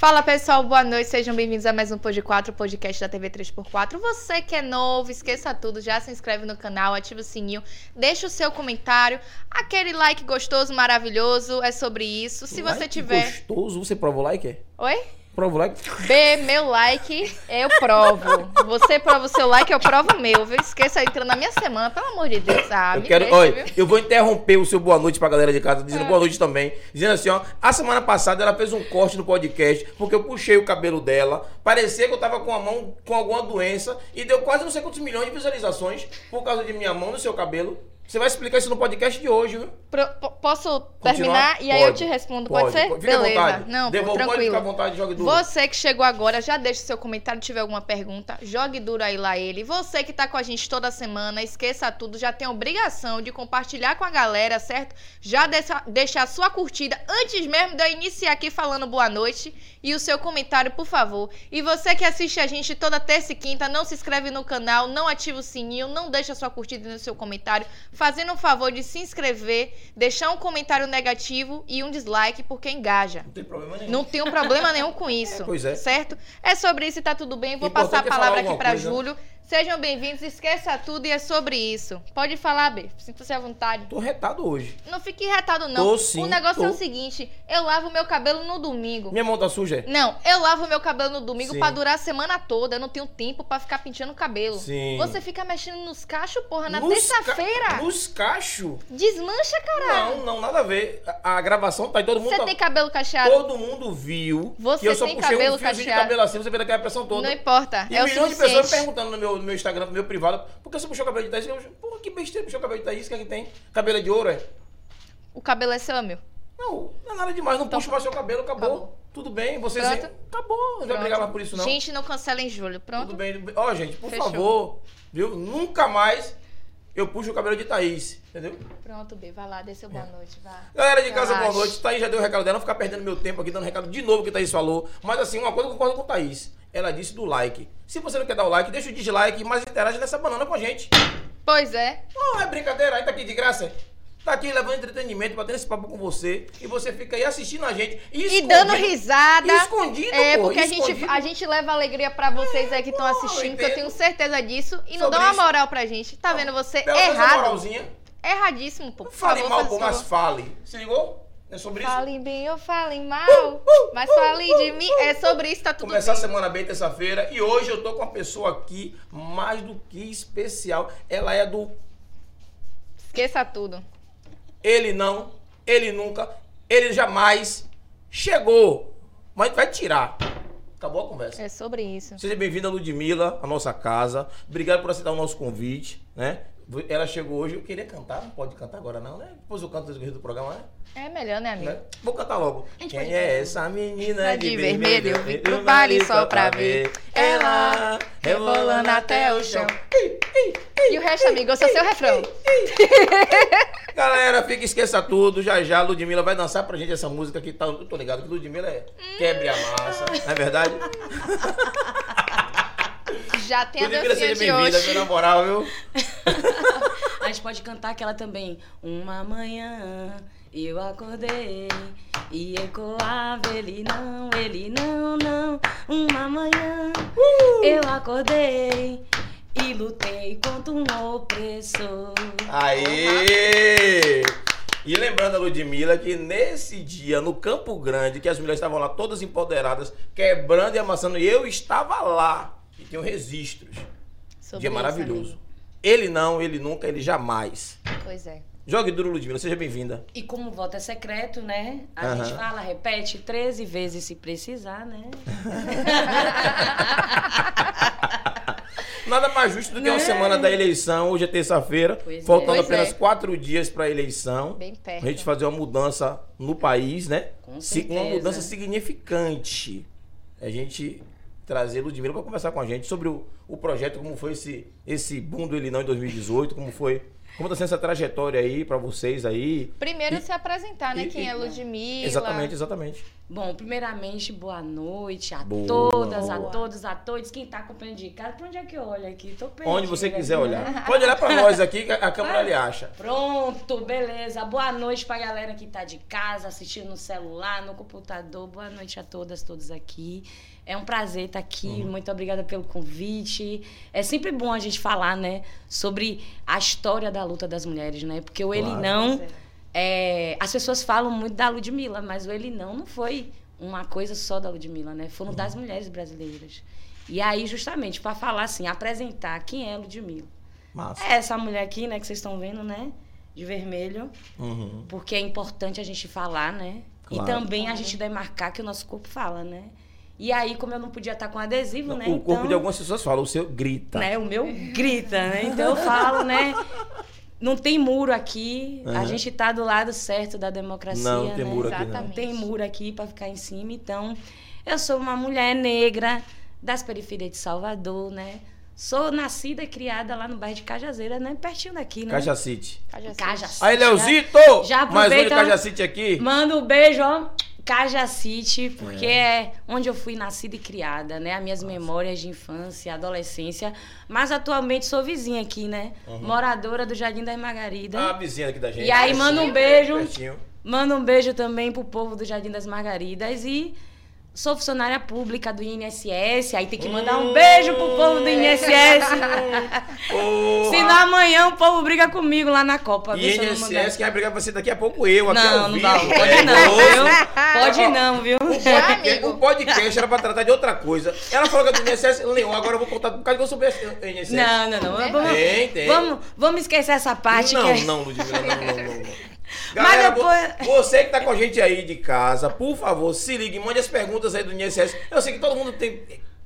Fala pessoal, boa noite, sejam bem-vindos a mais um Pod 4, podcast da TV 3x4. Você que é novo, esqueça tudo, já se inscreve no canal, ativa o sininho, deixa o seu comentário, aquele like gostoso, maravilhoso, é sobre isso. Se você Like tiver. gostoso, você prova o like, é? Oi? Prova o like? B, meu like, eu provo. Você prova o seu like, eu provo o meu, viu? Esqueça entrando na minha semana, pelo amor de Deus. Ah, eu quero, deixa, olha, eu vou interromper o seu boa noite pra galera de casa, É. dizendo boa noite também. Dizendo assim, ó, a semana passada ela fez um corte no podcast, porque eu puxei o cabelo dela, parecia que eu tava com a mão com alguma doença, e deu quase não sei quantos milhões de visualizações por causa de minha mão no seu cabelo. Você vai explicar isso no podcast de hoje, viu? Pro- po- posso Continuar? terminar e aí eu Pode. te respondo, pode, ser? Fica à Beleza. vontade. Não, Devolve, pode tranquilo. ficar à vontade, jogue duro. Você que chegou agora, já deixa seu comentário, tiver alguma pergunta, jogue duro aí lá ele. Você que tá com a gente toda semana, esqueça tudo, já tem a obrigação de compartilhar com a galera, certo? Já deixa, deixar a sua curtida antes mesmo de eu iniciar aqui falando boa noite e o seu comentário, por favor. E você que assiste a gente toda terça e quinta, não se inscreve no canal, não ativa o sininho, não deixa sua curtida no seu comentário, fazendo um favor de se inscrever, deixar um comentário negativo e um dislike, porque engaja. Não tem problema nenhum. Não tenho problema nenhum com isso. É, pois é. Certo? É sobre isso e tá tudo bem. Vou Importante passar a é palavra aqui coisa. Júlio. Sejam bem-vindos, esqueça tudo e é sobre isso. Pode falar, B. Sinta-se à vontade. Tô retado hoje. Não fique irritado, não. Tô sim, o negócio é tô. o seguinte: eu lavo meu cabelo no domingo. Minha mão tá suja? é? Não, eu lavo meu cabelo no domingo pra durar a semana toda. Eu não tenho tempo pra ficar pintando o cabelo. Sim. Você fica mexendo nos cachos, porra, na terça-feira. ca- Nos cachos? Desmancha, caralho. Não, não, nada a ver. A, a gravação tá aí, todo mundo Você tá- tem cabelo cacheado? Todo mundo viu. Você que eu só tem puxei cabelo um fiozinho de cacheado? cabelo assim, você vê daquela pressão toda. Não importa. E é o milhões de suficiente. pessoas perguntando no meu, no meu Instagram, no meu privado, por que você puxou o cabelo de Thaís? Pô, que besteira, puxou o cabelo de Thaís, o que é que tem? Cabelo é de ouro, é? O cabelo é seu, é meu. Não, não é nada demais, não puxa mais seu cabelo, acabou. Acabou. Tudo bem, você... Pronto. Acabou, não vai brigar mais por isso não. Gente, não cancela em julho. Pronto? Tudo bem. Ó, gente, por Fechou. favor, viu? Nunca mais eu puxo o cabelo de Thaís, entendeu? Pronto, B. Vai lá, dê seu boa noite. Vá. Galera de casa, boa noite. Thaís já deu o recado dela, não ficar perdendo meu tempo aqui dando recado de novo que Thaís falou. Mas assim, uma coisa eu concordo com Thaís. Ela disse do like. Se você não quer dar o like, deixa o dislike, mas interage nessa banana com a gente. Pois é. Não, é brincadeira, aí tá aqui de graça. Tá aqui levando entretenimento, batendo esse papo com você. E você fica aí assistindo a gente. E dando risada. Escondido, É, pô, porque a gente, a gente leva alegria pra vocês aí que estão assistindo, que eu tenho certeza disso. E não dá uma moral pra gente. Tá vendo você errado. moralzinha. Erradíssimo, pô. Não fale favor, mal, pô, mas fale. Se ligou? É sobre isso? Falem bem ou falem mal. mas falem de mim. É sobre isso, tá tudo Começar a bem. semana bem terça-feira e hoje eu tô com uma pessoa aqui mais do que especial. Ela é do Esqueça tudo. ele não, ele nunca, ele jamais chegou, mas vai tirar. Acabou a conversa. É sobre isso. Seja bem-vinda, Ludmilla, à nossa casa. Obrigado por aceitar o nosso convite, né? Ela chegou hoje, eu queria cantar, não pode cantar agora não, né? Depois eu canto no do programa, né? É melhor, né, amigo? Né? Vou cantar logo. Quem é essa menina Tá de, de vermelho? vermelho, eu vim pro baile só pra ver. Ela rebolando até o chão. E o resto, amigo, eu sou seu refrão. Galera, fica esqueça tudo. Já já, Ludmilla vai dançar pra gente essa música que tá. Eu tô ligado que Ludmilla é quebre a massa, não é verdade? Já tem a Ludmilla, dancinha de hoje. na moral, viu? A gente pode cantar aquela também. Uma manhã eu acordei e ecoava ele não, ele não, não. Uma manhã eu acordei e lutei contra um opressor. Aê! E lembrando a Ludmilla que nesse dia, no Campo Grande, que as mulheres estavam lá todas empoderadas, quebrando e amassando, e eu estava lá. E tenho registros. Sobre dia isso, maravilhoso. amigo. Ele não, ele nunca, ele jamais. Pois é. Jogue duro, Ludmilla, seja bem-vinda. E como o voto é secreto, né? A gente fala, repete 13 vezes se precisar, né? Nada mais justo do que uma Né? semana da eleição. Hoje é terça-feira, é. faltando Pois apenas é. quatro dias para a eleição. Bem perto. A gente fazer uma mudança no país, né? Com Si- Uma certeza. mudança significante. A gente trazer Ludmilla para conversar com a gente sobre o, o projeto, como foi esse, esse boom do Ele Não em 2018, como foi Como tá sendo essa trajetória aí pra vocês aí? Primeiro E- se apresentar, né? e- Quem e- é Ludmilla. Exatamente, exatamente. Bom, primeiramente, boa noite a Boa. todas, a Boa. todos, a todos. Quem tá acompanhando de casa, pra onde é que eu olho aqui? Tô perdida. Onde você quiser aqui, olhar. né? Pode olhar pra nós aqui que a a câmera lhe acha. Pronto, beleza. Boa noite pra galera que tá de casa, assistindo no celular, no computador. Boa noite a todas, todos aqui. É um prazer estar aqui. Uhum. Muito obrigada pelo convite. É sempre bom a gente falar, né, sobre a história da luta das mulheres, né? Porque o ele Claro. não é, as pessoas falam muito da Ludmilla, mas o ele não não foi uma coisa só da Ludmilla, né? Foram das mulheres brasileiras. E aí, justamente, para falar assim, apresentar quem é a Ludmilla. Massa. É essa mulher aqui, né, que vocês estão vendo, né? De vermelho. Uhum. Porque é importante a gente falar, né? Claro. E também a gente demarcar que o nosso corpo fala, né? E aí, como eu não podia estar com adesivo, né? O corpo então, de algumas pessoas fala, o seu grita. né? O meu grita, né? Então eu falo, né? Não tem muro aqui. A Aham. gente tá do lado certo da democracia. Não tem né? muro aqui não. Exatamente. Não tem muro aqui para ficar em cima. Então, eu sou uma mulher negra das periferias de Salvador, né? Sou nascida e criada lá no bairro de Cajazeira, né? Pertinho daqui, né? Cajacite. Cajazeira. Aí, Leozito! já Mais um de aproveita- City aqui. Manda um beijo, ó. Caja City, porque é. onde eu fui nascida e criada, né? As minhas memórias de infância, adolescência. Mas atualmente sou vizinha aqui, né? Moradora do Jardim das Margaridas. A vizinha aqui da gente. E aí, manda um beijo. Pertinho. Manda um beijo também pro povo do Jardim das Margaridas e sou funcionária pública do INSS, aí tem que mandar um beijo pro povo do INSS. Ô, Senão amanhã o povo briga comigo lá na Copa. E se. INSS, quem vai brigar vai ser daqui a pouco eu, aqui Não, ao não vivo. dá. Pode É, não, viu? Pode não, viu? Já, Porque amigo. O podcast era pra tratar de outra coisa. Ela falou que é do INSS, Leon, agora eu vou contar por causa que eu soube o INSS. Não, não, não. Vamos, Tem, tem. Vamos, vamos esquecer essa parte não, que é- não, Ludmilla, não, não, não, não. Galera, depois- vo- você que tá com a gente aí de casa, por favor, se ligue, mande as perguntas aí do INSS. Eu sei que todo mundo tem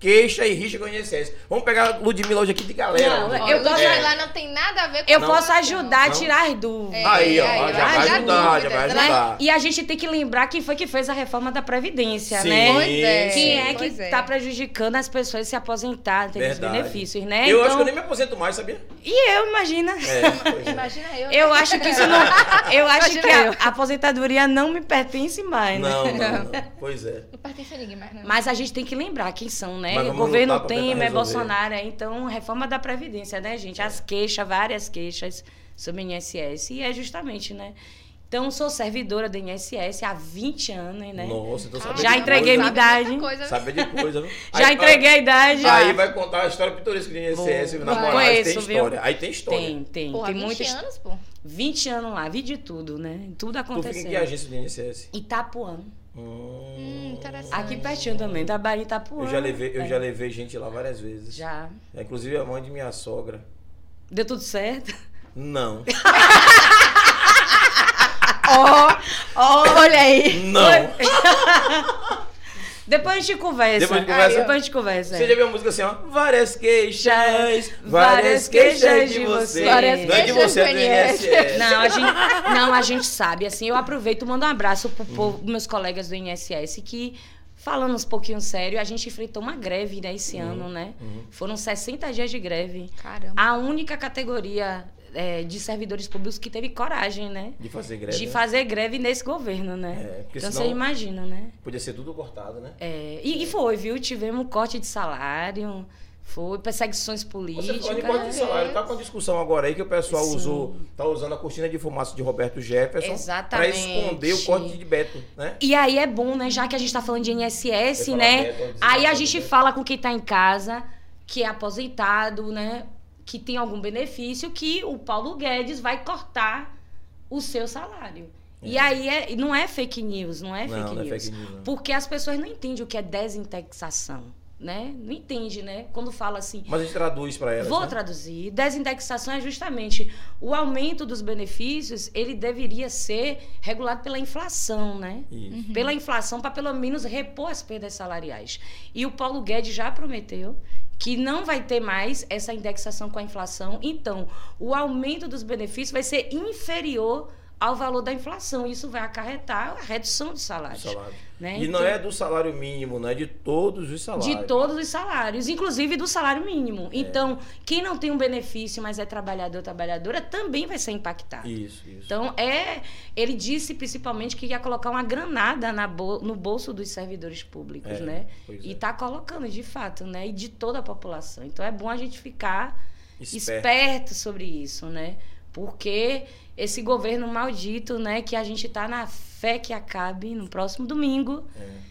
queixa e rixa com o INSS. Vamos pegar a Ludmilla hoje aqui de galera. Não, eu o posso- Ludmilla não tem nada a ver com Eu a posso ajudar a Não? tirar as dúvidas. É, Aí, ó, aí, já vai ajudar, já vai né? ajudar. E a gente tem que lembrar quem foi que fez a reforma da Previdência, Sim, né? Pois é. Quem é que Pois é. tá prejudicando as pessoas se aposentarem, ter os benefícios, né? Eu acho Então- que eu nem me aposento mais, sabia? E eu, imagina. É, é. Imagina eu. né? Eu acho que isso não. Eu acho Imagina que a, eu. a aposentadoria não me pertence mais, né? Não, não, não. Pois é. Não pertence a ninguém mais, não. Mas a gente tem que lembrar quem são, né? O governo Temer, é. Bolsonaro, é, então, reforma da Previdência, né, gente? As queixas, várias queixas sobre o INSS. E é justamente, né? Então, sou servidora do INSS há 20 anos, né? Nossa, então sabe Já de entreguei coisa. minha idade. Coisa, Sabe de coisa, viu? Já Aí- entreguei a idade. Aí vai contar a história pitoresca do INSS, na Vai. Moraes, tem Conheço, viu? história. Aí tem história. Tem, tem. Porra, tem 20 muitas. anos, pô. 20 anos lá, vi de tudo, né? Tudo Tu fica em acontecendo. que agência do INSS? Itapuã. Hum, interessante. Aqui pertinho também, trabalho em Itapuã. eu já levei, eu É. já levei gente lá várias vezes. Já. É, Inclusive a mãe de minha sogra. Deu tudo certo? Não. Ó, ó, olha aí. Não. Depois a gente conversa. Depois a gente conversa? Depois a gente conversa. Você já viu a música assim, ó? Várias queixas, várias queixas de você. Várias Não é de queixas você, é do INSS. Não, a gente, não, a gente sabe. Assim, eu aproveito e mando um abraço pro povo, meus colegas do INSS que, falando uns pouquinho sério, a gente enfrentou uma greve né, esse ano, né? Foram 60 dias de greve. Caramba. A única categoria é, de servidores públicos que teve coragem, né? De fazer greve. De né? fazer greve nesse governo, né? É, então você imagina, né? Podia ser tudo cortado, né? É, e, e foi, viu? Tivemos corte de salário, foi perseguições Você políticas. falou de corte de salário. Tá com a discussão agora aí que o pessoal Sim. usou, tá usando a cortina de fumaça de Roberto Jefferson para esconder o corte de Beto, né? E aí é bom, né? Já que a gente tá falando de INSS, né? Beto, Aí a gente Beto. fala com quem tá em casa, que é aposentado, né? Que tem algum benefício, que o Paulo Guedes vai cortar o seu salário. E aí é, não é fake news, não é Não, fake não é news. fake news, não. Porque as pessoas não entendem o que é desindexação, né? Não entende, né? Quando fala assim, Mas a gente traduz para elas. Vou né? traduzir. Desindexação é justamente o aumento dos benefícios, ele deveria ser regulado pela inflação, né? Isso. Pela inflação, para pelo menos repor as perdas salariais. E o Paulo Guedes já prometeu que não vai ter mais essa indexação com a inflação. Então, o aumento dos benefícios vai ser inferior ao valor da inflação. Isso vai acarretar a redução de salários. salário. Né? E não Então- é do salário mínimo, não é de todos os salários. De todos os salários, inclusive do salário mínimo. É. Então, quem não tem um benefício, mas é trabalhador, trabalhadora, também vai ser impactado. Isso, isso. Então, é, ele disse principalmente que ia colocar uma granada bol- no bolso dos servidores públicos, É, né? E é. está colocando, de fato, né? E de toda a população. Então, é bom a gente ficar Esperto. esperto, sobre isso, né? Porque esse governo maldito, né? Que a gente tá na fé que acabe no próximo domingo,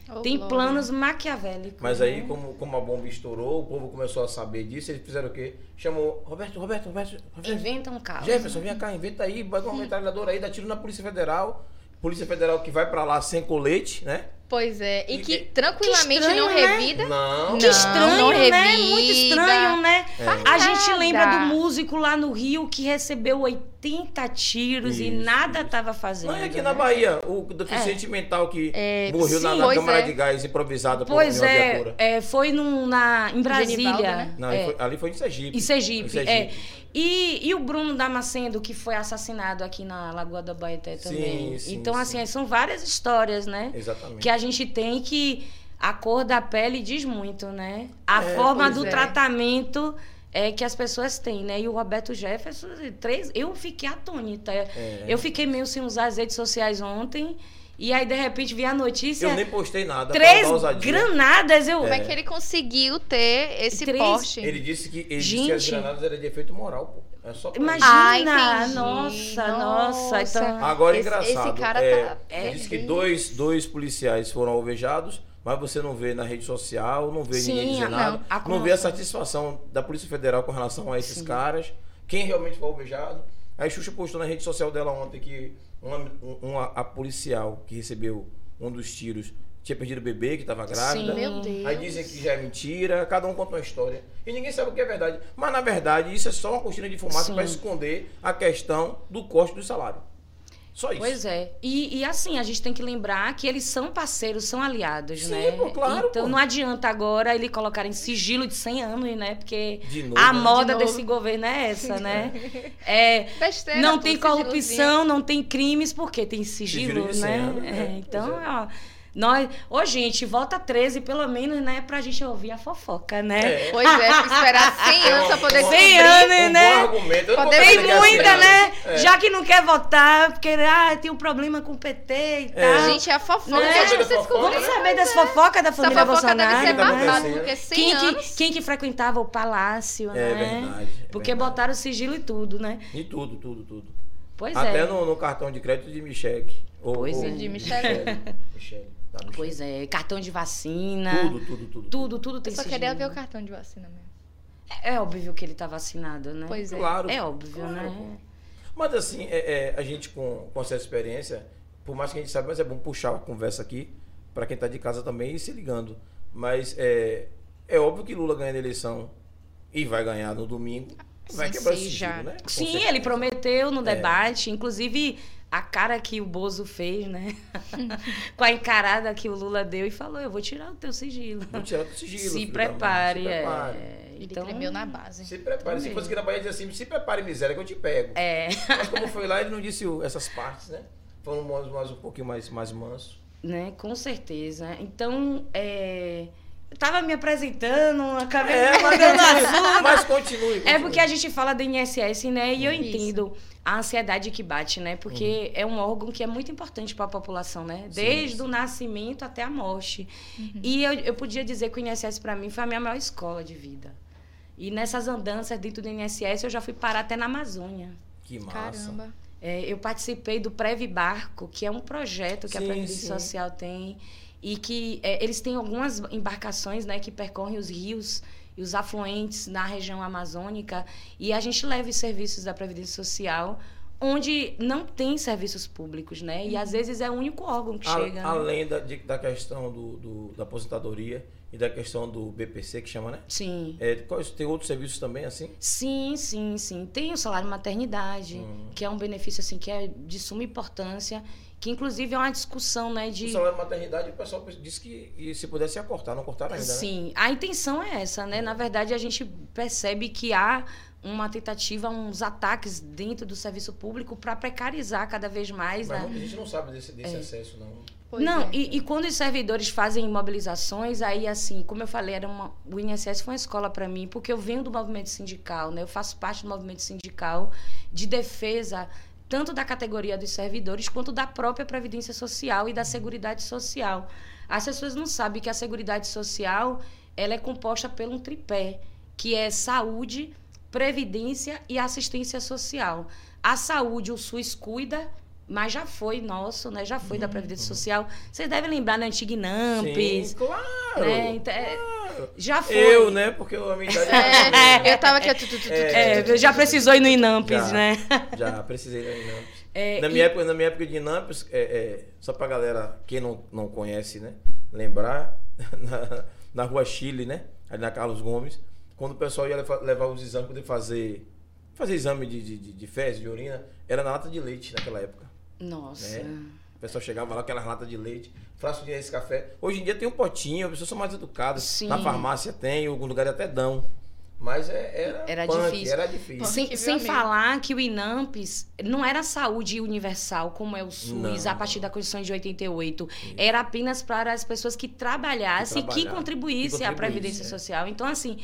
Ô, tem glória. planos maquiavélicos. Mas né? aí, como, como a bomba estourou, o povo começou a saber disso, eles fizeram o quê? Chamou Roberto, Roberto, Roberto, Roberto. Inventa um caos. Jefferson, vem cá, inventa aí, bota uma metralhadora aí, dá tiro na Polícia Federal. Polícia Federal que vai pra lá sem colete, né? Pois é. E E- que e- tranquilamente Que estranho, não né? revida. Não. Que estranho, não né? revida. Muito estranho, né? É. A gente nada. lembra do músico lá no Rio que recebeu 80 tiros e Isso, nada isso. estava fazendo. Não, é aqui né? na Bahia, o deficiente mental que É, morreu na, sim, na pois câmara é. de gás improvisada por Pois uma é, viatura. é, foi num, na, em Brasília. Genivaldo, né? Não, é, foi- ali foi em Sergipe. Em Sergipe, Em é. E, e o Bruno Damasceno, que foi assassinado aqui na Lagoa da Baeté Sim, também. sim, então, sim. assim, são várias histórias, né? Exatamente. Que a gente tem que a cor da pele diz muito, né? A É, forma do é. tratamento é que as pessoas têm, né? E o Roberto Jefferson, três, eu fiquei atônita. É. Eu fiquei meio sem usar as redes sociais ontem. E aí, de repente, vi a notícia. Eu nem postei nada. Três granadas, eu. Como é que ele conseguiu ter esse Três- porte? Ele disse que, ele disse que as Gente. granadas eram de efeito moral, pô. É só Imagina, Ah, entendi. nossa, nossa, então- Agora, Esse- engraçado. esse cara é, tá- ele é. disse que dois, dois policiais foram alvejados, mas você não vê na rede social, não vê Sim, ninguém dizer não, nada. a Não vê a satisfação da Polícia Federal com relação a esses caras. Quem realmente foi alvejado. Aí Xuxa postou na rede social dela ontem que uma, um- uma- a policial que recebeu um dos tiros tinha perdido o bebê, que estava grávida. Sim. Meu Deus. Aí dizem que já é mentira, cada um conta uma história. E ninguém sabe o que é verdade. Mas na verdade, isso é só uma cortina de fumaça para esconder a questão do corte do salário. Só isso. Pois é. E, e assim, a gente tem que lembrar que eles são parceiros, são aliados, Sim, né? pô, claro, Então pô. não adianta agora ele colocar em sigilo de 100 anos, né? Porque novo, a né? moda De desse governo é essa, né? É, Besteira, não tem sigilozinho. corrupção, não tem crimes, porque tem sigilo, Sigilo de 100 né? anos, É, é, então, é. ó, nós, ô gente, volta 13 pelo menos, né, pra gente ouvir a fofoca, né? É. Pois é, esperar 100 anos pra poder Um- Cem descobrir. anos, um né? bom argumento. Vou Tem que é muita, assim, né? É. Já que não quer votar, porque ah, tem um problema com o PT e tal. É. Gente, é a fofoca Né? que a gente Vamos saber. Vamos das fofocas da Essa família fofoca deve Bolsonaro. ser O que tá babado, porque 100 Quem que, anos... quem que frequentava o palácio, É né? verdade, é Porque verdade. botaram sigilo e tudo, né? E tudo, tudo, tudo. Pois Até é. no, no cartão de crédito de Michele. Pois ou- é. De Michele. Michele. Tá. Pois é, cartão de vacina. Tudo, tudo, tudo. Tudo, tudo Eu tem só sigilo. queria ver o cartão de vacina mesmo. É óbvio que ele tá vacinado, né? Pois é. Claro. É óbvio, Claro, né? Mas assim, é, é, a gente com, com essa experiência, por mais que a gente saiba, mas é bom puxar a conversa aqui para quem tá de casa também e se ligando. Mas é, é óbvio que Lula ganha a eleição e vai ganhar no domingo. Vai Sim, quebrar sim, sigilo, né? Com Sim, certeza. ele prometeu no É. debate, inclusive a cara que o Bozo fez, né? Com a encarada que o Lula deu e falou: Eu vou tirar o teu sigilo. Vou tirar do sigilo. Se prepare. Se prepare. é. Ele Então, tremeu na base. Se prepare. Se fosse aqui na Bahia, dizer assim, se prepare, miséria, que eu te pego. é, Mas como foi lá, ele não disse o- essas partes, né? Falando mais, mais um pouquinho mais, mais manso. né? Com certeza. Então, é, tava me apresentando, acabei É, mandando assunto. Mas continue. É continue. porque a gente fala da INSS, né? E eu Isso. entendo a ansiedade que bate, né? Porque é um órgão que é muito importante para a população, né? Desde o nascimento até a morte. E eu, eu podia dizer que o INSS para mim foi a minha maior escola de vida. E nessas andanças dentro do INSS eu já fui parar até na Amazônia. Que massa. Caramba. É, eu participei do Preve Barco, que é um projeto que a Sim, Previdência sim. Social tem e que é, eles têm algumas embarcações, né, que percorrem os rios e os afluentes na região amazônica e a gente leva os serviços da Previdência Social onde não tem serviços públicos, né? E às vezes é o único órgão que A- chega. né? além da, de- da questão do, do- da aposentadoria e da questão do BPC, que chama, né? Sim. É, tem outros serviços também, assim? Sim, sim, sim. Tem o salário maternidade, Hum. que é um benefício assim que é de suma importância, que inclusive é uma discussão, né, O de salário de maternidade, o pessoal disse que e se pudesse ia cortar, não cortaram ainda, né? Sim, a intenção é essa, né? Na verdade, a gente percebe que há uma tentativa, uns ataques dentro do serviço público para precarizar cada vez mais, Mas né? muita gente não sabe desse, desse acesso, não. Pois não, é. e, e quando os servidores fazem mobilizações, aí assim, como eu falei, era uma, o INSS foi uma escola para mim, porque eu venho do movimento sindical, né? Eu faço parte do movimento sindical de defesa tanto da categoria dos servidores quanto da própria previdência social e da seguridade social. As pessoas não sabem que a seguridade social, ela é composta por um tripé, que é saúde, previdência e assistência social. A saúde, o SUS cuida, mas já foi nosso, né? Já foi da Previdência Social. Vocês devem lembrar da antiga Inampes. Sim, claro. né? Então, é, claro. já foi. Eu, né? Porque a minha idade É, eu tava aqui. Tu, tu, tu, tu, É. tu, É, já precisou ir no Inampes, Já. né? Já precisei da Inampes. É, na, e- minha época, na minha época de Inampes, é, é, só pra galera, quem não, não conhece, né? Lembrar, na, na rua Chile, né? Ali na Carlos Gomes, quando o pessoal ia levar, os exames, poder fazer, fazer exame de, de, de, de fezes, de urina, era na lata de leite naquela época. Nossa. né? O pessoal chegava lá, aquelas latas de leite, frasco de esse café. Hoje em dia tem um potinho, as pessoas são mais educadas. Sim. Na farmácia tem, em algum lugar até dão. Mas é- era, Era punk, difícil. Era difícil. Sem, que sem falar que o INAMPS não era saúde universal, como é o SUS, Não. a partir da Constituição de 88. Era apenas para as pessoas que trabalhassem e Que que contribuíssem à Previdência é. Social. Então, assim,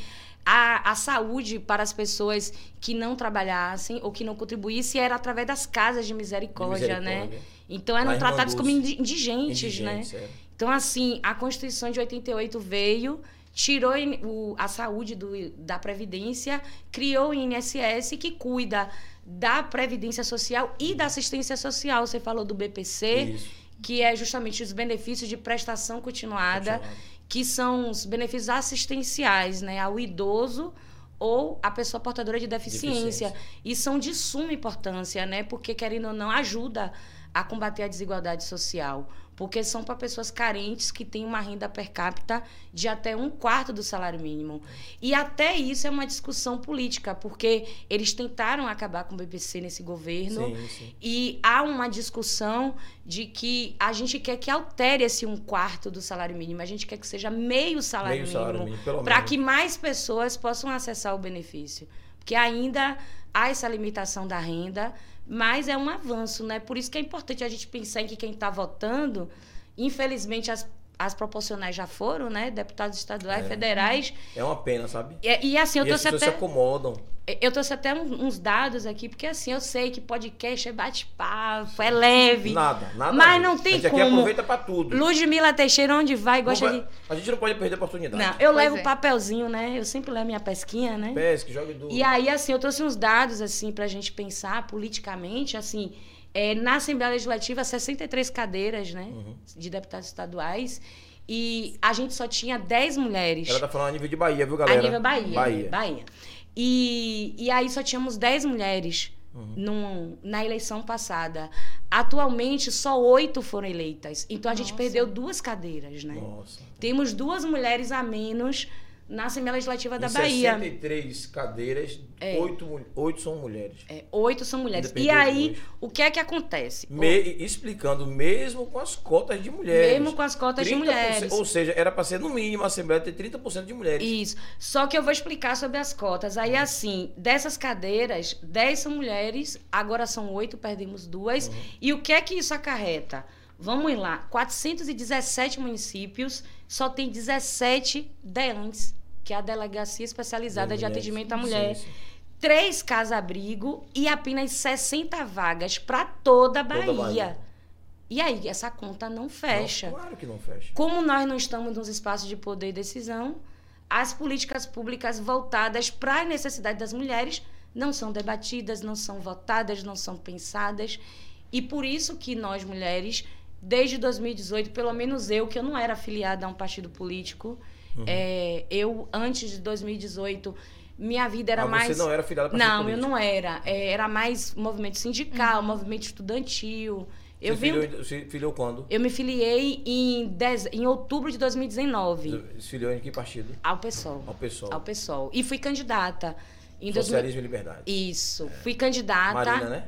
a, a saúde para as pessoas que não trabalhassem ou que não contribuíssem era através das casas de misericórdia, De né? misericórdia. Então, eram Lá tratados como indigentes, Indigentes, né? é. Então, assim, a Constituição de 88 veio, tirou o- a saúde do- da Previdência, criou o INSS que cuida da Previdência Social e da assistência social. Você falou do BPC, Isso. que é justamente os benefícios de prestação continuada, Continuado. Que são os benefícios assistenciais né, ao idoso ou à pessoa portadora de deficiência. Deficiência. E são de suma importância, né? Porque, querendo ou não, ajuda a combater a desigualdade social. Porque são para pessoas carentes que têm uma renda per capita de até um quarto do salário mínimo. E até isso é uma discussão política, porque eles tentaram acabar com o BBC nesse governo. Sim, sim. E há uma discussão de que a gente quer que altere esse um quarto do salário mínimo. A gente quer que seja meio salário Meio salário mínimo. mínimo, pelo Para que mais pessoas possam acessar o benefício. Porque ainda há essa limitação da renda, mas é um avanço, né? Por isso que é importante a gente pensar em que quem está votando, infelizmente as, as proporcionais já foram, né? Deputados estaduais, É. federais. É uma pena, sabe? E, e assim, eu e as trouxe até. se acomodam. Eu trouxe até um- uns dados aqui, porque assim, eu sei que podcast é bate-papo, é leve. Nada, nada. Mas não tem a gente como. aqui aproveita pra tudo. Ludmila Teixeira, onde vai, gosta vai- de. A gente não pode perder a oportunidade. Não, eu Pois levo é. papelzinho, né? Eu sempre levo minha pesquinha, né? Pesque, jogue duro. E aí, assim, eu trouxe uns dados, assim, pra gente pensar politicamente, assim, é, na Assembleia Legislativa, 63 cadeiras, né? Uhum. De deputados estaduais. E a gente só tinha 10 mulheres. Ela tá falando a nível de Bahia, viu, galera? A nível Bahia. Bahia. Bahia. E, e aí só tínhamos 10 mulheres Uhum. num- na eleição passada. Atualmente, só oito foram eleitas. Então a gente Nossa. perdeu duas cadeiras, né? Nossa. Temos duas mulheres a menos na Assembleia Legislativa da em Bahia. 63 cadeiras, É. oito, mu- oito são mulheres. É, oito são mulheres. E aí, o que é que acontece? Me- explicando, mesmo com as cotas de mulheres. Mesmo com as cotas de 30%, mulheres. Ou seja, era para ser no mínimo a Assembleia ter 30% de mulheres. Isso. Só que eu vou explicar sobre as cotas. Aí, assim, dessas cadeiras, 10 são mulheres, agora são oito, perdemos duas. Uhum. E o que é que isso acarreta? Vamos lá. 417 municípios, só tem 17 DEANs, que é a Delegacia Especializada de. Atendimento à Sim, Mulher. sim. Três casa-abrigo e apenas 60 vagas para toda a Toda Bahia. Bahia. E aí, essa conta não fecha. Não, claro que não fecha. Como nós não estamos nos espaços de poder e decisão, as políticas públicas voltadas para a necessidade das mulheres não são debatidas, não são votadas, não são pensadas. E por isso que nós, mulheres, desde 2018, pelo menos eu, que eu não era afiliada a um partido político, Uhum. é, eu, antes de 2018, minha vida era Ah, mais. Você não era filiada a partido Não, eu não era. É, era mais movimento sindical, movimento estudantil. Eu, Você vim, filiou, você filiou quando? eu me filiei em, dez, em outubro de 2019 Você filiou em que partido? ao PSOL. Ao PSOL. Ao PSOL. E fui candidata. Em 2000 Socialismo e Liberdade. Isso. Fui candidata. Marina, né?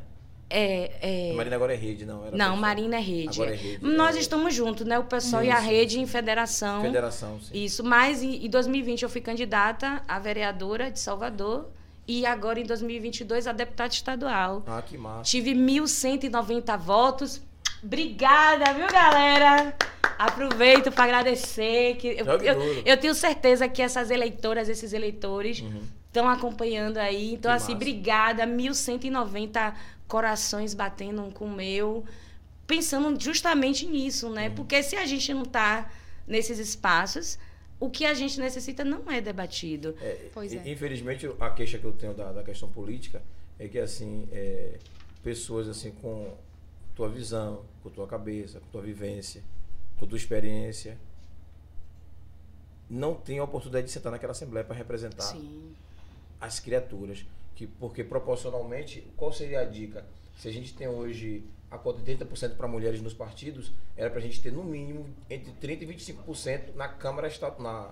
É, é... Marina agora é rede, não? Era Não, pessoal. Marina é rede. Agora é rede. Nós é, estamos juntos, né? O pessoal e a Isso. rede em federação. Federação, sim. Isso, mas em, em 2020 eu fui candidata a vereadora de Salvador e agora em 2022 a deputada estadual. Ah, que massa. Tive 1.190 votos. Obrigada, viu, galera? Aproveito para agradecer. Que eu, eu, eu tenho certeza que essas eleitoras, esses eleitores, estão acompanhando aí. Então. Que assim, massa. obrigada. 1.190 corações batendo um com o meu. Pensando justamente nisso, né? Uhum. Porque se a gente não está nesses espaços, o que a gente necessita não é debatido. É, Pois é. Infelizmente, a queixa que eu tenho da, da questão política é que, assim, é, pessoas, assim, com tua visão, com tua cabeça, com tua vivência, com tua experiência, não têm a oportunidade de sentar naquela assembleia para representar Sim. As criaturas. Que, porque, proporcionalmente, qual seria a dica? Se a gente tem hoje a cota de 30% para mulheres nos partidos, era para a gente ter, no mínimo, entre 30% e 25% na Câmara Esta- na,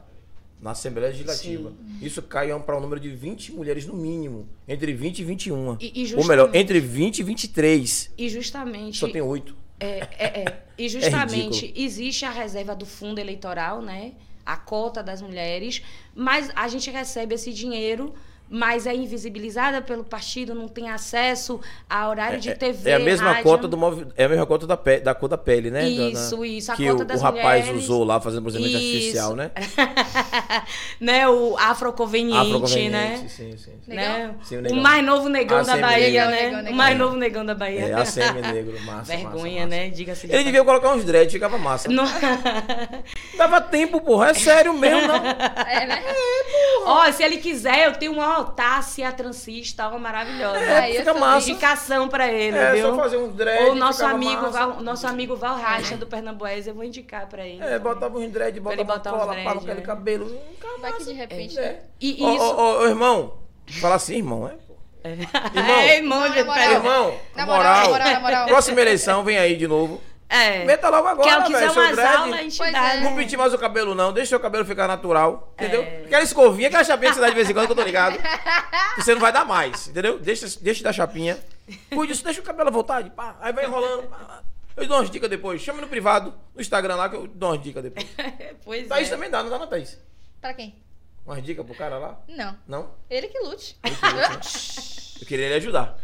Assembleia Legislativa. Isso cai para um número de 20 mulheres, no mínimo, entre 20 e 21. E- e Ou melhor, entre 20 e 23. E justamente. Só tem 8. É, é, é. E justamente existe a reserva do fundo eleitoral, né? A cota das mulheres, mas a gente recebe esse dinheiro, mas é invisibilizada pelo partido, não tem acesso a horário de TV. é a mesma rádio. cota do é a mesma cota da, pe- da cor da pele, né? Isso, da- isso, a que cota o, das o rapaz mulheres. usou lá fazendo procedimento Isso. artificial, né? né? O afroconveniente, Afroconveniente, né? Sim, sim, sim. Né? Sim, o o, mais novo negão da Bahia, negão. né? Negão, negão, o mais novo negão da Bahia. É, ACM negro, massa. Vergonha, massa, né? massa. Diga-se de Ele devia colocar uns dread, ficava massa. Não- Dava tempo, porra. É sério mesmo, não. É, né? Ó, se ele quiser, eu tenho uma Otácia transista, uma maravilhosa. É, Aí eu fica massa. Indicação pra ele, É, viu? só fazer uns dread. O nosso amigo, massa. Val, nosso amigo Val Racha do Pernambués, eu vou indicar pra ele. É, botava uns dread, botava botar uns cola, pava aquele é. cabelo. Ficava Vai que massa. de repente. É. E Ô, isso. ô, ô, ô, irmão. Fala assim, irmão, é? Irmão. É, irmão moral. na moral, moral. na moral, na moral. Próxima eleição, vem aí de novo. É. Meta logo agora, Quem velho. quiser seu umas dread. aulas, a gente Pois dá, é. Não né? pinte mais o cabelo, não. Deixa seu cabelo ficar natural. Entendeu? É. Aquela escovinha, aquela chapinha que você dá de vez em quando, que eu tô ligado. que você não vai dar mais, entendeu? Deixa, deixa da chapinha. Cuide disso, deixa o cabelo à vontade. Pá. Aí vai enrolando. pá. Eu dou umas dicas depois. Chama no privado, no Instagram lá, que eu dou umas dicas depois. Pois Thaís é. também dá, não dá, não, Thaís? Pra quem? Umas dicas pro cara lá? Não. Não? Ele que lute. Eu queria ele ajudar.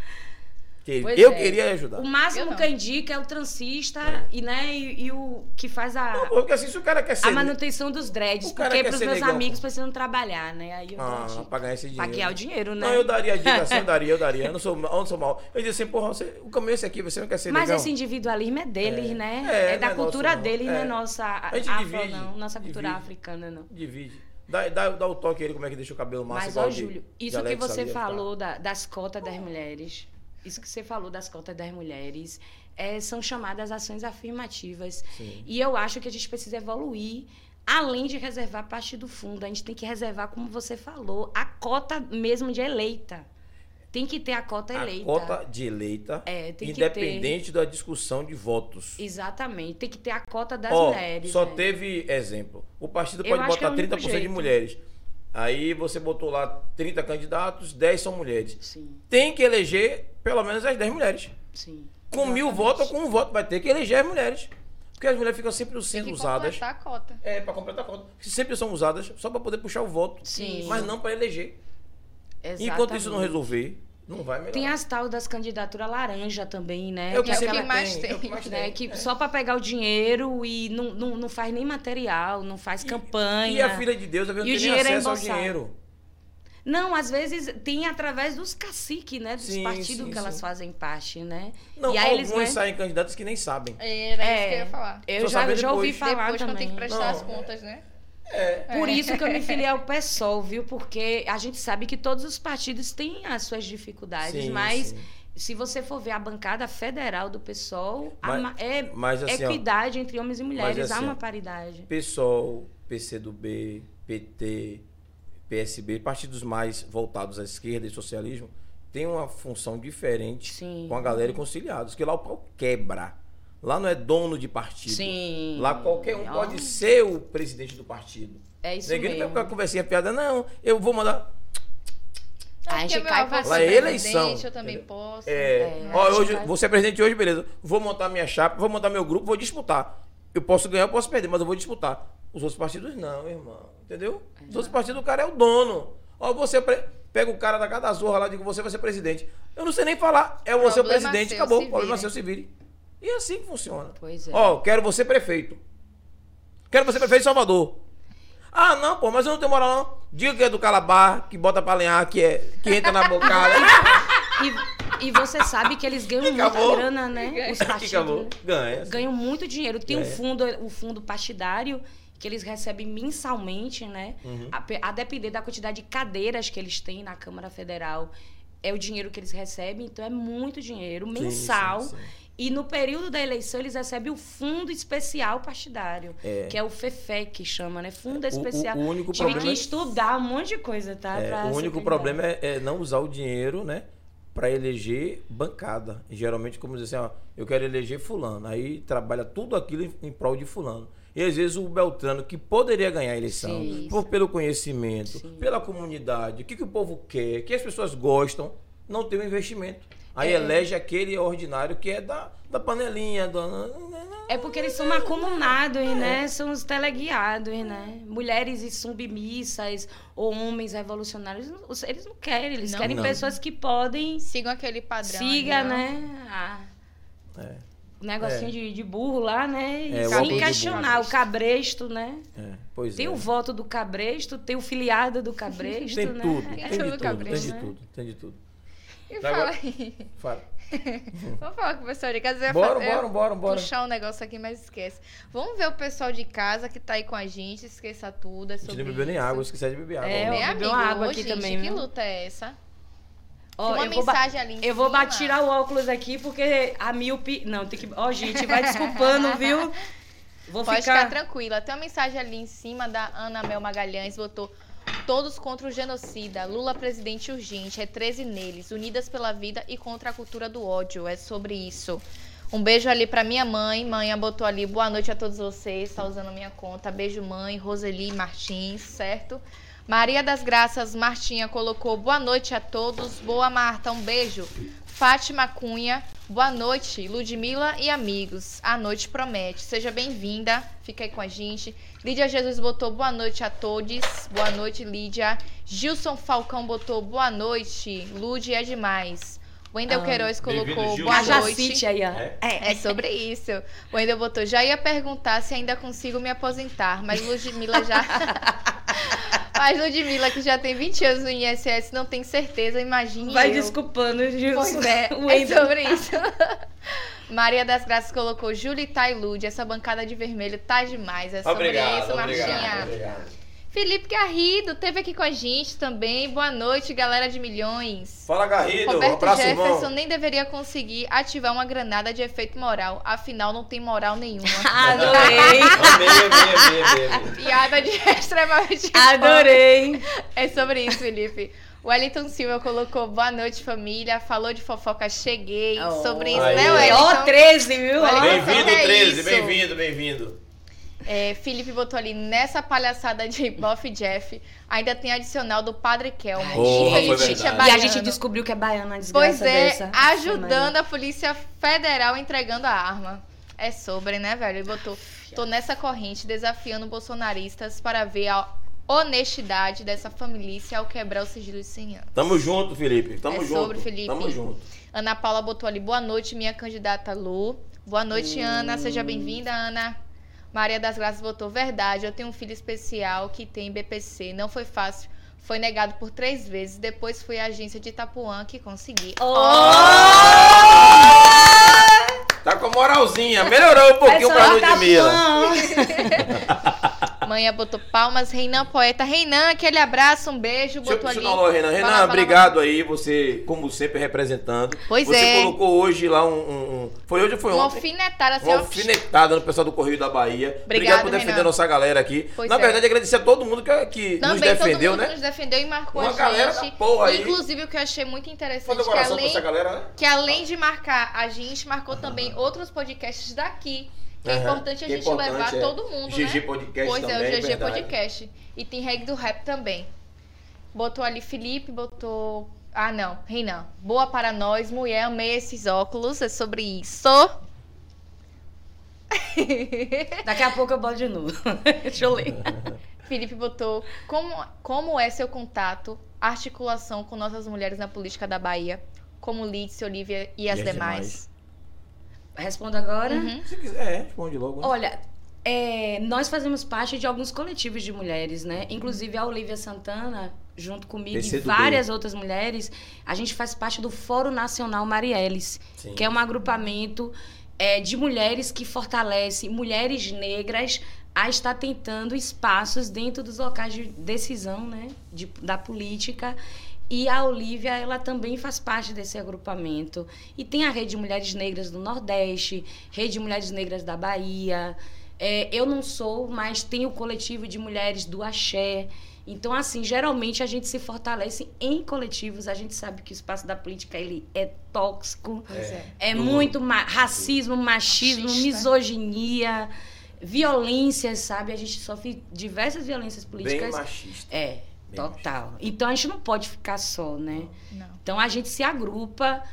Que- Pois eu é. queria ele ajudar. O Eu máximo não. que indica é o transista e, né, e, e o que faz a, Porque assim, se o cara quer ser. a manutenção dos dreads. Porque pros meus negão. amigos precisam trabalhar, né? Aí eu Ah, pra ganhar esse dinheiro. Pra ganhar o dinheiro, né? Não, eu daria dica assim, eu daria, eu daria. Eu não sou, eu não sou mal. Eu disse assim, porra, você, o caminho é esse aqui, você não quer ser Mas negão? esse individualismo é deles, É. né? É, É, da não é cultura nosso, não. deles, não é É. nossa A gente afro, divide, não. Nossa cultura divide. africana, não. Divide. Dá, dá, dá o toque aí, como é que deixa o cabelo massa Mas, igual ó, Júlio, isso que você tá? falou da- das cotas das mulheres, isso que você falou das cotas das mulheres, é, são chamadas ações afirmativas. Sim. E eu acho que a gente precisa evoluir, além de reservar parte do fundo. A gente tem que reservar, como você falou, a cota mesmo de eleita. Tem que ter a cota A eleita. cota de eleita, É, tem que independente da discussão de votos. Exatamente. Tem que ter a cota das Ó, mulheres. só né? teve exemplo. O partido pode é botar único 30% de jeito. mulheres. Aí você botou lá 30 candidatos, 10 são mulheres. Sim, Tem que eleger pelo menos as 10 mulheres. sim. Com mil votos ou com um voto, vai ter que eleger as mulheres. Porque as mulheres ficam sempre sendo que usadas. completar a cota. É, pra completar a conta. Sempre são usadas só pra poder puxar o voto. Sim. Mas não pra eleger. Exatamente. Enquanto isso não resolver, não vai melhorar. Tem as tal das candidaturas laranja também, né? É o que É o sempre que mais tem. É o que tem. mais né, tem. que só para pegar o dinheiro e não, não, não faz nem material, não faz campanha. E a filha de Deus, às vezes, E não tem é acesso ao embolsado. dinheiro. Não, às vezes tem através dos caciques, né? Dos Sim, partidos sim, que elas sim. fazem parte, né? Não, e aí eles, alguns né, saem candidatos que nem sabem. Era É. isso que eu ia falar. Eu Só já, já ouvi depois. falar Depois, quando tem também. que prestar Não, as contas, né? É. Por isso que eu me filiei ao PSOL, viu? Porque a gente sabe que todos os partidos têm as suas dificuldades, Sim, mas sim. se você for ver a bancada federal do PSOL, a Mas- ma- é Mas assim, ó, equidade entre homens e mulheres, há assim, uma ó, paridade. PSOL, PCdoB, PT, PSB, partidos mais voltados à esquerda e socialismo, tem uma função diferente Sim. com a galera e conciliados, que lá o pau quebra. Lá não é dono de partido. Sim. Lá qualquer um Ó, pode ser o presidente do partido. É isso Ninguém não mesmo. tem uma conversinha piada, não. Eu vou mandar. A gente meu cai pra Lá é eleição. presidente, Eu também posso. É, É, ó, a gente hoje, você é presidente hoje, beleza. Vou montar minha chapa, vou montar meu grupo, vou disputar. Eu posso ganhar, eu posso perder, mas eu vou disputar. Os outros partidos não, irmão. Entendeu? Os outros partidos, o cara é o dono. Ó, você pre- pega o cara da casa zorra lá e diz que você vai ser presidente. Eu não sei nem falar. É você o presidente, seu, acabou. se Problema seu, se vire. E é assim que funciona. Pois é. Ó, quero você prefeito. Quero você prefeito de Salvador. Ah, não, pô, mas eu não tenho moral, não. Diga que é do Calabar, que bota pra lenhar, que, é, que entra na bocada. E, e você sabe que eles ganham muita Acabou. grana, né? Os partidos. Ganha. ganham muito dinheiro. Tem um Ganha. fundo, o fundo partidário que eles recebem mensalmente, né? Uhum. A, a depender da quantidade de cadeiras que eles têm na Câmara Federal, é o dinheiro que eles recebem. Então é muito dinheiro Sim, mensal. sim, sim. E no período da eleição eles recebem o fundo especial partidário, É. que é o FEFE que chama, né? Fundo O- o- especial. o único Tive problema que é- estudar um monte de coisa, tá? É, o único problema é, é não usar o dinheiro, né? Pra eleger bancada. Geralmente, como dizer assim, ó, eu quero eleger fulano. Aí trabalha tudo aquilo em, em prol de fulano. E às vezes o Beltrano, que poderia ganhar a eleição, Sim. por, pelo conhecimento, Sim. pela comunidade, o que, que o povo quer, o que as pessoas gostam, não tem um investimento. Aí É. elege aquele ordinário que é da, da panelinha, da. É porque eles são macomunados, né? São os teleguiados, né? Mulheres e submissas ou homens revolucionários, os- eles não querem. Eles Não. querem Não. pessoas que podem Sigam aquele padrão. siga, ali, né? a- É, o negocinho de, de burro lá, né? E É, o se óculos de encaixonar. burro. O cabresto, né? é, pois Tem é. o voto do cabresto, tem o filiado do cabresto, Tem né? tudo, tem É de tudo tudo, cabresto, tem de né? tudo, tem de tudo. E Tá, fala agora- aí. Fala. Vamos falar com o pessoal de casa. Bora, bora, bora, bora. Puxar um negócio aqui, mas esquece. Vamos ver o pessoal de casa que tá aí com a gente. Esqueça tudo. É A gente não bebeu nem água, esqueci de beber água. É, né? Bem eu amigo, água aqui gente, também, Que viu? luta é essa? Ó, Tem uma eu vou ba- mensagem ali em Eu vou tirar o óculos aqui porque a míope. Não, tem que. Ó, gente, vai desculpando, viu? Vou Pode ficar. ficar tranquila. Tem uma mensagem ali em cima da Ana Mel Magalhães, botou todos contra o genocida. Lula presidente urgente, é 13 neles, unidas pela vida e contra a cultura do ódio. É sobre isso. Um beijo ali pra minha mãe. Mãe botou ali, boa noite a todos vocês. Tá usando a minha conta. Beijo, mãe. Roseli Martins, certo? Maria das Graças Martinha colocou boa noite a todos. Boa, Marta. Um beijo. Fátima Cunha, boa noite, Ludmila e amigos. A noite promete. Seja bem-vinda, fica aí com a gente. Lídia Jesus botou boa noite a todos. Boa noite, Lídia. Gilson Falcão botou boa noite. Lud é demais. Wendel Ah, Queiroz colocou boa A noite. Aí, ó. É? É sobre isso. O Wendel botou, já ia perguntar se ainda consigo me aposentar, mas Ludmilla já. mas Ludmilla, que já tem 20 anos no INSS, não tem certeza, imagine. Vai eu. desculpando, Gilson. Pois é, é sobre isso. Maria das Graças colocou Júlia e Lud, essa bancada de vermelho tá demais. É sobre Obrigado, isso, obrigado, Martinha. obrigado. Felipe Garrido teve aqui com a gente também. Boa noite, galera de milhões. Fala, Garrido. Roberto abraço, Jefferson irmão. nem deveria conseguir ativar uma granada de efeito moral, afinal não tem moral nenhuma. Adorei. Amei, amei, amei, amei, amei. Piada de extremamente Adorei. É sobre isso, Felipe. O Wellington Silva colocou boa noite, família. Falou de fofoca, cheguei. Oh. Sobre isso, Aí. né, Ó, Wellington? 13, viu? Bem-vindo, É 13, isso. bem-vindo, bem-vindo. É, Felipe botou ali, nessa palhaçada de Boff Jeff, ainda tem adicional do Padre Kelmo. Porra, é. E a gente descobriu que é baiana desgraça Pois é, dessa. ajudando a Polícia Federal entregando a arma. É sobre, né, velho? Ele botou, tô nessa corrente desafiando bolsonaristas para ver a honestidade dessa família ao quebrar o sigilo de 100 anos. Tamo junto, Felipe. Tamo É junto. sobre, Felipe. Tamo junto. Ana Paula botou ali, boa noite, minha candidata Lu. Boa noite, Ana. Seja bem-vinda, Ana. Maria das Graças botou, verdade, eu tenho um filho especial que tem BPC. Não foi fácil. Foi negado por três vezes. Depois fui à agência de Itapuã que consegui. Tá com moralzinha. Melhorou um pouquinho pra Ludmilla. Manhã botou palmas. Reinan, poeta. Reinan, aquele abraço, um beijo. Deixa Botou deixa eu ali. Renan. Renan, obrigado aí. Você, como sempre, representando. Pois você é. colocou hoje lá um, um- Foi hoje ou foi Uma ontem? alfinetada, assim, Uma alfinetada no pessoal do Correio da Bahia. Obrigado, Obrigado por defender Renan. nossa galera aqui. Pois Na é. verdade, agradecer a todo mundo que, que nos Também defendeu, todo mundo né? nos defendeu e marcou Uma a galera gente. da porra aí. Inclusive, o que eu achei muito interessante, que além, essa galera, né? que além de marcar a gente, marcou também outros podcasts daqui. Que é Aham. importante a Que é gente importante, levar é. todo mundo, GG né? Podcast pois também, é, o GG verdade. Podcast. E tem Reg do Rap também. Botou ali Felipe, botou. Ah, não, Renan. Boa para nós, mulher. Amei esses óculos. É sobre isso. Daqui a pouco eu boto de novo. Deixa eu ler. Felipe botou. Como, como é seu contato, articulação com nossas mulheres na política da Bahia? Como Lídice, Olivia e as as demais? Respondo agora. Uhum. Se quiser, é, responde logo. né? Olha, é, nós fazemos parte de alguns coletivos de mulheres, né? Inclusive a Olivia Santana, junto comigo PCdoB. e várias outras mulheres, a gente faz parte do Fórum Nacional Marielles, Sim. que é um agrupamento é, de mulheres que fortalece mulheres negras a estar tentando espaços dentro dos locais de decisão, né? de- da política. E a Olivia, ela também faz parte desse agrupamento. E tem a Rede de Mulheres Negras do Nordeste, Rede de Mulheres Negras da Bahia. É, eu não sou, mas tem o coletivo de mulheres do Axé. Então, assim, geralmente a gente se fortalece em coletivos. A gente sabe que o espaço da política ele é tóxico. Pois é. É Do- muito ma- racismo, machismo, Machista. misoginia, violências, sabe? A gente sofre diversas violências Bem políticas. machista. É, Bem total. Então a gente não pode ficar só, né? Não. Então a gente se agrupa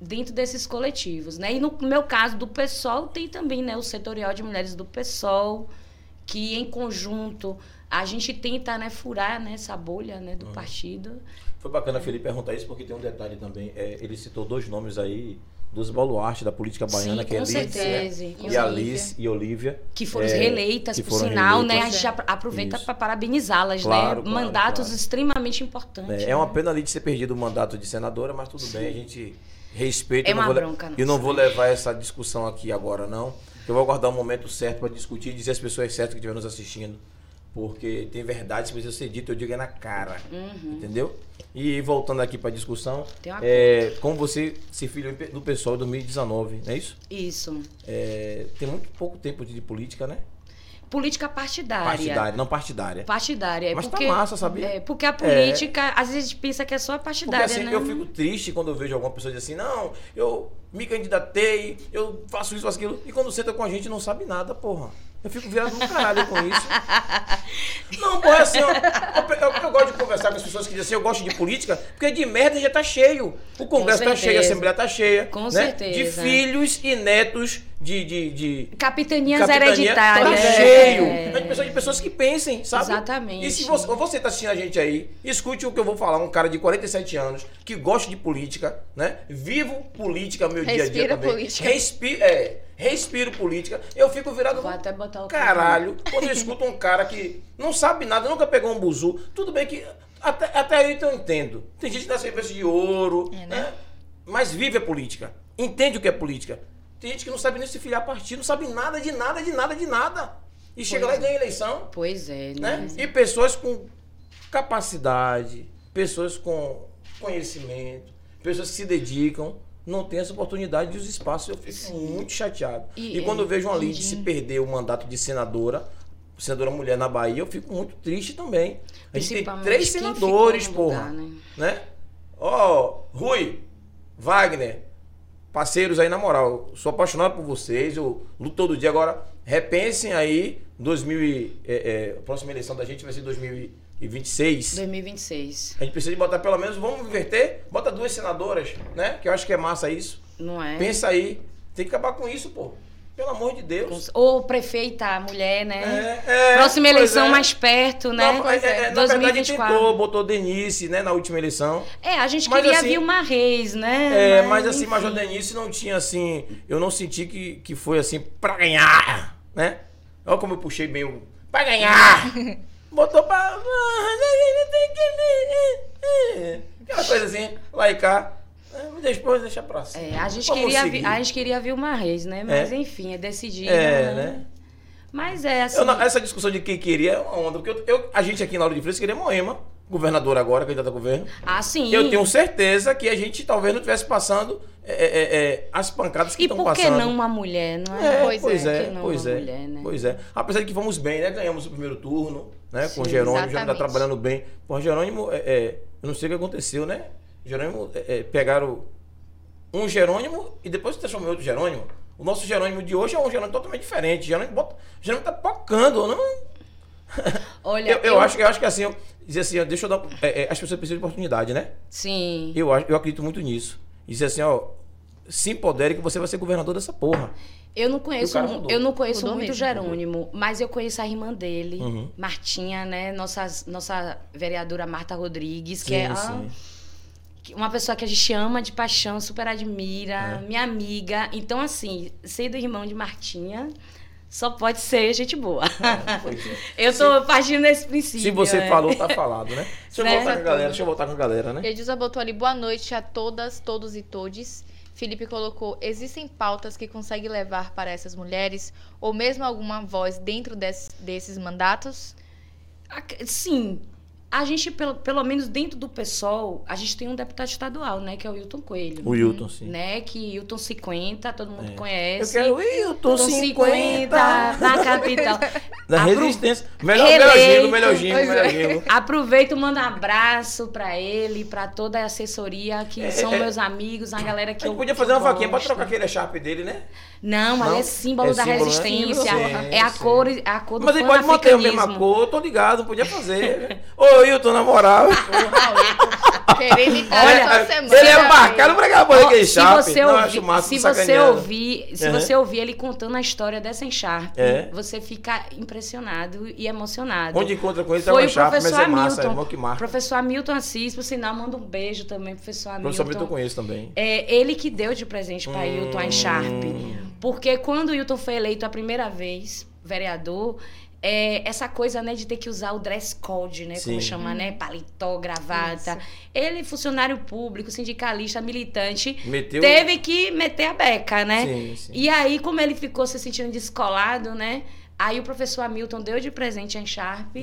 dentro desses coletivos, né? E no meu caso do PSOL tem também, né, o setorial de mulheres do PSOL, que em conjunto a gente tenta, né, furar né, essa bolha, né, do Uhum. partido. Foi bacana a Felipe perguntar isso, porque tem um detalhe também. É, ele citou dois nomes aí dos baluartes da política baiana, Sim, que é Liz, né? E E a. Liz e Olivia. que foram É, reeleitas, que por foram sinal, né? A reeleitas. gente apro- aproveita para parabenizá-las, Claro, né? claro, Mandatos claro. extremamente importantes. É, é uma né? pena ali de ser perdido o mandato de senadora, mas tudo bem, a gente respeita. É eu uma vou le- bronca Eu não vou levar essa discussão aqui agora, não. Eu vou aguardar um momento certo para discutir e dizer às pessoas certas que estiverem nos assistindo. Porque tem verdade que precisa ser dito, eu digo é na cara. Uhum. Entendeu? E voltando aqui para a discussão, é, como você se filiou do pessoal em 2019, não é isso? Isso. É, tem muito pouco tempo de política, né? Política partidária. Partidária, não partidária. Partidária. é Mas tá porque, massa, sabia? É, porque a política, às vezes a gente pensa que é só Porque partidária, assim, né? eu fico triste quando eu vejo alguma pessoa dizer assim, não, eu me candidatei, eu faço isso, faço aquilo. E quando senta com a gente não sabe nada, porra. Eu fico virado no caralho com isso. Não, porra, é assim, ó, eu, eu- eu gosto de conversar com as pessoas que dizem assim, eu gosto de política, porque de merda já tá cheio. O Congresso tá cheio, a Assembleia tá cheia. Com né? certeza. De filhos e netos de. de, de Capitanias capitania, hereditárias. Tá cheio. É. É de pessoas, de pessoas que pensem, sabe? Exatamente. E se você, você tá assistindo a gente aí, escute o que eu vou falar. Um cara de 47 anos, que gosta de política, né? Vivo política no meu dia a dia Respira também. política. Respi é, respiro política. Eu fico virado Vou até botar o caralho quando eu escuto um cara que não sabe nada, nunca pegou um buzu. Tudo bem que até, até aí eu entendo. Tem gente que nasce em berço de ouro, É, né? né? Mas vive a política. Entende o que é política. Tem gente que não sabe nem se filiar a partido, não sabe nada de nada, de nada, de nada. E chega lá e ganha eleição Pois é, né? né? E pessoas com capacidade, pessoas com conhecimento, pessoas que se dedicam, não têm essa oportunidade de os espaços. Eu fico muito chateado. E, E- quando eu vejo uma e- Lid se perder o mandato de senadora, senadora mulher na Bahia, eu fico muito triste também. A gente tem três senadores, porra. lugar, né? Né? Ó, Rui, Wagner, parceiros aí, na moral, eu sou apaixonado por vocês, eu luto todo dia. Agora, repensem aí, 2000 e, é, é, a próxima eleição da gente vai ser 2026. 2026. A gente precisa de botar pelo menos, vamos inverter, bota duas senadoras, né? Que eu acho que é massa isso. Não é? Pensa aí, tem que acabar com isso, pô. Pelo amor de Deus. Ou prefeita, mulher, né? É, é, Próxima pois eleição é. mais perto, né? Não, é, é, na verdade, 2024. tentou, botou Denise, né, na última eleição. É, a gente Mas queria assim- Vilma Reis, né? É, mas assim, enfim. Major Denise não tinha assim. Eu não senti que, que foi assim pra ganhar, né? Olha como eu puxei bem o. Pra ganhar! Botou pra. Aquela coisa assim, lá e cá. É, Depois deixa pra cima. É, a gente, Vamos queria, seguir. a gente queria Vilma Reis, né? Mas É. enfim, é decidido. É, né? Mas é assim. Eu não- essa discussão de quem queria é uma onda, porque eu, eu- a gente aqui na Lauro de Freitas queria Moema, governador agora, candidato a governo. Ah, sim. Eu tenho certeza que a gente talvez não estivesse passando é, é, é, as pancadas que E estão por passando. que não uma mulher, não é? É, Pois pois, é, é, por que não pois uma é, mulher, né? pois é. Apesar de que fomos bem, né? Ganhamos o primeiro turno, né? Com o Sim, Jerônimo, já tá exatamente. trabalhando bem. Pô, Jerônimo, é, é, eu não sei o que aconteceu, né? Jerônimo, é, é, pegaram um Jerônimo e depois se transformou em outro Jerônimo. O nosso Jerônimo de hoje é um Jerônimo totalmente diferente. Jerônimo, bota, Jerônimo tá pocando, não? Olha, Eu, eu acho, que- eu acho que assim, eu- dizer assim, ó, deixa eu dar. é, é, as pessoas precisam de oportunidade, né? Sim. Eu, acho- eu acredito muito nisso. Dizer assim, ó, se empodere que você vai ser governador dessa porra. Eu não conheço, mudou. eu não conheço Mudou muito mesmo. Jerônimo, mas eu conheço a irmã dele, Uhum. Martinha, né? Nossa, nossa vereadora Marta Rodrigues, que Sim, é sim. que- uma pessoa que a gente ama de paixão, super É. admira, minha amiga. Então, assim, ser do irmão de Martinha só pode ser gente boa. Pois é. eu tô partindo desse princípio. Se você né? falou, tá falado, né? Deixa eu Né? voltar com a galera, deixa eu voltar com a galera, né? Edilza botou ali, boa noite a todas, todos e todes. Felipe colocou, existem pautas que conseguem levar para essas mulheres, ou mesmo alguma voz dentro des- desses mandatos? Sim. A gente, pelo, pelo menos dentro do PSOL, a gente tem um deputado estadual, né? Que é o Hilton Coelho. O Hilton, sim. Né? Que Hilton 50, todo mundo É. Eu conhece. quero o Hilton Hilton 50. na capital. Da Apro- resistência. Melhor, melhor giro, melhor giro, Pois melhor é. giro. Aproveito e mando um abraço pra ele, pra toda a assessoria, que É, são é. meus amigos, a galera que A gente eu podia fazer eu uma vaquinha pra trocar aquele Sharp dele, né? Não, mas Não? é símbolo É da símbolo, né? resistência. Sim, é a cor, é a cor do Mas ele pode manter a mesma cor, tô ligado, podia fazer. Ô, Hilton, na moral. Querendo entrar Olha, essa semana. ele é marcado pra aquela porra Ó, daquele se Sharp. você Não, ouvir, acho massa, se você ouvir, se Uhum. você ouvir ele contando a história dessa Encharp, É. você fica impressionado e emocionado. Onde encontra com ele, Foi tava o mas professor é massa, é Hamilton. bom que marca. Professor Hamilton Assis, por sinal, manda um beijo também, professor O Hamilton. professor Milton eu conheço também. É ele que deu de presente para Hum. Hilton a Encharp. Porque quando o Hilton foi eleito a primeira vez, vereador, é, essa coisa, né, de ter que usar o dress code, né, como Sim. chama, né, paletó, gravata. Ele, funcionário público, sindicalista, militante, Meteu. teve que meter a beca, né? Sim, sim. E aí, como ele ficou se sentindo descolado, né? Aí o professor Hamilton deu de presente a Encharp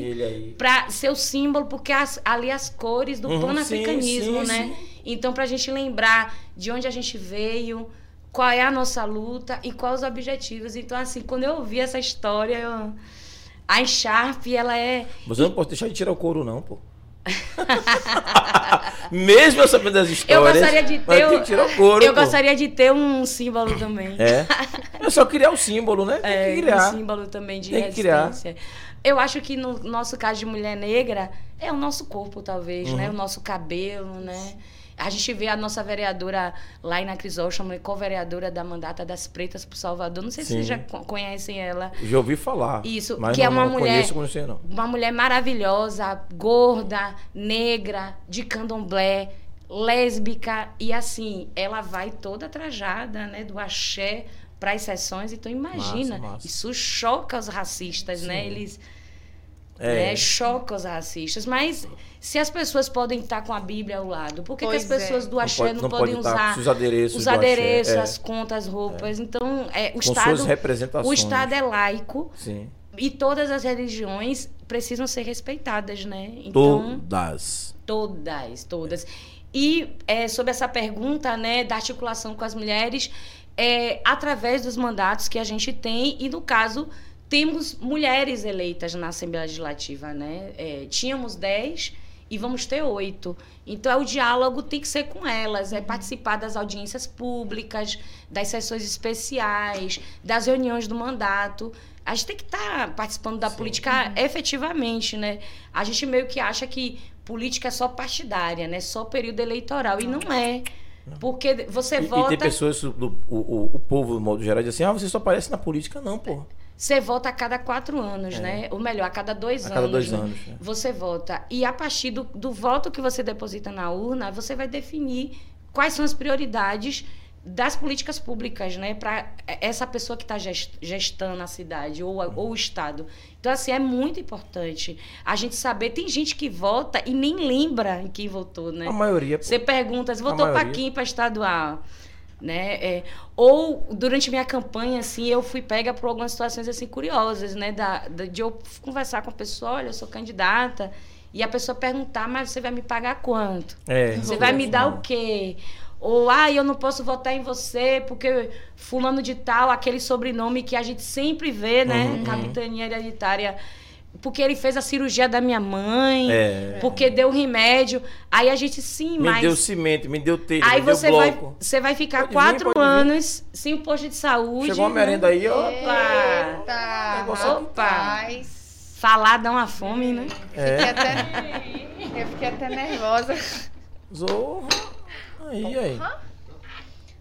para ser o símbolo, porque as- ali as cores do Uhum, panafricanismo, sim, sim, né? sim. Então, pra gente lembrar de onde a gente veio, qual é a nossa luta e quais os objetivos. Então, assim, quando eu ouvi essa história, eu... a Encharp, ela é... Você não pode deixar de tirar o couro, não, pô. Mesmo eu sabendo das Eu histórias. gostaria de mas ter... um- tirar o couro. eu pô. gostaria de ter um símbolo também. É. É só criar o símbolo, né? Tem É, que criar. um símbolo também de Tem que criar. resistência. Eu acho que no nosso caso de mulher negra, é o nosso corpo, talvez, Uhum. né? O nosso cabelo, né? A gente vê a nossa vereadora lá na Crisóstomo, co-vereadora da mandata das Pretas pro Salvador. Não sei se Sim. vocês já co- conhecem ela. Já ouvi falar. Isso, que é não, uma não mulher- Conheço, conheço, não. Uma mulher maravilhosa, gorda, negra, de candomblé, lésbica. E assim, ela vai toda trajada, né? Do axé para as sessões. Então imagina, Massa, massa. isso choca os racistas, né? Sim. Eles É. né, choca os racistas. Mas se as pessoas podem estar com a Bíblia ao lado, por que, que as é. pessoas do Não axé pode- não, não podem pode usar os adereços os do axé, adereços, é. as contas, roupas? Então, é, o Com Estado. O Estado é laico Sim. e todas as religiões precisam ser respeitadas, né? Então, Todas. todas, todas. E é, sobre essa pergunta, né, da articulação com as mulheres, é, através dos mandatos que a gente tem, e no caso, temos mulheres eleitas na Assembleia Legislativa, né? É, tínhamos 10 e vamos ter oito. Então, o diálogo tem que ser com elas, é participar das audiências públicas, das sessões especiais, das reuniões do mandato. A gente tem que estar participando da política efetivamente, né? A gente meio que acha que política é só partidária, né? Só período eleitoral. E não é. Porque você E, e vota. tem pessoas, do, o, o, o povo, no modo geral, diz assim: ah, você só aparece na política, não, pô. Você vota a cada quatro anos, né? Ou melhor, a cada dois É. A anos. cada dois né? anos, é. Você vota. E a partir do, do voto que você deposita na urna, você vai definir quais são as prioridades das políticas públicas, né? Para essa pessoa que está gestando a cidade ou, a- ou o Estado. Então, assim, é muito importante a gente saber. Tem gente que vota e nem lembra em quem votou, né? A maioria. Você pergunta, você votou para quem para estadual? Né? É, ou durante minha campanha, assim, eu fui pega por algumas situações assim curiosas, né? Da, da- de eu conversar com a pessoa, olha, eu sou candidata, e a pessoa perguntar, mas você vai me pagar quanto? É, Você vai me dar o quê? Ou, ah, eu não posso votar em você porque fulano de tal, aquele sobrenome que a gente sempre vê, né? Uhum, Capitania hereditária. Porque ele fez a cirurgia da minha mãe, É. porque deu remédio. Aí a gente, sim, Me mas... deu cimento, me deu telha, Aí me deu você vai, bloco. você vai ficar Pode vir, quatro vir. anos sem o posto de saúde. Chegou uma merenda aí, ó. Eita, aqui tá- rapaz. Falar dá uma fome, né? Fiquei É. até, eu fiquei até nervosa. Zorra. Aí, aí.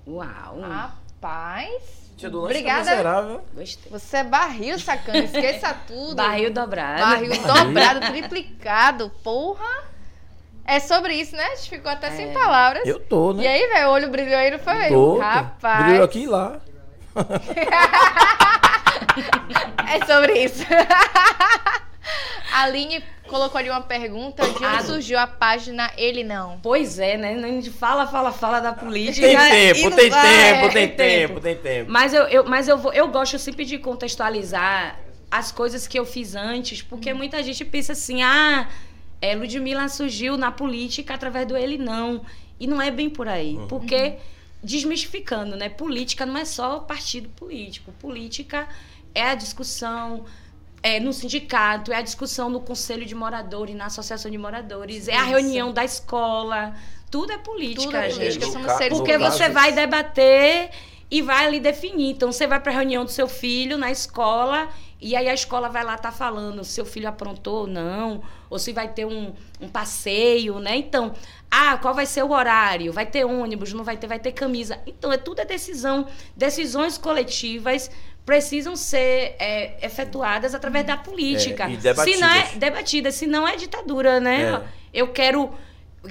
Uau. Rapaz. Tia do lanche tá Obrigada. miserável. Gostei. Você é barril, sacana. Esqueça tudo. Barril dobrado. Barril dobrado, triplicado. Porra. É sobre isso, né? A gente ficou até sem palavras. Eu tô, né? E aí, velho, o olho brilhou aí, não foi? Tô. Rapaz. Brilho aqui e lá. É sobre isso. Aline colocou ali uma pergunta de Ah, onde surgiu a página Ele Não. Pois é, né? A gente fala, fala, fala da política. Tem e tempo, não tem vai. tempo, É, tem tempo, tem tempo. Mas eu, eu, mas eu, vou, eu gosto sempre de contextualizar as coisas que eu fiz antes, porque muita gente pensa assim, ah, é, Ludmilla surgiu na política através do ele não. E não é bem por aí. Porque, desmistificando, né? Política não é só partido político. Política é a discussão é, no sindicato, é a discussão no conselho de moradores, na associação de moradores, é a reunião da escola. Tudo é política, Tudo é política, somos seres Porque você vai debater e vai ali definir. Então, você vai para a reunião do seu filho na escola e aí a escola vai lá estar falando se seu filho aprontou ou não, ou se vai ter um, um passeio, né? Então, ah, qual vai ser o horário? Vai ter ônibus, não vai ter, vai ter camisa. Então, é tudo é decisão. Decisões coletivas precisam ser é, efetuadas através da política. É, e se não é debatidas. debatida, se não é ditadura, né? É. Eu quero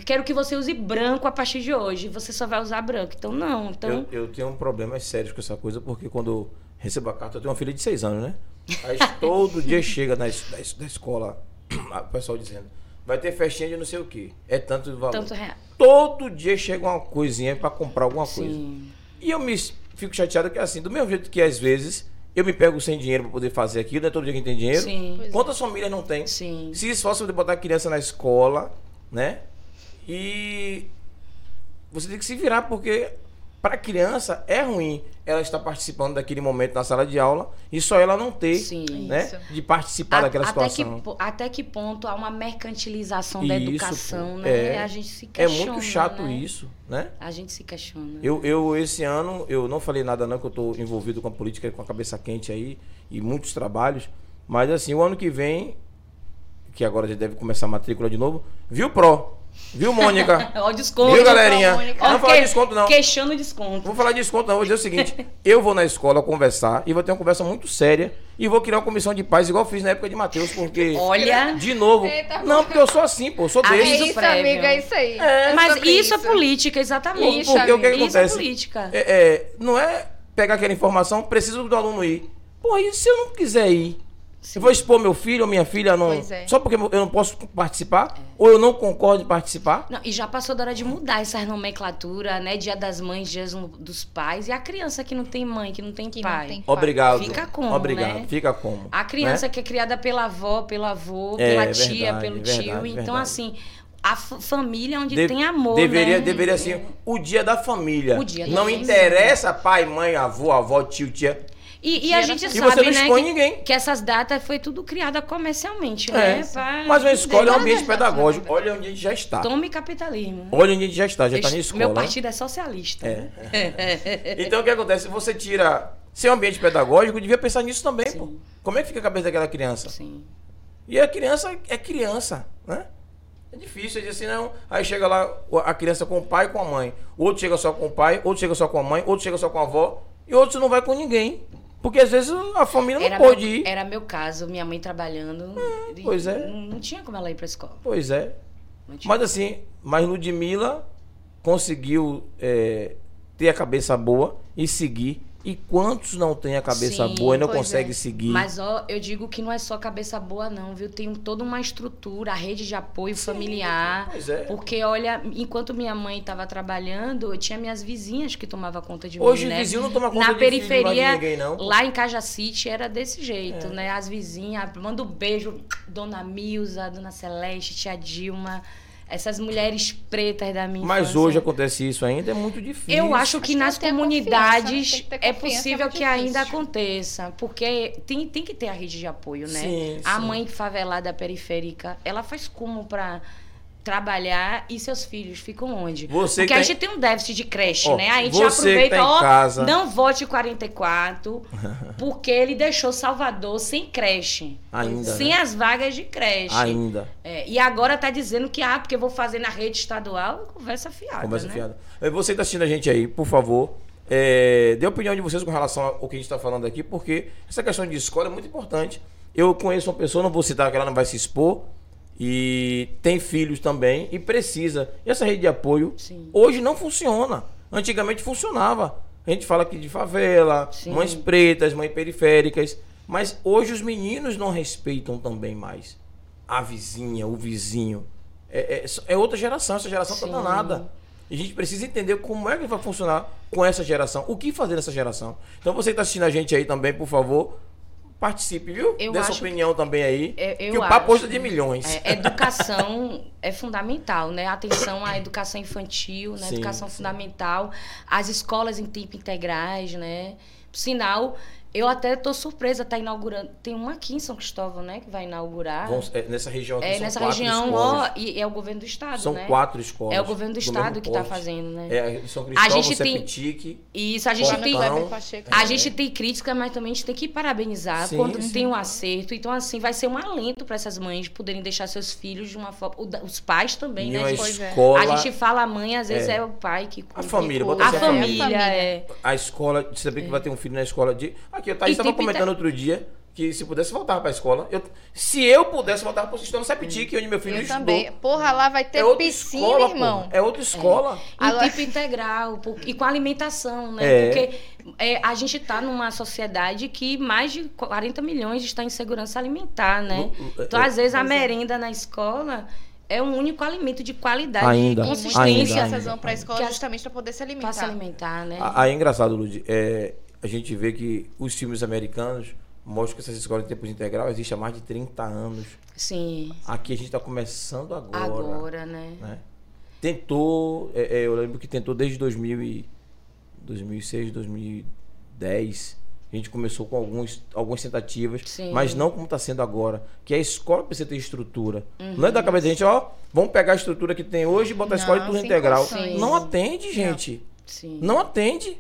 quero que você use branco a partir de hoje. Você só vai usar branco. Então, não. Então, Eu, eu tenho um problemas sérios com essa coisa, porque quando eu recebo a carta, eu tenho uma filha de seis anos, né? Aí todo dia chega na, es- da escola, o pessoal dizendo, vai ter festinha de não sei o quê. É tanto de valor. tanto real. Todo dia chega uma coisinha pra comprar alguma coisa. Sim. E eu me fico chateado que assim, do mesmo jeito que às vezes eu me pego sem dinheiro pra poder fazer aquilo, não é todo dia que tem dinheiro. Sim. É. Quantas famílias não tem? Sim. Se esforça pra botar a criança na escola, né? E você tem que se virar, porque para a criança é ruim ela estar participando daquele momento na sala de aula e só ela não ter, Sim. né? Isso. De participar daquela até, que, situação. po- até que ponto há uma mercantilização da educação, pô. né? É. A gente se É questiona. muito chato né? isso, né? A gente se questiona. Eu, eu, esse ano, eu não falei nada não, que eu estou envolvido com a política, com a cabeça quente aí, e muitos trabalhos. Mas assim, o ano que vem, que agora já deve começar a matrícula de novo, viu, Pro? Viu, Mônica? Ó, desconto. Viu, galerinha? Mônica. Não vou falar de desconto, não. Queixando o Não desconto. vou falar de desconto, não. Vou dizer o seguinte: eu vou na escola conversar e vou ter uma conversa muito séria e vou criar uma comissão de paz, igual eu fiz na época de Matheus, porque. Olha, De novo. Eita, não, porque eu sou assim, pô, eu sou Ah, É desse. Isso isso, prévio. amiga, é isso aí. mas sobre isso é política, exatamente. Isso, Porque o que, que Isso é acontece? política. É, é, não é pegar aquela informação, preciso do aluno ir. Pô, e se eu não quiser ir? Eu vou expor meu filho ou minha filha não, é. só porque eu não posso participar? Ou eu não concordo em participar? Não, e já passou da hora de mudar essas nomenclaturas, né? Dia das mães, dia dos pais. E a criança que não tem mãe, que não tem Que não pai. tem pai. Obrigado. Fica como, Obrigado. né? Fica como? A criança né? que é criada pela avó, pelo avô, É, pela tia, verdade, pelo verdade, tio. Então, verdade. assim, a família é onde De- tem amor, deveria, né? Deveria assim, o dia da família. O dia da não família. interessa pai, mãe, avô, avó, tio, tia. E, e a gente E sabe, você não né, expõe que, ninguém. que essas datas foi tudo criada comercialmente, É. né? Pra Mas uma escola é um ambiente pedagógico. Olha onde a gente já está. Tome capitalismo. Olha onde a gente já está, já está na escola. Meu partido é socialista. É. Então o que acontece? Você tira. Se é um ambiente pedagógico, devia pensar nisso também, Sim. pô. Como é que fica a cabeça daquela criança? Sim. E a criança é criança, né? É difícil, dizer assim, não. Aí chega lá a criança com o pai e com a mãe. O outro chega só com o pai, outro chega só com a mãe, outro chega só com a avó, e outro não vai com ninguém. Porque às vezes a família não Era pode meu, ir. era meu caso, minha mãe trabalhando. e pois é. Não, não tinha como ela ir pra escola. Pois é. Mas assim, mas Ludmilla conseguiu é, ter a cabeça boa e seguir. E quantos não têm a cabeça Sim, boa e não pois conseguem é. seguir? Mas ó, eu digo que não é só cabeça boa, não, viu? Tem toda uma estrutura, a rede de apoio familiar. Pois é. Porque, olha, enquanto minha mãe estava trabalhando, eu tinha minhas vizinhas que tomavam conta de Hoje mim, o né? vizinho não toma conta Na de mais de periferia, ninguém, não. lá em Cajacite, era desse jeito, É. né? As vizinhas, manda um beijo, Dona Milza, Dona Celeste, Tia Dilma, essas mulheres pretas da minha Mas infância. hoje acontece isso ainda, é muito difícil. Eu acho que Acho que nas comunidades né? Que ter é confiança, possível é que ainda difícil. aconteça, porque tem, tem que ter a rede de apoio, né? Sim, a sim. mãe favelada periférica, ela faz como pra trabalhar e seus filhos ficam onde? Você Porque que a tá gente tem um déficit de creche, Ó, né? A gente aproveita, tá ó, casa. não vote 44, porque ele deixou Salvador sem creche. Ainda, Sem né? as vagas de creche. Ainda. É, e agora tá dizendo que, ah, porque eu vou fazer na rede estadual, conversa fiada. Conversa né? fiada. Eh, Você que tá assistindo a gente aí, por favor, é, dê a opinião de vocês com relação ao que a gente está falando aqui, porque essa questão de escola é muito importante. Eu conheço uma pessoa, não vou citar que ela não vai se expor, e tem filhos também e precisa. E essa rede de apoio Sim. hoje não funciona. Antigamente funcionava. A gente fala aqui de favela, Sim. mães pretas, mães periféricas, mas hoje os meninos não respeitam também mais a vizinha, o vizinho. É, é- é outra geração, essa geração tá Sim. danada. E a gente precisa entender como é que vai funcionar com essa geração. O que fazer nessa geração. Então você que está assistindo a gente aí também, por favor, participe, viu? Eu Dê sua opinião também aí. É, eu que o papo hoje é de milhões. É, educação é fundamental, né? Atenção à educação infantil, né? Sim, educação sim. fundamental, as escolas em tempo integrais, né? Por sinal, eu até tô surpresa, tá inaugurando. Tem uma aqui em São Cristóvão, né? Que vai inaugurar. Vão- é, nessa região aqui é, são nessa quatro região, escolas. ó, e é o governo do estado, São né? quatro escolas. É o governo do estado mesmo que tá porte. fazendo, né? É, São Cristóvão, gente tem- Septique. E isso a gente Portão. tem. A É. gente tem crítica, mas também a gente tem que parabenizar Sim, quando sim. tem um acerto. Então, assim, vai ser um alento para essas mães poderem deixar seus filhos de uma forma. Os pais também, né? gente? É. escola. A gente fala a mãe, às vezes É. é, o pai que. A família, que bota A assim, cuida. família, família. é. A escola, você sabe que vai ter um filho na escola de. Aqui, a Thaís E estava comentando outro dia que se pudesse voltar pra escola. Eu, se eu pudesse voltar pro sistema Septique, onde meu filho Eu estudou. também. Porra, lá vai ter É outra piscina, escola, irmão. porra. É outra escola. Em Agora- tipo integral por- e com alimentação, né? É. Porque é, a gente está numa sociedade que mais de 40 milhões está em segurança alimentar, né? No- Então, é, às vezes, a é. merenda na escola é um único alimento de qualidade, Ainda, de E ainda, consistência crianças ainda. vão pra escola Que a- justamente pra poder se alimentar. para se alimentar, né? Aí é engraçado, Lud. É, a gente vê que os filmes americanos mostram que essas escolas de tempo integral existem há mais de 30 anos. Sim. Aqui a gente está começando agora. Agora, né? né? Tentou, é, é, eu lembro que tentou desde 2000 e 2006, 2010. A gente começou com alguns, algumas tentativas, Sim. mas não como está sendo agora. Que a escola precisa ter estrutura. Uhum. Não é da cabeça da gente, ó, vamos pegar a estrutura que tem hoje e botar a escola Não, em sem integral. condições. Não atende, gente. Sim. Não atende.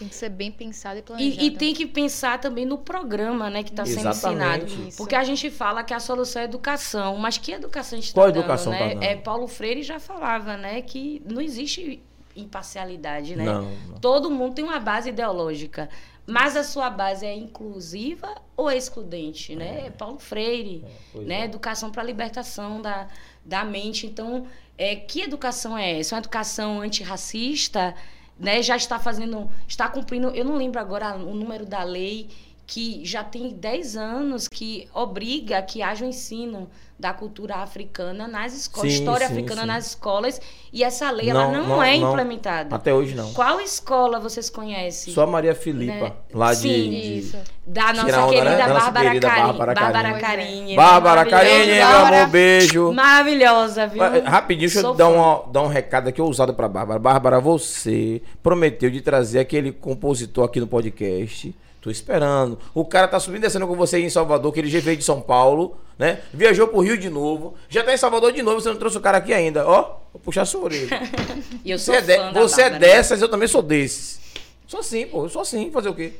Tem que ser bem pensado e planejado. E, e tem que pensar também no programa, né, que está sendo Exatamente. ensinado. Isso. Porque a gente fala que a solução é educação, mas que educação a gente Qual tá dando, educação né? tá dando? É, Paulo Freire já falava, né, que não existe imparcialidade, né? Não, não. Todo mundo tem uma base ideológica, mas a sua base é inclusiva ou é excludente, né? É Paulo Freire, pois né? é. Educação para a libertação da, da mente. Então, é, que educação é essa? Uma educação antirracista, né? Já está fazendo, está cumprindo, eu não lembro agora o número da lei que já tem 10 anos que obriga que haja o ensino da cultura africana nas escolas, Sim, história sim, africana sim. nas escolas, e essa lei ela Não, não, não, é não. implementada. Até hoje não. Qual escola vocês conhecem? Só a Maria Filipa, Né? lá de, Sim. de- Isso. Da nossa querida né? Bárbara Carinha. Bárbara Carinha. Bárbara. Carinha, meu Bárbara. amor, beijo. Maravilhosa, viu? Rapidinho, deixa eu Sou dar, fã. uma, dar um recado aqui ousado pra Bárbara. Bárbara, você prometeu de trazer aquele compositor aqui no podcast. Tô esperando. O cara tá subindo e descendo com você aí em Salvador, que ele já veio de São Paulo, né? Viajou pro Rio de novo. Já tá em Salvador de novo, você não trouxe o cara aqui ainda. Ó, vou puxar sua orelha. E eu Você sou é, de- você é Bárbara. dessas, eu também sou desses. Sou assim, pô. Eu sou assim. Fazer o quê?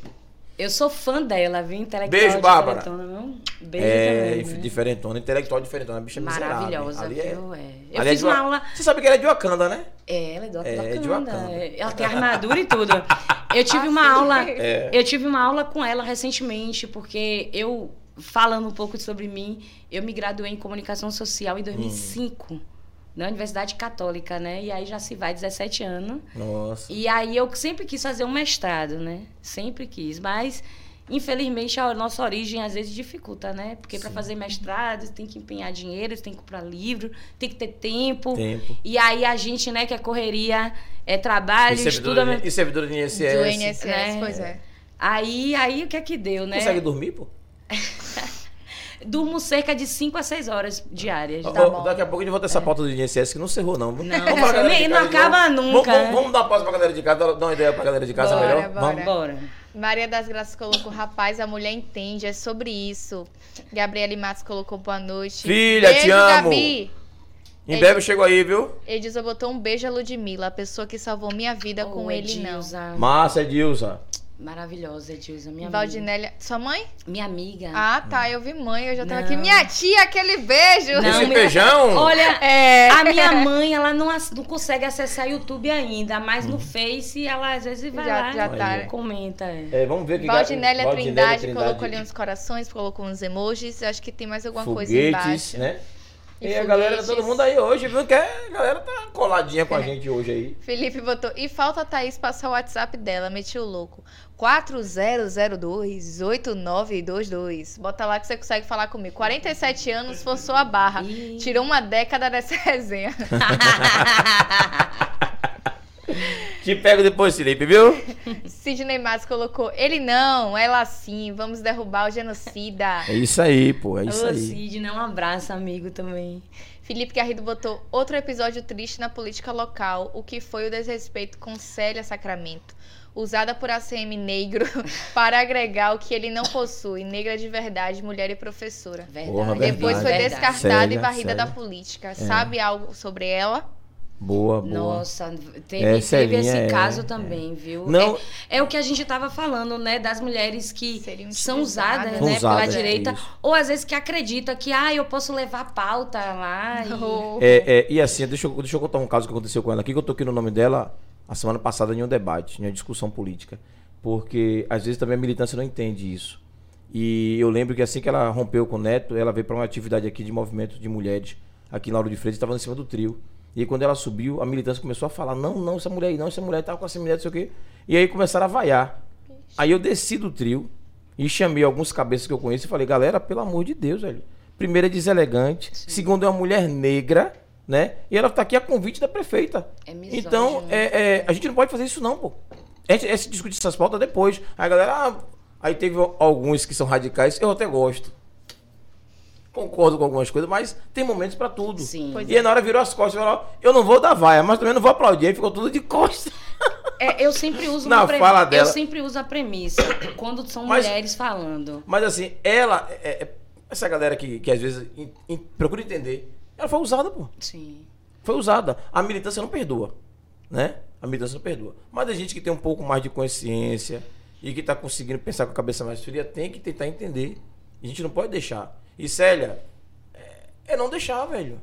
Eu sou fã dela, viu? Intelectual Beijo, Bárbara. Beijo é, também, né? diferentona, intelectual diferentona. A bicha é? Maravilhosa, Ali é- viu? É. Eu ali é fiz de uma aula... Você sabe que ela é de Wakanda, né? É, ela é do É, é de Wakanda. Wakanda. É, Ela tem armadura e tudo. Eu tive uma Ah, sim. aula. É. Eu tive uma aula com ela recentemente, porque eu, falando um pouco sobre mim, eu me graduei em comunicação social em 2005, na Universidade Católica, né? E aí já se vai 17 anos. Nossa. E aí eu sempre quis fazer um mestrado, né? Sempre quis, mas infelizmente a nossa origem às vezes dificulta, né? Porque para fazer mestrado tem que empenhar dinheiro, tem que comprar livro, tem que ter tempo. Tempo. E aí a gente, né, que é correria, é trabalho, E estuda. servidora, de- e servidora de INSS. Do INSS, né? pois é. Aí, aí o que é que deu, né? Consegue dormir, pô? Durmo cerca de 5 a 6 horas diárias. Tá. Daqui a pouco a gente volta essa pauta do INSS que não cerrou, não. Não, nem- não de acaba nunca, Vamos, vamos dar uma pausa pra galera de casa, dar uma ideia pra galera de casa Bora, melhor? bora. Vamos. Bora. Maria das Graças colocou, rapaz, a mulher entende, é sobre isso. Gabriele Matos colocou boa noite. Filha, Beijo, te amo. Gabi. Em breve eu chego aí, viu? Edilza botou um beijo a Ludmilla, a pessoa que salvou minha vida com Oh, ele não. Edilza. Massa, Edilza. Maravilhosa, Edilza. Minha amiga. Valdinélia. Sua mãe? Minha amiga. Ah, tá. Eu vi mãe. Eu já tava Não. aqui. Minha tia, aquele beijo. Não, Esse minha- feijão. Olha, É. a minha mãe, ela não, não consegue acessar YouTube ainda, mas no Face ela às vezes vai Já- lá já tá. e comenta. é. É, vamos ver que Valdinélia Valdinélia Trindade, colocou ali uns corações, colocou uns emojis. Acho que tem mais alguma coisa foguetes, embaixo. né? E E, a galera, todo mundo aí hoje, viu? Que a galera tá coladinha com a gente hoje aí. Felipe botou. E falta a Thaís passar o WhatsApp dela, meti o louco. 4002-8922. Bota lá que você consegue falar comigo. 47 anos, forçou a barra. Ih. Tirou uma década dessa resenha. Te pego depois, Felipe, viu? Sidney Matos colocou. Ele não, ela sim. Vamos derrubar o genocida. É isso aí, pô. É isso Ô, aí. Sidney, um abraço, amigo, também. Felipe Garrido botou outro episódio triste na política local, o que foi o desrespeito com Célia Sacramento, usada por ACM negro para agregar o que ele não possui, negra de verdade, mulher e professora. Verdade. Porra, Depois foi Verdade. descartada Célia, e varrida Célia. da política. Sabe algo sobre ela? Boa, boa. Nossa, teve, É, teve esse é, caso é. também, viu? Não- É, é o que a gente tava falando, né? Das mulheres que são usadas, né, Usadas, pela é direita. isso. Ou às vezes que acredita que, ah, eu posso levar pauta lá. e- Oh. É, é, e assim, deixa eu, deixa eu contar um caso que aconteceu com ela aqui, que eu toquei no nome dela a semana passada em um debate, em uma discussão política. Porque às vezes também a militância não entende isso. E eu lembro que assim que ela rompeu com o Neto, ela veio para uma atividade aqui de movimento de mulheres, aqui em Lauro de Freitas, estava em cima do trio. E aí, quando ela subiu, a militância começou a falar: não, não, essa mulher aí, não, essa mulher tava com essa mulher, não sei o quê. E aí começaram a vaiar. Aí eu desci do trio e chamei alguns cabeças que eu conheço e falei: galera, pelo amor de Deus, velho. Primeiro é deselegante, segundo é uma mulher negra, né? E ela tá aqui a convite da prefeita. É misógino. então, é, é, a gente não pode fazer isso, não, pô. Gente, a gente discute essas pautas depois. Aí a galera, ah, aí teve alguns que são radicais, eu até gosto. Concordo com algumas coisas, mas tem momentos pra tudo. Sim. Pois E aí na hora virou as costas e falou, eu não vou dar vaia, mas também não vou aplaudir. Aí ficou tudo de costas. É, eu sempre uso Na uma fala dela. Eu sempre uso a premissa quando são Mas- mulheres falando. Mas assim, ela, é- é- essa galera que, que às vezes in- in- procura entender, ela foi usada, pô. Sim. Foi usada. A militância não perdoa, né? A militância não perdoa. Mas a gente que tem um pouco mais de consciência e que tá conseguindo pensar com a cabeça mais fria, tem que tentar entender. A gente não pode deixar. E Célia, é, é não deixar, velho.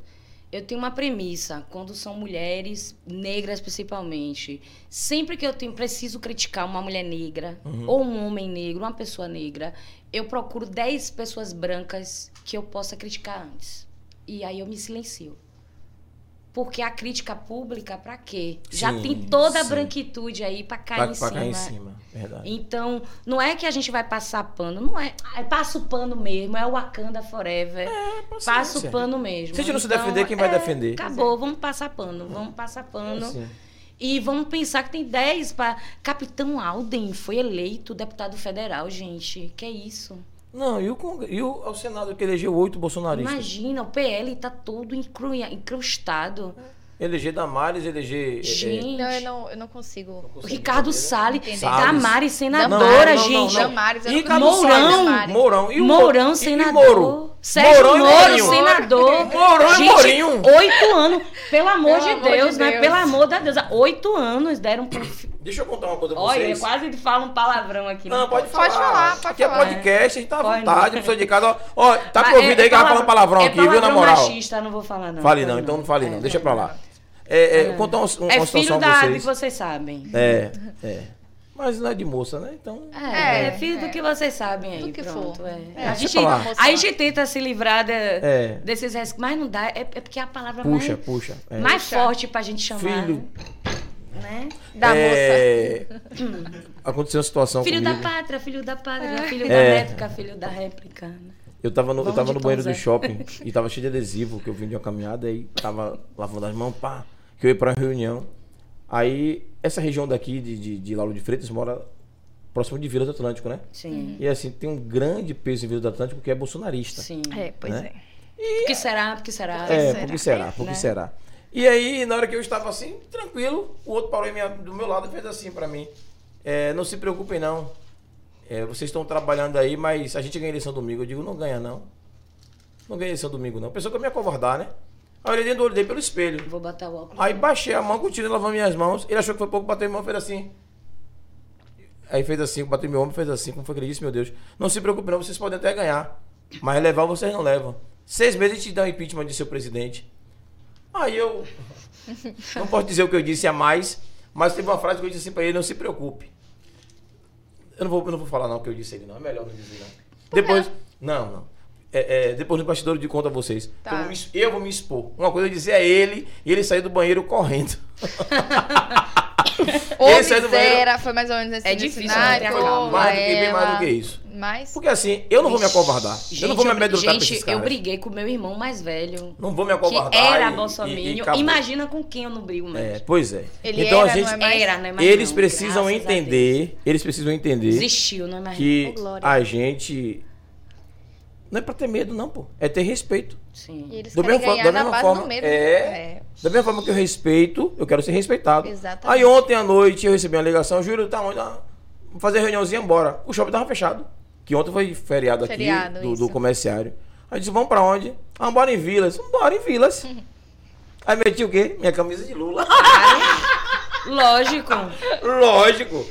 Eu tenho uma premissa, quando são mulheres negras principalmente. Sempre que eu tenho, preciso criticar uma mulher negra, ou um homem negro, uma pessoa negra, eu procuro 10 pessoas brancas que eu possa criticar antes. E aí eu me silencio. Porque a crítica pública, pra quê? Já Sim, tem toda a sim. branquitude aí pra cair Pra, em pra cima. cair em cima. Verdade. Então, não é que a gente vai passar pano, não é. Ah, Passa o pano mesmo, é o Wakanda Forever. Passa o pano mesmo. Se a gente não se Então, defender, quem vai é, defender? Acabou, vamos passar pano, vamos passar pano. Assim. E vamos pensar que tem 10 para. Capitão Alden foi eleito deputado federal, gente. Que é isso? Não, e o, e o, o Senado que elegeu oito bolsonaristas? Imagina, o PL tá todo incru- incrustado. Eleger Damares, eleger. é, é, Gente. Não, eu não, eu não consigo. O Ricardo Salles, Entender. Damares, Não, senadora, não, não, gente. não. Damares, eu não Ricardo consigo. Mourão, Damares. Mourão. E o Mourão, e- e senador. Moro. Sérgio Mourão Moro, Mourinho. senador. Mourão e Gente, Mourinho. Oito anos. Pelo amor, Pelo de, amor de Deus, né? Deus. Pelo amor de Deus. Oito anos deram pro. Deixa eu contar uma coisa pra Olha, vocês. eu quase falo um palavrão aqui. Não, pode falar. Pode falar, pode aqui falar. é podcast, a gente tá à Pode vontade, não. pessoa de casa. Ó, ó, tá Mas com ouvido é- aí que é ela falando palavrão é aqui, viu, na moral? machista, não vou falar não. Fale Pode não, então não fale não, É, deixa pra lá. É, é, contar uma, uma É situação filho da que vocês. vocês sabem. É, é. Mas não é de moça, né? Então. É, É, é filho é. do que vocês sabem aí, Do que pronto. for. É. É, a, gente, a gente tenta se livrar de- É. desses res- mas não dá, é, é porque é a palavra Puxa, mais, puxa. É. mais Puxa. forte pra gente chamar. Filho. Né? Da moça. é, Aconteceu uma situação Filho comigo. da pátria, filho da pátria, filho É. da réplica, filho da réplica. né? Eu tava no, eu tava de no banheiro Zé. do shopping e tava cheio de adesivo, que eu vim de uma caminhada e tava lavando as mãos, pá, que eu ia pra uma reunião. Aí, essa região daqui de, de, de Lauro de Freitas mora próximo de Vila do Atlântico, né? Sim. E assim, tem um grande peso em Vila do Atlântico que é bolsonarista. Sim. É, pois Né? é. Por que será? Por que será? É, será? por que será? Por que Né? será? E aí, na hora que eu estava assim, tranquilo, o outro parou em minha- do meu lado e fez assim pra mim. É, não se preocupem não. É, vocês estão trabalhando aí, mas a gente ganha eleição domingo. Eu digo, não ganha não. Não ganha eleição domingo não. Pensou que eu ia me acovardar, né? Aí eu olhei dentro do olho dele pelo espelho. Vou botar o óculos. Aí baixei a mão, continuei lavando minhas mãos. Ele achou que foi pouco, bateu a mão, fez assim. Aí fez assim, bateu meu ombro, fez assim. Como foi que ele disse, meu Deus? Não se preocupe não, vocês podem até ganhar. Mas levar vocês não levam. Seis meses a gente dá um impeachment de seu presidente. Aí eu... Não posso dizer o que eu disse a mais, mas teve uma frase que eu disse assim pra ele, não se preocupe. Eu não vou, eu não vou falar não o que eu disse a ele não, é melhor não dizer não. Depois... Não, não. É, é, depois no bastidor de conta a vocês. Tá. Eu, vou me, es- eu vou me expor. Uma coisa eu dizer a ele e ele sair do banheiro correndo. Ô, Esse é do miséria, foi mais ou menos esse É nesse difícil cenário, calma. ô, Mais do que, bem mais do que isso. Mas, Porque assim, eu não vou me acovardar. eu não vou me eu, amedrontar gente, esses eu caras. briguei com meu irmão mais velho. Não vou me Que acovardar. era e- e- e bolsominion. Imagina com quem eu não brigo mais. É, pois é. Ele então era, a gente. não é mais? Era, não é mais eles não, precisam entender. Eles precisam entender Desistiu, não é mais que Glória. a gente. Não é pra ter medo, não, pô. É ter respeito. Sim. e eles Do querem mesmo, ganhar da mesma base forma. do medo. É, Da mesma forma que eu respeito, eu quero ser respeitado. Exatamente. Aí ontem à noite eu recebi uma ligação, Júlio, tá onde? Ah, Vamos fazer reuniãozinha, bora. O shopping tava fechado. Que ontem foi feriado aqui Feriado, do, isso. do comerciário. Aí disse, vamos pra onde? Ah, bora em Vilas. Bora em Vilas. Aí meti o quê? Minha camisa de Lula. Lógico. Lógico.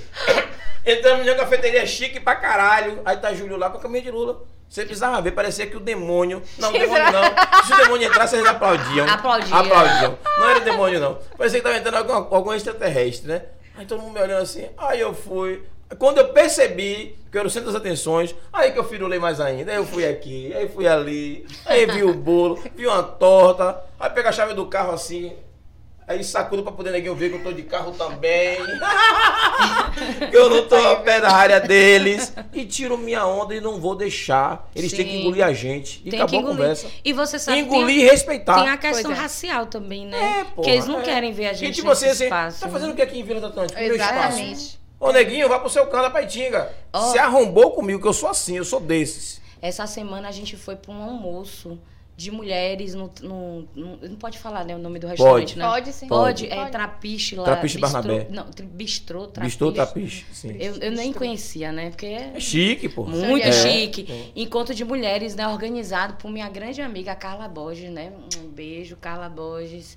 Entramos numa cafeteria chique pra caralho. Aí tá Júlio lá com a camisa de Lula. Você precisava ver, parecia que o demônio. Não, o demônio não. Se o demônio entrasse, eles aplaudiam. Aplaudia. Aplaudiam. Não era demônio, não. Parecia que tava entrando algum, algum extraterrestre, né? Aí todo mundo me olhando assim. Aí eu fui. Quando eu percebi que eu era o centro das atenções, aí que eu firulei mais ainda. Aí eu fui aqui, aí fui ali, aí vi o bolo, vi uma torta, aí pega a chave do carro assim, aí sacudo pra poder ninguém ver que eu tô de carro também. que eu não tô a pé da área deles. E tiro minha onda e não vou deixar. Eles têm que Sim. engolir a gente. E Tem acabou que a conversa. E você sabe Engolir e respeitar. tem a questão é. racial também, né? É, porra, Porque eles não é. querem ver a gente tipo nesse você, assim, espaço. tá fazendo o que aqui em Vila do Atlântico? Meu espaço. Exatamente. Ô, neguinho, vá pro seu canto da Paitinga. Ó. Se arrombou comigo, que eu sou assim, eu sou desses. Essa semana a gente foi para um almoço de mulheres no, no- no- não pode falar né, o nome do restaurante, Pode. né? Pode sim. Pode, Pode. é Trapiche lá. Trapiche bistrô- Barnabé. Não, tri- bistrô, Trapiche. Bistou tapiche. Sim. Eu, eu nem conhecia, né? Porque é É chique, pô. muito É. chique. É. Encontro de mulheres, né? Organizado por minha grande amiga Carla Borges, né? Um beijo, Carla Borges.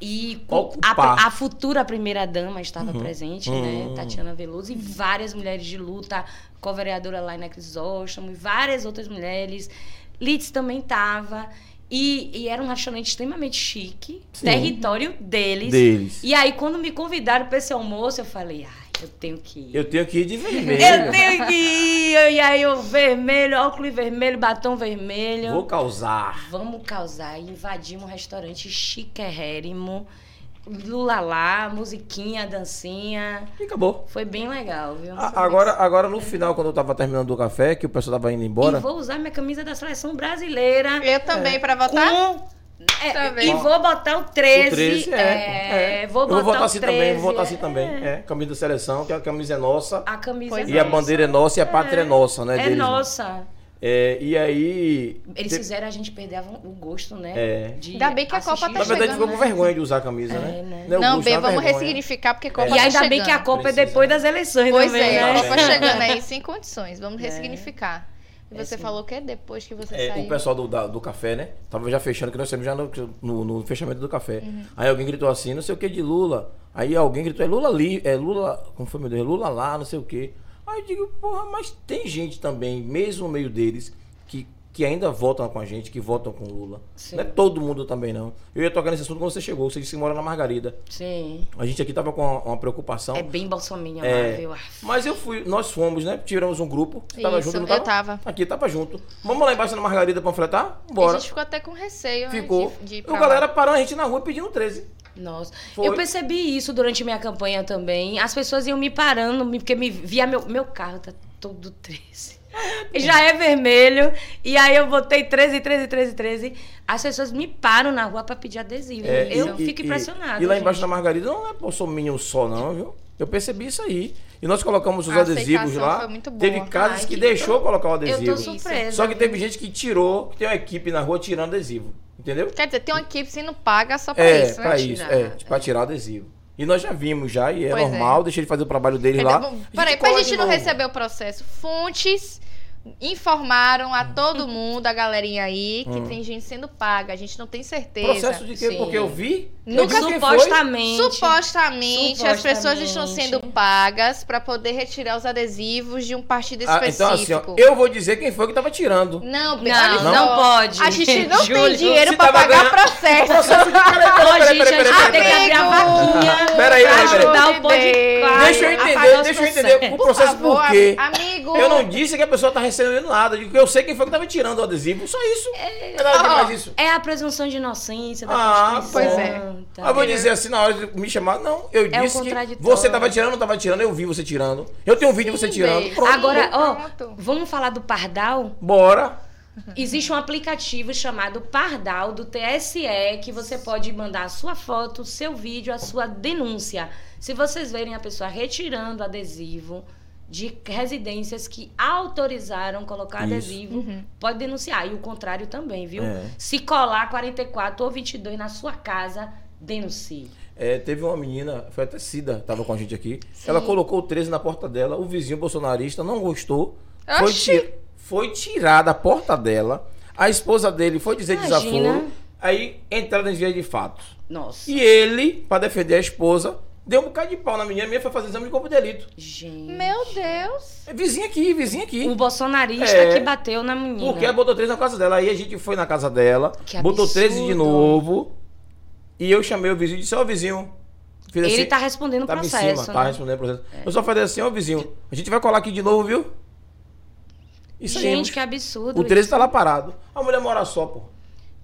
E a, a futura primeira-dama estava presente, Uhum. né? Tatiana Veloso. E várias mulheres de luta, co-vereadora Laina Crisóstomo, e várias outras mulheres. Litz também estava. E, e era um restaurante extremamente chique, Sim. território deles. Deles. E aí, quando me convidaram para esse almoço, eu falei, ai, eu tenho que ir. Eu tenho que ir de vermelho. Eu tenho que ir. E aí, eu vermelho, óculos vermelho, batom vermelho. Vou causar. Vamos causar. E invadimos um restaurante chiquérrimo. Lula lá, musiquinha, dancinha. E acabou. Foi bem legal, viu? A- agora, agora, no final, quando eu tava terminando o café, que o pessoal tava indo embora. E vou usar minha camisa da seleção brasileira. Eu também, pra votar? Com. é, Também. e vou botar o 13. O 13, é. é. Vou eu botar vou votar o assim 13, também, vou votar assim é. também. É, camisa da seleção, que a camisa é nossa. A camisa Pois é E a nossa. bandeira é nossa e a pátria é, nossa, né? É deles, né? É, e aí. Eles te- fizeram a gente perder o gosto, né? É. de Ainda bem que a Copa tá Na verdade, jogo. ficou com né? vergonha de usar a camisa, É, né? né? é o Não, gosto, B, é uma vamos vergonha. ressignificar, porque Copa E tá ainda bem que a chegando. Copa Precisa. é depois das eleições Pois também, é, a né? Copa chegando aí sem condições. Vamos ressignificar. E É, você falou que é depois que você É, saiu. o pessoal do, da- do café, né? Tava já fechando, que nós estamos já no, no- no fechamento do café. Uhum. Aí alguém gritou assim, não sei o que de Lula. Aí alguém gritou, é Lula ali, é Lula, como foi meu Deus, é Lula lá, não sei o que. Aí eu digo, porra, mas tem gente também, mesmo no meio deles, que, que ainda votam com a gente, que votam com Lula. Sim. Não é todo mundo também, não. Eu ia tocar nesse assunto quando você chegou, você disse que mora na Margarida. Sim. A gente aqui tava com uma, uma preocupação. É bem bolsominha lá, É, viu? mas eu fui, nós fomos, né? Tiramos um grupo. Você tava Isso, junto, não eu tava. Aqui, tava junto. Vamos lá embaixo na Margarida panfletar? Bora. a gente ficou até com receio né, Ficou. de, E o galera lá. parou a gente na rua pedindo 13. Nossa. Foi. Eu percebi isso durante minha campanha também. As pessoas iam me parando, porque me via meu, meu carro, tá todo 13. Já é vermelho. E aí eu botei 13, 13, 13, 13. As pessoas me param na rua pra pedir adesivo. É, eu e- fico e- impressionada. E lá embaixo gente. da Margarida não é bolsominion só, não, viu? Eu percebi isso aí. E nós colocamos os A adesivos lá. Teve casas Ai, que que deixou colocar o Eu adesivo. tô surpresa. Só que teve gente que tirou, que tem uma equipe na rua tirando adesivo. Entendeu? Quer dizer, tem uma equipe sendo paga só pra é, isso, né? pra isso. Tirar, É, é. pra tirar adesivo. E nós já vimos já, e é Pois é. normal, deixa ele fazer o trabalho dele lá. Então, Peraí, pra gente não receber o processo, fontes informaram Hum. a todo mundo, a galerinha aí, que tem gente sendo paga. A gente não tem certeza. Processo de quê? Sim. Porque eu vi. Nunca eu vi. Supostamente. Supostamente, as pessoas estão sendo pagas pra poder retirar os adesivos de um partido Ah, então assim, específico. ó, eu vou dizer quem foi que tava tirando. Não, Não, só. não pode. A gente não Júlio, tem dinheiro tava pagar ganhando- processo. Processo de peraí, peraí, peraí, peraí, gente peraí, tem que peraí. abrir a vaquinha. Peraí, peraí, peraí. Deixa eu entender, deixa eu entender o processo favor, por quê. amigo. Eu não disse que a pessoa tá recebendo nada. Eu digo eu sei quem foi que tava tirando o adesivo. Só isso. É nada Ó, demais isso. É a presunção de inocência da Ah, pois é. tá? Eu vou dizer assim, na hora de me chamar, não, eu É disse que você tava tirando, não tava tirando, eu vi você tirando. Eu tenho um vídeo de você tirando. Pronto. Agora, ó, vamos falar do Pardal? Bora. Existe um aplicativo chamado Pardal do TSE que você pode mandar a sua foto, o seu vídeo, a sua denúncia. Se vocês verem a pessoa retirando adesivo de residências que autorizaram colocar Isso. adesivo, pode denunciar. E o contrário também, viu? É. Se colar 44 ou 22 na sua casa, denuncie. É, teve uma menina, foi até Cida, tava com a gente aqui. Ela colocou o 13 na porta dela, o vizinho bolsonarista não gostou. Foi, Oxi. ti- foi tirada a porta dela. A esposa dele foi dizer Imagina. desaforo. Aí entraram em via de fatos. Nossa. E ele, pra defender a esposa, deu um bocado de pau na menina. A menina foi fazer exame de corpo de delito. Gente. Meu Deus. É vizinha aqui, vizinha aqui. O bolsonarista É. que bateu na menina. Porque ela botou 13 na casa dela. Aí a gente foi na casa dela, Que botou 13 de novo. E eu chamei o vizinho e disse: Ó, vizinho. Fiz Ele assim, tá respondendo o processo. em cima, tá né? respondendo o processo. Eu só falei assim: Ó, vizinho, a gente vai colar aqui de novo, viu? E Gente, saímos. que absurdo. O 13 isso. tá lá parado. A mulher mora só, pô.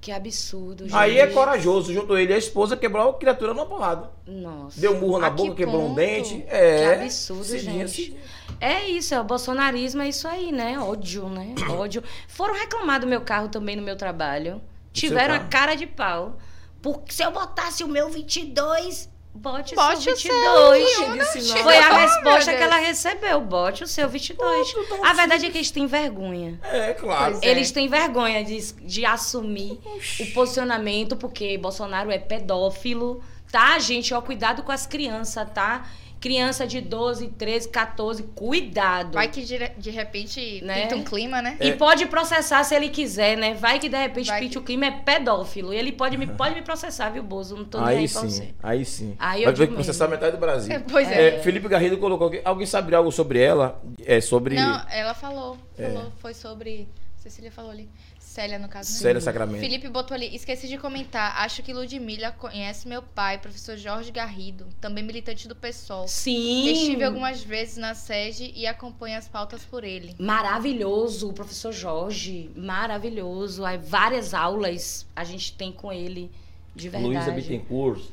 Que absurdo, gente. Aí é corajoso. Juntou ele e a esposa, quebrou a criatura numa porrada. Nossa. Deu murro na boca, quebrou um dente. É. Que absurdo, gente. É isso, é o bolsonarismo, é isso aí, né? Ódio, né? Ódio. Foram reclamar do meu carro também no meu trabalho. Tiveram a cara de pau. Porque se eu botasse o meu 22, bote, Bote seu seu, 22. Não disse nada. Foi a Oh, resposta que ela recebeu. Bote o seu 22. Pronto, então A verdade é que eles têm vergonha. É, claro. Pois é. Eles têm vergonha de, de assumir o posicionamento, porque Bolsonaro é pedófilo, tá, gente? Ó, cuidado com as crianças, tá? Criança de 12, 13, 14, cuidado. Vai que de, de repente Né? pinta um clima, né? E pode processar se ele quiser, né? Vai que de repente Vai pinte que- o crime é pedófilo. E ele pode me, pode me processar, viu, Bozo? Não tô nem aí, Aí pra sim, você. aí sim. Aí eu Vai ter que processar mesmo. metade do Brasil. Pois é. Felipe Garrido colocou aqui. Alguém sabe algo sobre ela? É sobre Não, ela falou. É. Falou, foi sobre. Cecília falou ali. Célia, no caso. né? Célia Sacramento. Felipe botou ali. Esqueci de comentar. Acho que Ludmilla conhece meu pai, professor Jorge Garrido, também militante do PSOL. Sim. Estive algumas vezes na sede e acompanho as pautas por ele. Maravilhoso, o professor Jorge. Maravilhoso. Aí, várias aulas a gente tem com ele. De verdade. Luísa Bittencourt.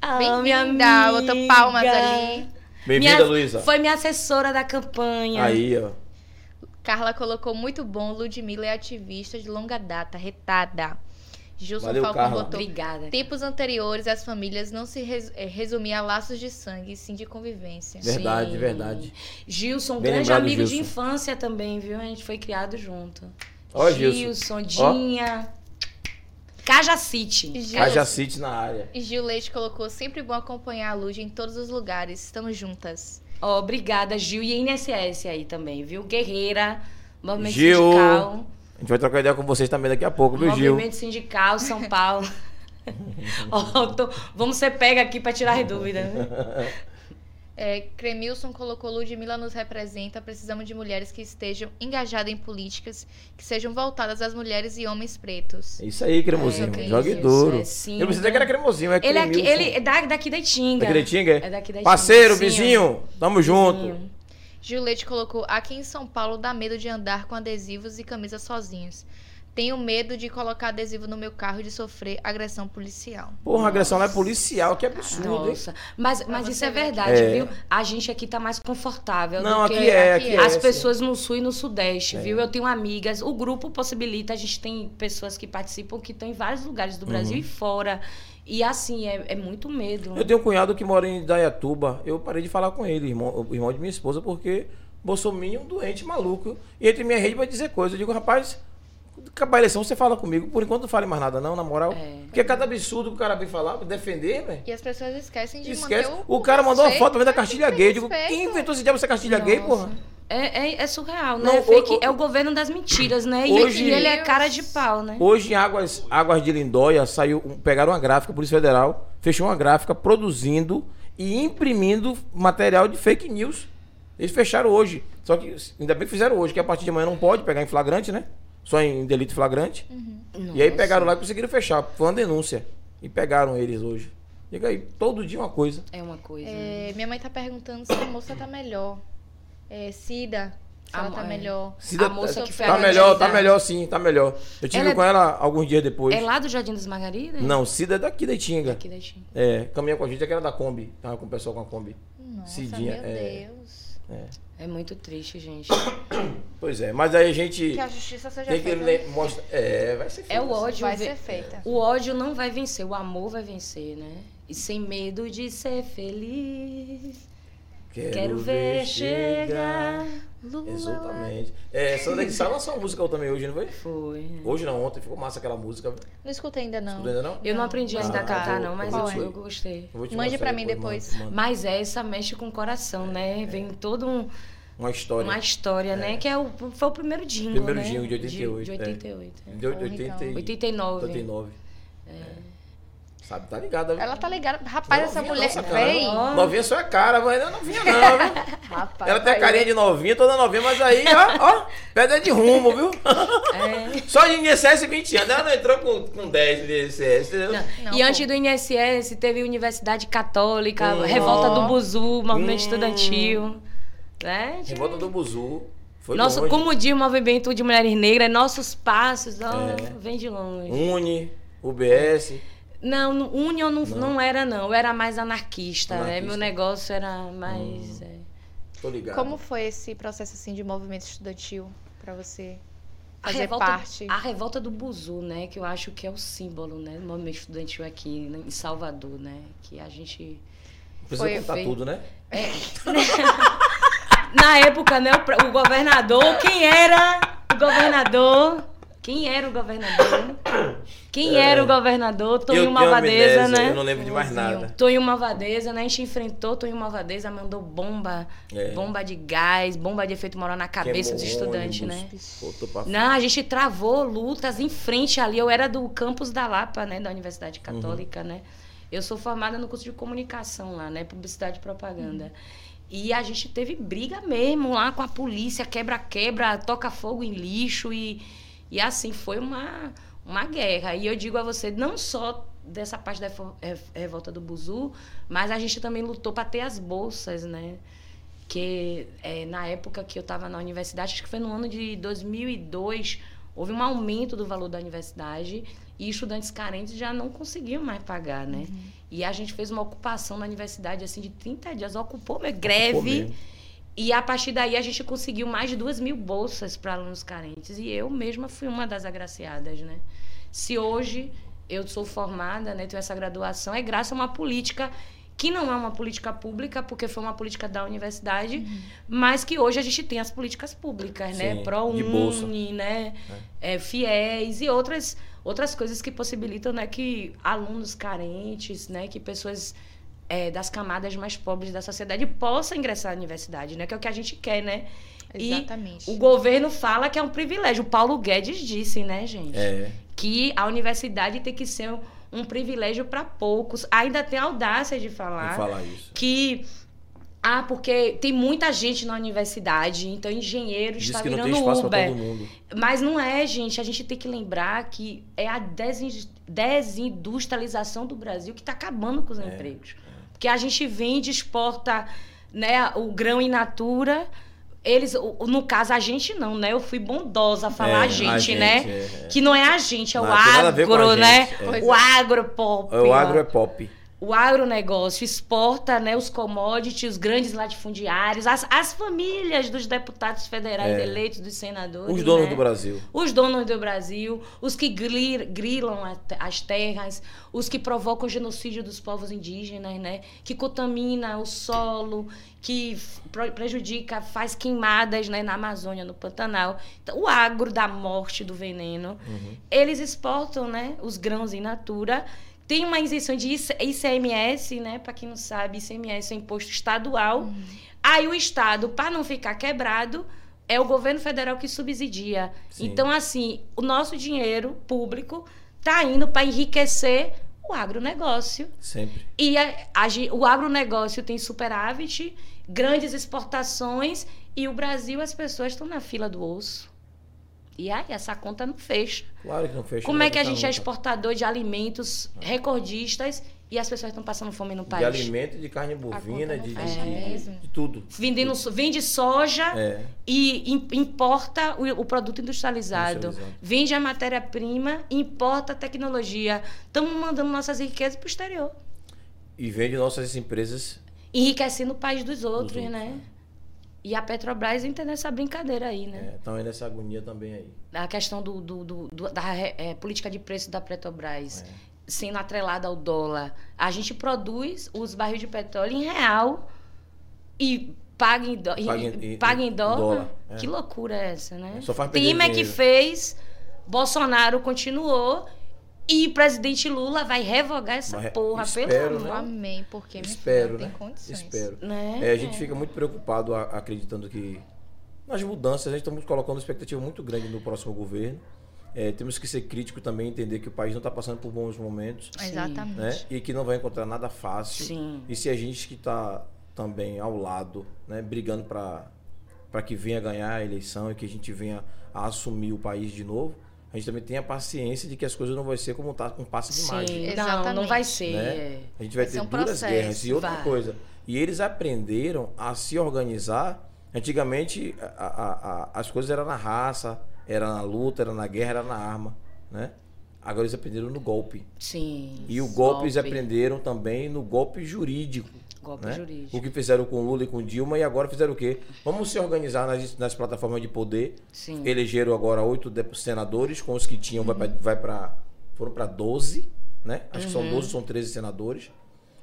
Ah, minha Bem-vinda. amiga. Botou palmas ali. Bem-vinda, Minha- Luísa. Foi minha assessora da campanha. Aí, ó. Carla colocou muito bom. Ludmilla é ativista de longa data, retada. Gilson Valeu, Falcão Carla. botou. Obrigada. Tempos anteriores, as famílias não se res, eh, resumiam a laços de sangue, sim de convivência. Verdade, Sim. verdade. Gilson, um Bem grande amigo de Gilson. infância também, viu? A gente foi criado junto. Ó, Gilson. Dinha. Cajacite. City na área. e Gil Leite colocou sempre bom acompanhar a Luz em todos os lugares. Estamos juntas. Ó, obrigada, Gil. E INSS aí também, viu? Guerreira, movimento Gil. sindical. A gente vai trocar ideia com vocês também daqui a pouco, viu, Gil? Movimento sindical, São Paulo. Ó, tô- vamos ser pega aqui pra tirar as dúvidas. né? É, Cremilson colocou Ludmilla nos representa. Precisamos de mulheres que estejam engajadas em políticas que sejam voltadas às mulheres e homens pretos. É isso aí, cremosinho. É, Jogue duro. é sim. Eu pensei que era cremosinho, é Ele é, aqui- ele é da- daqui da Itinga. Daqui da Itinga, É daqui da Itinga. Parceiro, vizinho, tamo junto. vizinho. Gil Leite colocou: aqui em São Paulo dá medo de andar com adesivos e camisas sozinhos. Tenho medo de colocar adesivo no meu carro e de sofrer agressão policial. Porra, agressão lá é policial, que absurdo, hein? Nossa, mas, mas isso é ver. verdade, É. viu? A gente aqui tá mais confortável Não, do que aqui é, aqui aqui é. é. as sim. pessoas no sul e no sudeste, viu? Eu tenho amigas, o grupo possibilita, a gente tem pessoas que participam que estão em vários lugares do Brasil e fora. E assim, é, é muito medo. Uhum. Eu tenho um cunhado que mora em Dayatuba. Eu parei de falar com ele, irmão, o irmão de minha esposa, porque Bolsonaro doente, maluco. E entre minha rede vai dizer coisa. Eu digo, rapaz, acabar a eleição, você fala comigo. Por enquanto não fale mais nada, não, na moral. É. Porque é cada absurdo que o cara vem falar, defender, velho. E as pessoas escesquecem de Esquece. manter O cara mandou uma foto também da né? cartilha gay. Eu digo, quem inventou esse diabo essa cartilha gay, Nossa. porra? É, é, é surreal, né? Não, É fake- o- o- é o governo das mentiras, né? E, Hoje- e ele é cara de pau, né? Hoje em Águas, Águas de Lindóia saiu, pegaram uma gráfica, a Polícia Federal fechou uma gráfica produzindo e imprimindo material de fake news. Eles fecharam hoje. Só que ainda bem que fizeram hoje, que a partir de amanhã não pode pegar em flagrante, né? Só em delito flagrante. E aí pegaram lá e conseguiram fechar. Foi uma denúncia. E pegaram eles hoje. Diga aí, todo dia uma coisa. É uma coisa. É, minha mãe tá perguntando se a moça tá melhor. É, Cida, se A ela tá é. melhor. Cida- moça que foi tá melhor, tá melhor sim, tá melhor. Eu tive Ela é- com ela alguns dias depois. É lá do Jardim das Margaridas? Não, Cida é daqui da Itinga. Aqui da China. É, caminha com a gente, é que era da Kombi. Tava com o pessoal com a Kombi. Nossa, Cidinha, meu é. Deus. É muito triste, gente. Pois é, mas aí a gente Que a justiça seja tem que feita. le- mostrar. É, vai ser É o feito. ódio. Vai ser feita. O ódio não vai vencer, o amor vai vencer, né? E sem medo de ser feliz. Quero, ver chegar. Lua. Exatamente. É, Sandra de Sá lançou uma música também hoje, não foi? Foi. Hoje não, ontem. Ficou massa aquela música. Não escutei ainda, não. Escutou ainda não? Eu não aprendi ainda Ah, a cantar, vou- não, mas eu eu, eu gostei. Eu vou te Mande pra mim depois. mando. Mas essa mexe com o coração, né? Vem toda um, Uma história. uma história, né? Que é o, foi o primeiro jingle, Primeiro né? jingle de 88, De, é. 88. é. De 80 e- 89. 89. Sabe, tá ligada. viu? Ela tá ligada. Rapaz, essa Novinha mulher. nossa, cara. Véi. Novinha só é cara, mas não é novinha não, viu? Rapaz. Ela tem a carinha de novinha, toda novinha, mas aí, ó, ó, pedra de rumo, viu? É. Só de INSS 20 anos, ela não entrou com, com 10 de INSS, entendeu? Não, Não, e pô. antes do INSS, teve Universidade Católica, Hum. Revolta do Buzu, Movimento Hum. Estudantil. Né? Revolta do Buzu. Foi Nosso, longe. como diz o movimento de mulheres negras, nossos passos, ó, É. vem de longe. Uni, UBS. Não, União não, Não. não era, não. Eu era mais anarquista, né? Anarquista. Hum. Meu negócio era mais. é. Tô ligado. Como foi esse processo assim de movimento estudantil pra você A fazer revolta, parte? a revolta do Buzu, né? Que eu acho que é o símbolo, né? Do movimento estudantil aqui né, em Salvador, né? Que a gente. Precisa Foi- contar foi- tudo, né? Na época, né, o, o governador, quem era o governador? Quem era o governador? Quem era o governador? tenho Malvadeza, né? Eu não lembro de mais nada. Toninho Malvadeza, né? A gente enfrentou Toninho Malvadeza, mandou bomba, É. bomba de gás, bomba de efeito moral na cabeça dos Queimou estudantes, né? ônibus, pra Não, a gente travou lutas em frente ali. Eu era do campus da Lapa, né? Da Universidade Católica, né? Eu sou formada no curso de comunicação lá, né? Publicidade e propaganda. E a gente teve briga mesmo lá com a polícia, quebra-quebra, toca fogo em lixo e, e assim, foi uma, uma guerra. E eu digo a você, não só dessa parte da revo- re- revolta do Buzu, mas a gente também lutou para ter as bolsas, né? que é, na época que eu estava na universidade, acho que foi no ano de 2002, houve um aumento do valor da universidade e estudantes carentes já não conseguiam mais pagar, né? E a gente fez uma ocupação na universidade assim de 30 dias, ocupou uma greve. E a partir daí a gente conseguiu mais de duas mil bolsas para alunos carentes. E eu mesma fui uma das agraciadas, né? Se hoje eu sou formada, né, tenho essa graduação, é graças a uma política que não é uma política pública, porque foi uma política da universidade, mas que hoje a gente tem as políticas públicas, né? Sim, bolsa. ProUni, né? É, FIES e outras, outras coisas que possibilitam né, que alunos carentes, né, que pessoas é, das camadas mais pobres da sociedade possam ingressar na universidade, né? Que é o que a gente quer, né? Exatamente. E o governo fala que é um privilégio. O Paulo Guedes disse, né, gente? É. Que a universidade tem que ser um, um privilégio para poucos. Ainda tem a audácia de falar, falar isso. que ah, porque tem muita gente na universidade, então engenheiro Diz está que não virando tem espaço pra Uber. todo mundo. Mas não é, gente. A gente tem que lembrar que é a desin- desindustrialização do Brasil que está acabando com os empregos. Porque a gente vende, exporta né, o grão in natura. Eles, o- no caso, a gente não, né? Eu fui bondosa a falar É, a a gente, gente, né? é, é. Que não é a gente, é o Não, a agro, gente, né? é. O agropop. O ó. agro é pop. O agronegócio exporta né, os commodities, os grandes latifundiários, as, as famílias dos deputados federais É. eleitos, dos senadores. Os donos né? do Brasil. Os donos do Brasil, os que gri- grilam as terras, os que provocam o genocídio dos povos indígenas, né? Que contamina o solo, que prejudica, faz queimadas né, na Amazônia, no Pantanal. Então, o agro da morte, do veneno. Uhum. Eles exportam né, os grãos in natura, tem uma isenção de IC- ICMS, né? Para quem não sabe, ICMS é um imposto estadual. Uhum. Aí o Estado, para não ficar quebrado, é o governo federal que subsidia. Sim. Então, assim, o nosso dinheiro público está indo para enriquecer o agronegócio. Sempre. E a- a o agronegócio tem superávit, grandes exportações, e o Brasil, as pessoas estão na fila do osso. E aí, essa conta não fecha. Claro que não fecha. Como não é que a gente é exportador de alimentos recordistas e as pessoas estão passando fome no De país? alimento, de carne bovina, de, de, fecha de- mesmo. de tudo. Vendendo, so- vende soja É. e im- importa o, o produto industrializado. Industrializado. Vende a matéria-prima, importa a tecnologia. Estamos mandando nossas riquezas para o exterior. E vende nossas empresas. Enriquecendo o país dos outros, outros, né? E a Petrobras entra nessa brincadeira aí, né? Estão aí nessa agonia também aí. A questão do, do- do- do- da é, política de preço da Petrobras É. sendo atrelada ao dólar. A gente produz os barris de petróleo em real e paga em, dó- Paga em- e- paga em dólar. dólar, é. Que loucura é essa, né? Só faz Temer que fez, Bolsonaro continuou e o presidente Lula vai revogar essa Mas porra, espero, pelo né? amor. Amém, porque minha filha, Espero, não tem né? condições. Espero. Né? É, a gente fica muito preocupado a- acreditando que nas mudanças, a gente estamos colocando uma expectativa muito grande no próximo governo. É, temos que ser crítico também, entender que o país não está passando por bons momentos. Exatamente. né? E que não vai encontrar nada fácil. Sim. E se a gente que está também ao lado, né, brigando para para que venha ganhar a eleição e que a gente venha a assumir o país de novo, a gente também tenha paciência de que as coisas não vão ser como tá, um passe de mágica. Sim, não, Exatamente. não vai ser. né? é. A gente vai, Vai ter um duras processo, guerras. E outra vai. coisa, e eles aprenderam a se organizar. Antigamente, a- a- a- as coisas eram na raça, era na luta, era na guerra, era na arma. Né? Agora eles aprenderam no golpe. Sim. E o golpe, eles aprenderam também no golpe jurídico. Golpe né? jurídico. O que fizeram com Lula e com Dilma e agora fizeram o quê? Vamos se organizar nas, nas plataformas de poder. Sim. Elegeram agora oito senadores, com os que tinham, vai pra- vai para. Foram para 12, né? Acho que são Uhum. 12, são 13 senadores.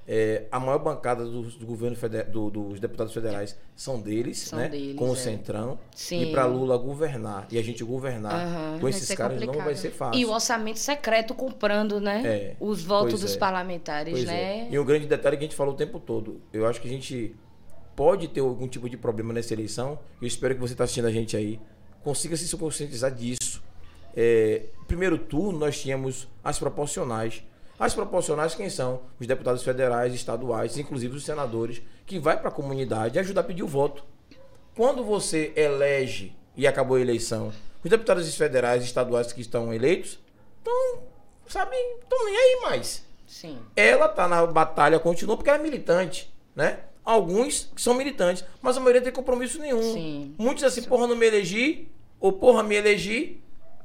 É, a maior bancada dos, do governo do- dos deputados federais são deles, São né? deles, com o é. Centrão. Sim. E para Lula governar e a gente governar Aham. com esses caras não vai complicado. ser fácil. E o orçamento secreto comprando, né? É, Os votos dos é. parlamentares, né? é. E um grande detalhe que a gente falou o tempo todo. Eu acho que a gente pode ter algum tipo de problema nessa eleição. Eu espero que você está assistindo a gente aí consiga se conscientizar disso. É, primeiro turno nós tínhamos as proporcionais. As proporcionais quem são? Os deputados federais, estaduais, inclusive os senadores, que vai para a comunidade ajudar a pedir o voto. Quando você elege e acabou a eleição, os deputados federais e estaduais que estão eleitos, estão, sabe, estão nem aí mais Sim. ela tá na batalha, continua, porque ela é militante, né? Alguns que são militantes, mas a maioria não tem compromisso nenhum. Sim. Muitos assim, porra, não me elegi, ou porra, me elegi,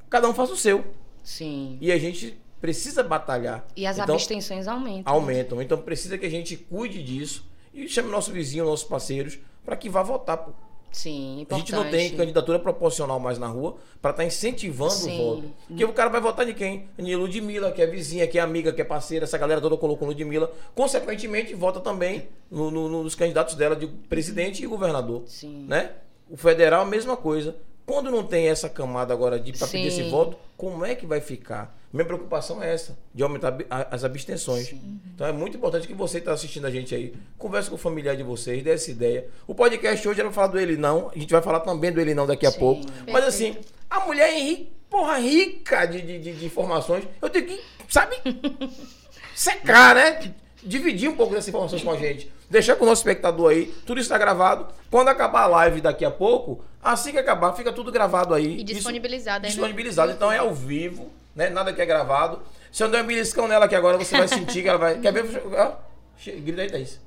cada um faz o seu. Sim. E a gente precisa batalhar. E as então, abstenções aumentam. aumentam. Então precisa que a gente cuide disso e chame nosso vizinho, nossos parceiros, para que vá votar. pô. Sim, A importante. gente não tem candidatura proporcional mais na rua para estar incentivando Sim. o voto. Porque o cara vai votar de quem? Em Ludmilla, que é vizinha, que é amiga, que é parceira. Essa galera toda colocou Ludmilla. Consequentemente, vota também no- no- nos candidatos dela de presidente e governador. Sim. Né? O federal, a mesma coisa. Quando não tem essa camada agora de para pedir esse Sim. voto, como é que vai ficar? Minha preocupação é essa, de aumentar as abstenções. Então é muito importante que você está assistindo a gente aí, converse com o familiar de vocês, dê essa ideia. O podcast hoje era pra falar do ele não, a gente vai falar também do ele não daqui a Sim. pouco. Mas assim, a mulher é ri- porra, rica de, de, de- de informações. Eu tenho que, sabe, secar, né? Dividir um pouco dessas informações com a gente. Deixar com o nosso espectador aí. Tudo isso está gravado. Quando acabar a live daqui a pouco, assim que acabar, fica tudo gravado aí. E Isso- disponibilizado aí no- Disponibilizado. Então é ao vivo, né? Nada que é gravado. Se eu der um beliscão nela aqui agora, você vai sentir que ela vai. Quer ver? Che- grita aí, Thaís.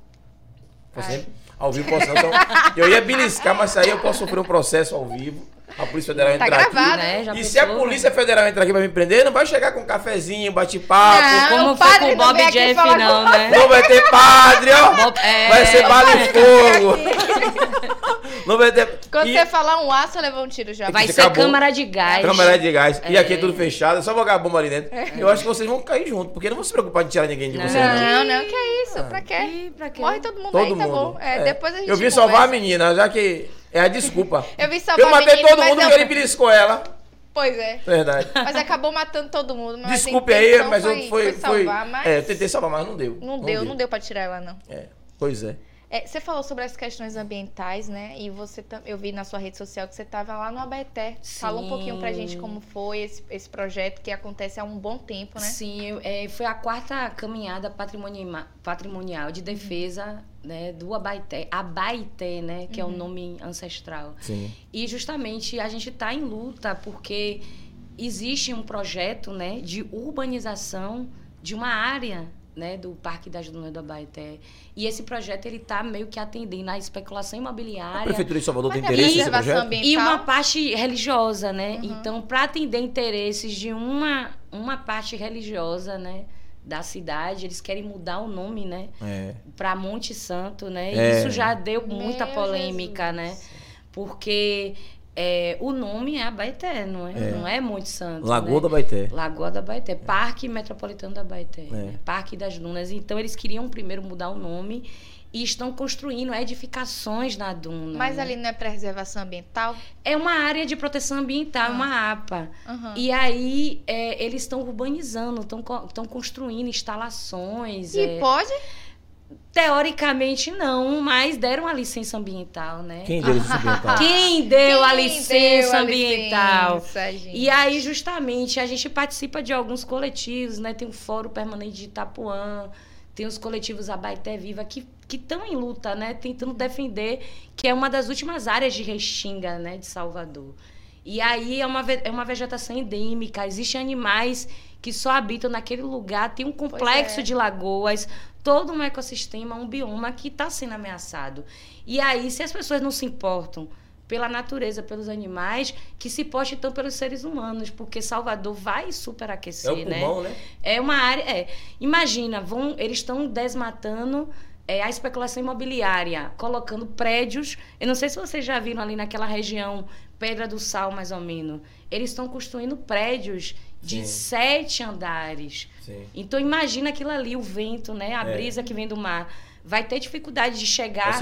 Você, ao vivo posso. Então, eu ia beliscar, mas aí eu posso sofrer um processo ao vivo. A Polícia Federal Tá entrar aqui. gravado. Né? Já E se a pensou, Polícia Federal entrar aqui pra me prender, não vai chegar com um cafezinho, bate-papo. Não. Como o foi padre com o não Bob aqui Jeff, não, né? Não vai ter padre, ó. Bob- é. Vai ser bala e fogo. Não vai ter. Quando E- você falar um A, você levou um tiro já. Vai ser acabou. câmara de gás. Câmara de gás. E É. aqui é tudo fechado, é só jogar a bomba ali dentro. Eu acho que vocês vão cair junto, porque não vão se preocupar de tirar ninguém de Não. vocês, não. Não, não, que é isso? Pra quê? Ih, pra quê? Morre todo mundo Todo aí, tá mundo. bom. É, É. Depois a gente Eu vim conversa. salvar a menina, já que é a desculpa. Eu vim salvar Eu matei menina, todo mundo eu- porque ele beliscou ela. Pois é. Verdade. Mas acabou matando todo mundo. Mas Desculpe aí, mas eu foi, foi, foi salvar, mas É, eu tentei salvar, mas não deu. não, deu, não deu pra tirar ela, não. É, pois é. É, você falou sobre as questões ambientais, né? E você eu vi na sua rede social que você estava lá no Abaeté. Fala um pouquinho pra gente como foi esse, esse projeto que acontece há um bom tempo, né? Sim, é, foi a quarta caminhada patrimonial, patrimonial de defesa né, do Abaeté. Abaeté, né? Que é o nome ancestral. Sim. E justamente a gente está em luta porque existe um projeto né, de urbanização de uma área né, do Parque das Dunas do Abaeté. E esse projeto ele está meio que atendendo à especulação A imobiliária. Prefeitura de Salvador tem interesse nesse projeto? ambiental. E uma parte religiosa, né? Uhum. Então, para atender interesses de uma, uma parte religiosa, né? Da cidade, eles querem mudar o nome, né? É. Para Monte Santo, né? E É. isso já deu muita Meu polêmica, Jesus. né? Porque é, o nome é Abaeté, não é? É. Não é Monte Santo. Lagoa né? da Baité. Lagoa da Baeté, Parque Metropolitano da Baeté, É. né? Parque das Dunas. Então eles queriam primeiro mudar o nome e estão construindo edificações na duna. Mas né? ali não é preservação ambiental? É uma área de proteção ambiental, Ah. uma APA. Aham. E aí é, eles estão urbanizando, estão construindo instalações. E é. pode? Teoricamente não, mas deram a licença ambiental, né? Quem deu esse ambiental? Quem deu a Quem licença deu a ambiental? licença, gente? E aí, justamente, a gente participa de alguns coletivos, né? Tem o Fórum Permanente de Itapuã, tem os coletivos Abaeté Viva, que estão em luta, né? Tentando defender, que é uma das últimas áreas de restinga, né? De Salvador. E aí é uma, é uma vegetação endêmica, existem animais que só habitam naquele lugar, tem um complexo é. de lagoas, todo um ecossistema, um bioma que está sendo ameaçado. E aí, se as pessoas não se importam pela natureza, pelos animais, que se poste então pelos seres humanos, porque Salvador vai É superaquecer, o né? pulmão, né? É uma área. É. Imagina, vão, eles estão desmatando é, a especulação imobiliária, colocando prédios. Eu não sei se vocês já viram ali naquela região, Pedra do Sal, mais ou menos. Eles estão construindo prédios de Sim. sete andares. Sim. Então imagina aquilo ali, o vento, né? A É. brisa que vem do mar. Vai ter dificuldade de chegar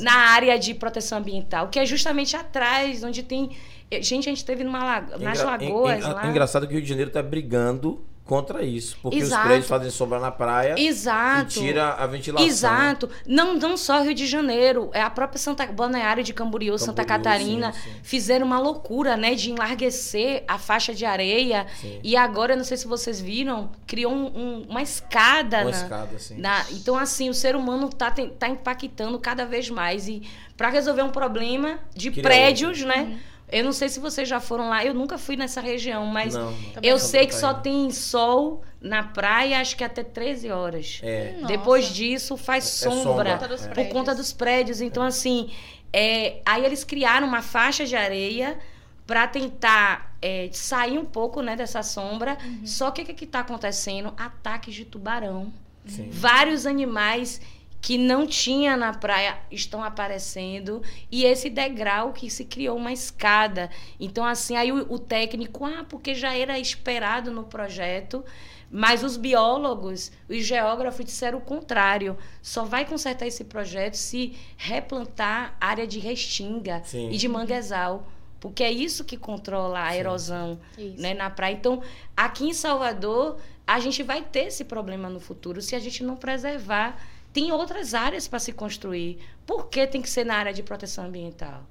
na área de proteção ambiental, que é justamente atrás, onde tem. Gente, a gente teve numa nas Engra- lagoas en- lá. Engraçado que o Rio de Janeiro tá brigando contra isso. Porque Exato. os prédios fazem sombra na praia Exato. e tira a ventilação. né? Exato. Não, não só Rio de Janeiro, é a própria Santa Balneário de Camboriú, Santa Camboriú, Catarina, sim, sim. fizeram uma loucura, né, de enlarguecer a faixa de areia. Sim. E agora, eu não sei se vocês viram, criou um- um- uma escada, Uma na- escada, assim. na- então, assim, o ser humano tá, tá impactando cada vez mais. E para resolver um problema de prédios, outro. né? Eu não sei se vocês já foram lá, eu nunca fui nessa região, mas Não, eu sei que só tem sol na praia, acho que até 13 horas. É. Nossa. Depois disso, faz É sombra, sombra. Por conta dos por prédios. conta dos prédios. Então, assim, é, aí eles criaram uma faixa de areia para tentar é, sair um pouco né, dessa sombra. Uhum. Só que o que está acontecendo? Ataques de tubarão. Sim. Vários animais que não tinha na praia estão aparecendo e esse degrau que se criou uma escada. Então assim, aí o, o técnico, ah, porque já era esperado no projeto, mas os biólogos, os geógrafos disseram o contrário. Só vai consertar esse projeto se replantar área de restinga Sim. e de manguezal. Porque é isso que controla a Sim. erosão né, na praia. Então, aqui em Salvador, a gente vai ter esse problema no futuro se a gente não preservar. Tem outras áreas para se construir. Por que tem que ser na área de proteção ambiental?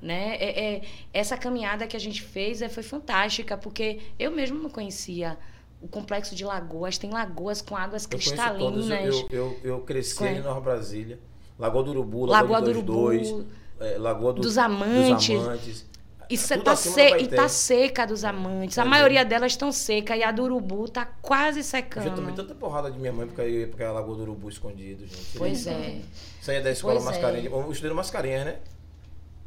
Né? É, é- essa caminhada que a gente fez é, foi fantástica, porque eu mesmo não conhecia o complexo de lagoas. Tem lagoas com águas Eu cristalinas. todas. Eu, eu, eu cresci em Nova Brasília. Lagoa do Urubu, Lagoa, Lagoa do do 22, Urubu, é, Lagoa do- dos Amantes. Dos amantes. E Tudo cê tá, se- e Baité. tá seca dos amantes. A É maioria delas estão seca e a do urubu tá quase Eu secando. já tomei tanta porrada de minha mãe porque eu ia porque a Lagoa do Urubu escondido, gente. Pois é. Saía da escola Pois é. Mascarenhas. Eu estudei no Mascarenhas, né?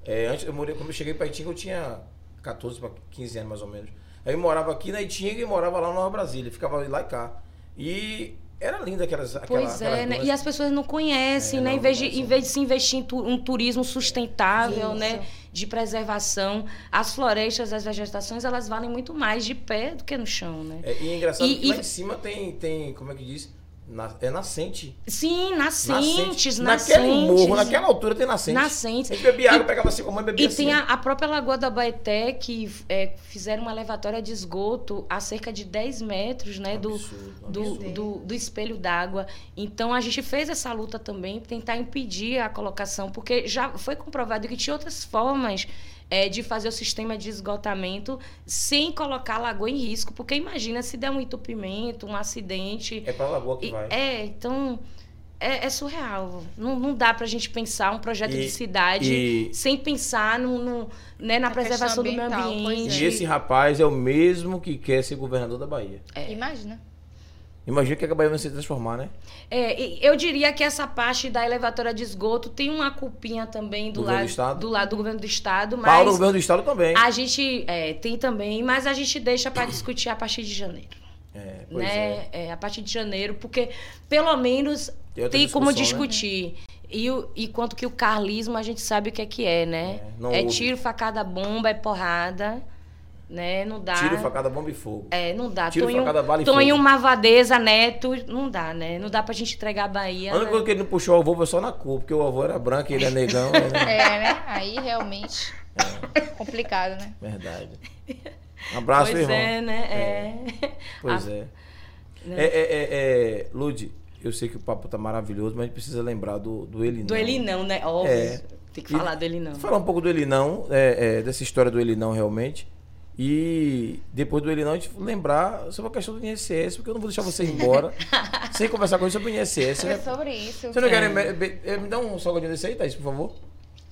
É, antes, eu morei, quando eu cheguei pra Itinga, eu tinha 14 para 15 anos mais ou menos. Aí eu morava aqui na Itinga e morava lá na Nova Brasília. Ficava lá e cá. E era linda aquelas. Aquela, Pois é, aquelas né? E as pessoas não conhecem, É, né? não, em, vez de, em vez de se investir em tu- um turismo sustentável, Isso. né? De preservação, as florestas, as vegetações, elas valem muito mais de pé do que no chão, né? É, e é engraçado E- que lá e- em cima tem, tem, como é que diz? Na- é nascente. Sim, nascentes, nascentes. Naquele morro, naquela altura tem nascente. Nascentes. A gente bebia água, E- pegava assim com a mãe e bebia E assim. tem né? a, a própria Lagoa da Baeté, que é, fizeram uma levatória de esgoto a cerca de 10 metros né, do, Absurdo, do, absurdo. do, do espelho d'água. Então a gente fez essa luta também, tentar impedir a colocação, porque já foi comprovado que tinha outras formas é, de fazer o sistema de esgotamento sem colocar a lagoa em risco. Porque imagina se der um entupimento, um acidente. É pra lagoa que E- vai. É, então. É, é surreal. Não, não dá pra gente pensar um projeto E- de cidade e- sem pensar no, no- né, na preservação do meio ambiente. E esse rapaz é o mesmo que quer ser governador da Bahia. É. Imagina. Imagina que a Bahia vai se transformar, né? É, e eu diria que essa parte da elevatória de esgoto tem uma culpinha também do, Governo lado do Estado? do lado do governo do estado, mas Paulo, governo do estado também. a gente é, tem também, mas a gente deixa para discutir a partir de janeiro. É, pois né? é. É, a partir de janeiro, porque pelo menos Tem tem como né? discutir. E, o- e quanto que o carlismo a gente sabe o que é que é, né? É, É, tiro, facada, bomba, é porrada, né? Não dá. Tiro, facada, bomba e fogo. É, não dá. Tiro, Tonho, facada, bala e Tonho fogo. Mavadeza, Neto, não dá, né? Não dá pra gente entregar a Bahia. A única né? coisa que ele não puxou o avô foi só na cor, porque o avô era branco e ele é negão. né? É, né? Aí realmente. Complicado, né? Verdade. Um abraço, Pois irmão. é, né? É. Pois Ah, é. né? É, é, é, é, Lude, eu sei que o papo tá maravilhoso, mas a gente precisa lembrar do, do ele Do não. ele não, né? Óbvio. É. Tem que E- falar dele não. Falar um pouco do ele não, é, é, dessa história do ele não realmente. E depois do ele não, a gente lembrar sobre a questão do INSS, porque eu não vou deixar você ir embora sem conversar com ele sobre o INSS. É sobre isso. Você não quer. Me, me- eh, me dá um salgadinho desse aí, Thaís, por favor?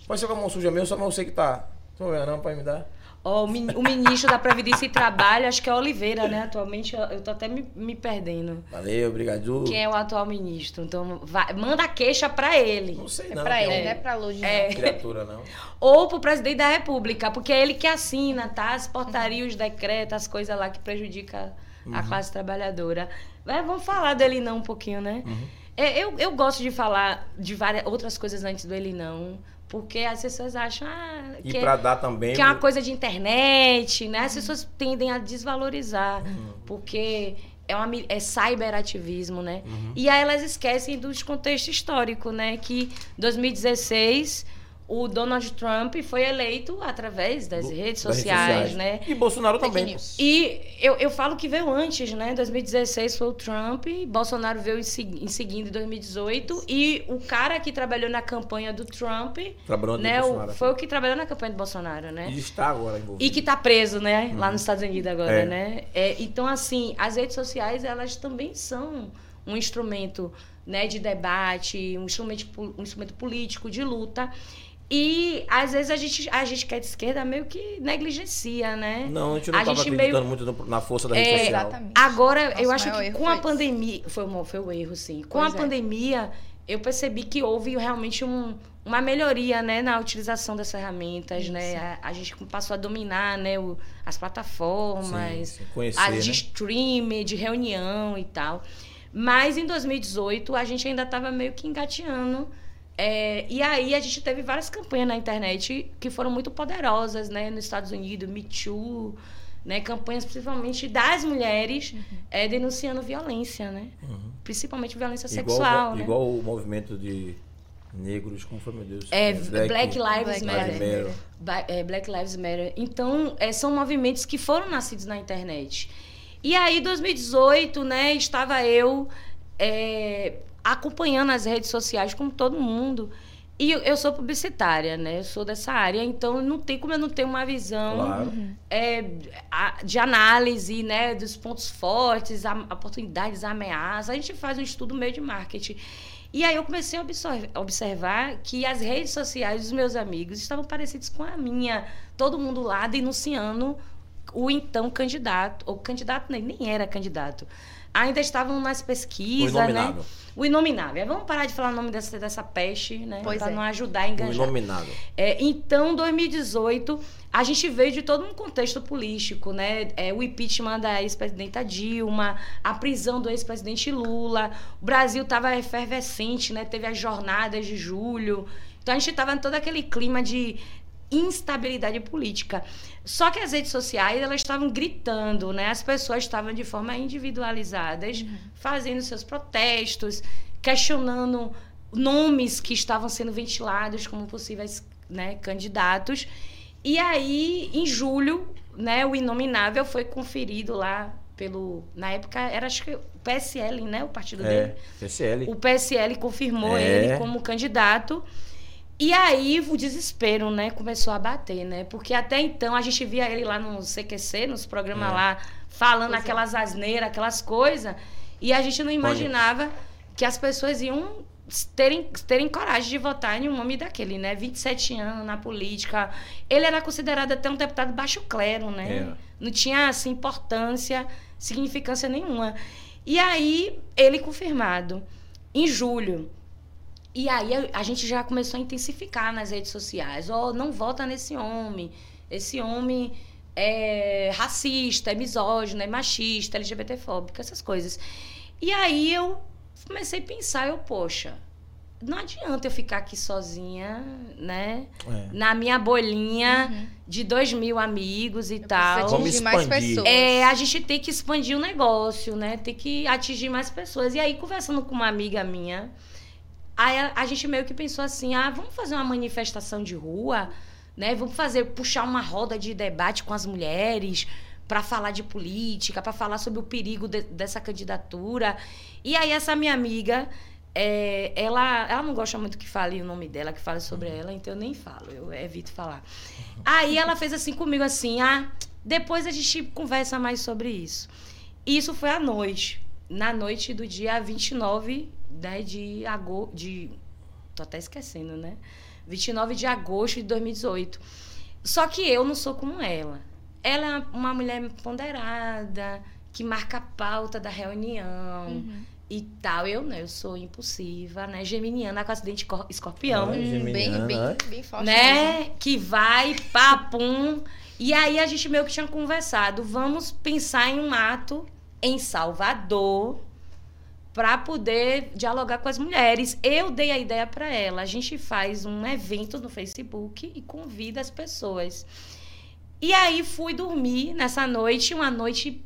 Pode ser com a mão suja mesmo, só mas eu sei que tá. Não não, pai, me dar. Ó, o, min- o ministro da Previdência e Trabalho, acho que é Oliveira, né? Atualmente eu, tô até me, me perdendo. Valeu, obrigado. Quem é o atual ministro? Então, vai- manda a queixa pra ele. Não sei É não. pra que ele, é não é pra Lud. É. não. Criatura, não. Ou pro presidente da República, porque é ele que assina, tá? As portarias, os decretos, as coisas lá que prejudicam Uhum. a classe trabalhadora. Mas vamos falar dele não um pouquinho, né? Uhum. É, eu, eu gosto de falar de várias outras coisas antes do ele não, porque as pessoas acham ah, E que, pra dar também. que é uma coisa de internet, né? As pessoas tendem a desvalorizar, Uhum. porque é, uma, é cyberativismo, né? Uhum. E aí elas esquecem dos contextos históricos, né? Que 2016 o Donald Trump foi eleito através das do- redes das sociais, né? E Bolsonaro Fake também. news. E eu, eu falo que veio antes, né? 2016 foi o Trump, Bolsonaro veio em, em seguida em 2018. E o cara que trabalhou na campanha do Trump, Trabalhando né? o- Bolsonaro. foi o que trabalhou na campanha do Bolsonaro, né? E está agora envolvido. E que tá preso, né? Lá nos Estados Unidos agora, É. né? É, então, assim, as redes sociais, elas também são um instrumento né, de debate, um instrumento, um instrumento político, de luta. E, às vezes, a gente, a gente que é de esquerda meio que negligencia, né? Não, a gente não A estava gente acreditando meio- muito no- na força da rede É, social. Exatamente. Agora, Nosso eu acho que com foi a pandemia. Foi, um- foi o erro, sim. Com Pois a é. pandemia, eu percebi que houve realmente um- uma melhoria né, na utilização das ferramentas, né? A, a gente passou a dominar né, o- as plataformas, Sim, conhecer, as né? de stream, de reunião e tal. Mas em 2018 a gente ainda estava meio que engateando. É, e aí a gente teve várias campanhas na internet que foram muito poderosas, né? Nos Estados Unidos, Me Too, né? Campanhas principalmente das mulheres Uhum. é, denunciando violência, né? Uhum. Principalmente violência Igual, sexual, né? igual o movimento de negros, como foi, meu Deus? É, Black, Lives Black Matter. Matter. Ba- é, Black Lives Matter. Então, é, são movimentos que foram nascidos na internet. E aí, 2018, né, estava eu é, acompanhando as redes sociais como todo mundo. E eu, eu sou publicitária, né? Eu sou dessa área, então não tem como eu não ter uma visão Claro. é, a- de análise, né, dos pontos fortes, a- oportunidades, ameaças. A gente faz um estudo meio de marketing. E aí eu comecei a observar que as redes sociais dos meus amigos estavam parecidas com a minha. Todo mundo lá denunciando o então candidato, ou candidato nem, nem era candidato. Ainda estavam nas O pesquisas, né? inominável. O inominável. Vamos parar de falar o nome dessa, dessa peste, né? Pois Para é. não ajudar a O engajar. inominável. É, então, 2018, a gente veio de todo um contexto político, né? É, o impeachment da ex-presidenta Dilma, a prisão do ex-presidente Lula, o Brasil estava efervescente, né? Teve as jornadas de julho. Então, a gente estava em todo aquele clima de instabilidade política. Só que as redes sociais, elas estavam gritando, né? As pessoas estavam de forma individualizadas, fazendo seus protestos, questionando nomes que estavam sendo ventilados como possíveis né, candidatos. E aí, em julho, né, o inominável foi conferido lá pelo. Na época, era acho que o PSL, né? O partido É, dele. PSL. O PSL confirmou É. ele como candidato. E aí o desespero, né, começou a bater, né? Porque até então a gente via ele lá no CQC, nos programas É. lá, falando Pois é. aquelas asneiras, aquelas coisas. E a gente não imaginava que as pessoas iam terem, terem coragem de votar em um homem daquele, né? 27 anos na política. Ele era considerado até um deputado baixo clero, né? Era. Não tinha, assim, importância, significância nenhuma. E aí, ele confirmado, em julho. E aí, a, a gente já começou a intensificar nas redes sociais. Ó, não vota nesse homem. Esse homem é racista, é misógino, é machista, LGBTfóbico, essas coisas. E aí, eu comecei a pensar, eu, poxa, não adianta eu ficar aqui sozinha, né? É. Na minha bolinha Uhum. de dois mil amigos e Precisa tal. Vamos atingir mais pessoas. É, a gente tem que expandir o negócio, né? Tem que atingir mais pessoas. E aí, conversando com uma amiga minha, aí a, a gente meio que pensou assim: ah, vamos fazer uma manifestação de rua, né? Vamos fazer, puxar uma roda de debate com as mulheres para falar de política, para falar sobre o perigo de- dessa candidatura. E aí, essa minha amiga. é, ela, ela não gosta muito que fale o nome dela, que fale sobre ela, então eu nem falo, eu evito falar. Aí ela fez assim comigo, assim, ah, depois a gente conversa mais sobre isso. Isso foi à noite, na noite do dia 29 né, de agosto, de... Tô até esquecendo, né? 29 de agosto de 2018. Só que eu não sou como ela. Ela é uma mulher ponderada, que marca a pauta da reunião Uhum. e tal. Eu não, eu sou impulsiva, né? Geminiana com acidente cor- escorpião Ai, Hum, bem, Geminiana, bem, né? bem forte. mesmo. né? Que vai, papum. E aí a gente meio que tinha conversado, vamos pensar em um ato em Salvador para poder dialogar com as mulheres. Eu dei a ideia para ela. A gente faz um evento no Facebook e convida as pessoas. E aí fui dormir nessa noite, uma noite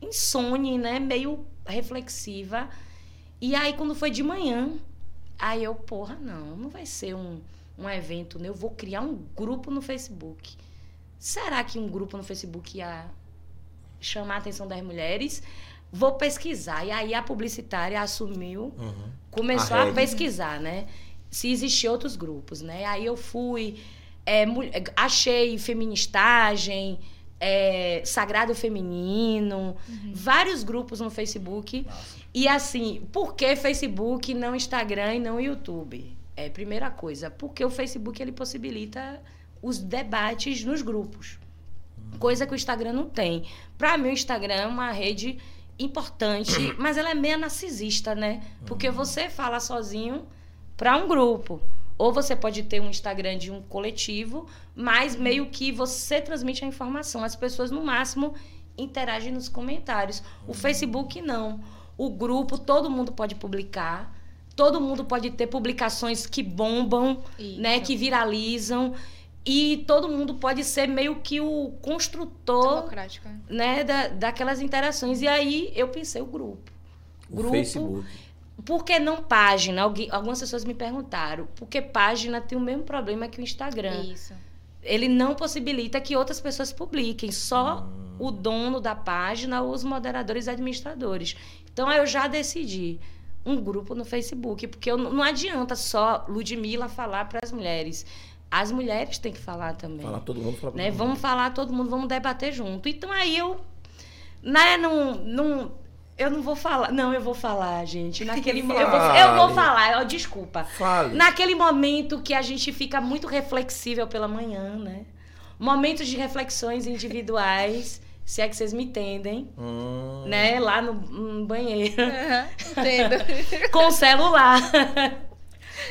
insone, né? Meio reflexiva. E aí quando foi de manhã, aí eu, porra, não, não vai ser um, um evento, né? Eu vou criar um grupo no Facebook. Será que um grupo no Facebook ia chamar a atenção das mulheres? Vou pesquisar. E aí a publicitária assumiu Uhum. começou A a, pesquisar, né? Se existiam outros grupos, né? Aí eu fui, é, achei feministagem, é, sagrado feminino, vários grupos no Facebook. E assim, por que Facebook, não Instagram e não YouTube? É primeira coisa, porque o Facebook ele possibilita os debates nos grupos. Coisa que o Instagram não tem. Para mim, o Instagram é uma rede importante, mas ela é meio narcisista, né? Porque você fala sozinho para um grupo. Ou você pode ter um Instagram de um coletivo, mas meio que você transmite a informação. As pessoas, no máximo, interagem nos comentários. O Facebook, não. O grupo, todo mundo pode publicar. Todo mundo pode ter publicações que bombam, Isso. né? Que viralizam. E todo mundo pode ser meio que o construtor Democrática. né, da, daquelas interações. E aí eu pensei o grupo. O Grupo, Facebook. Por que não página? Algumas pessoas me perguntaram. Porque página tem o mesmo problema que o Instagram. Isso. Ele não possibilita que outras pessoas publiquem, só o dono da página ou os moderadores e administradores. Então aí eu já decidi um grupo no Facebook, porque eu, não adianta só Ludmilla falar para as mulheres. As mulheres têm que falar também Falar todo mundo, falar né? todo Vamos mundo. falar todo mundo, vamos debater junto. Então aí eu, né, não, não, eu não vou falar, não, eu vou falar, gente. Naquele eu vou, eu vou falar, ó, desculpa. Fale. Naquele momento que a gente fica muito reflexível pela manhã, né? Momentos de reflexões individuais, se é que vocês me entendem, Hum. né? Lá no, no banheiro Aham, Entendo. com o celular.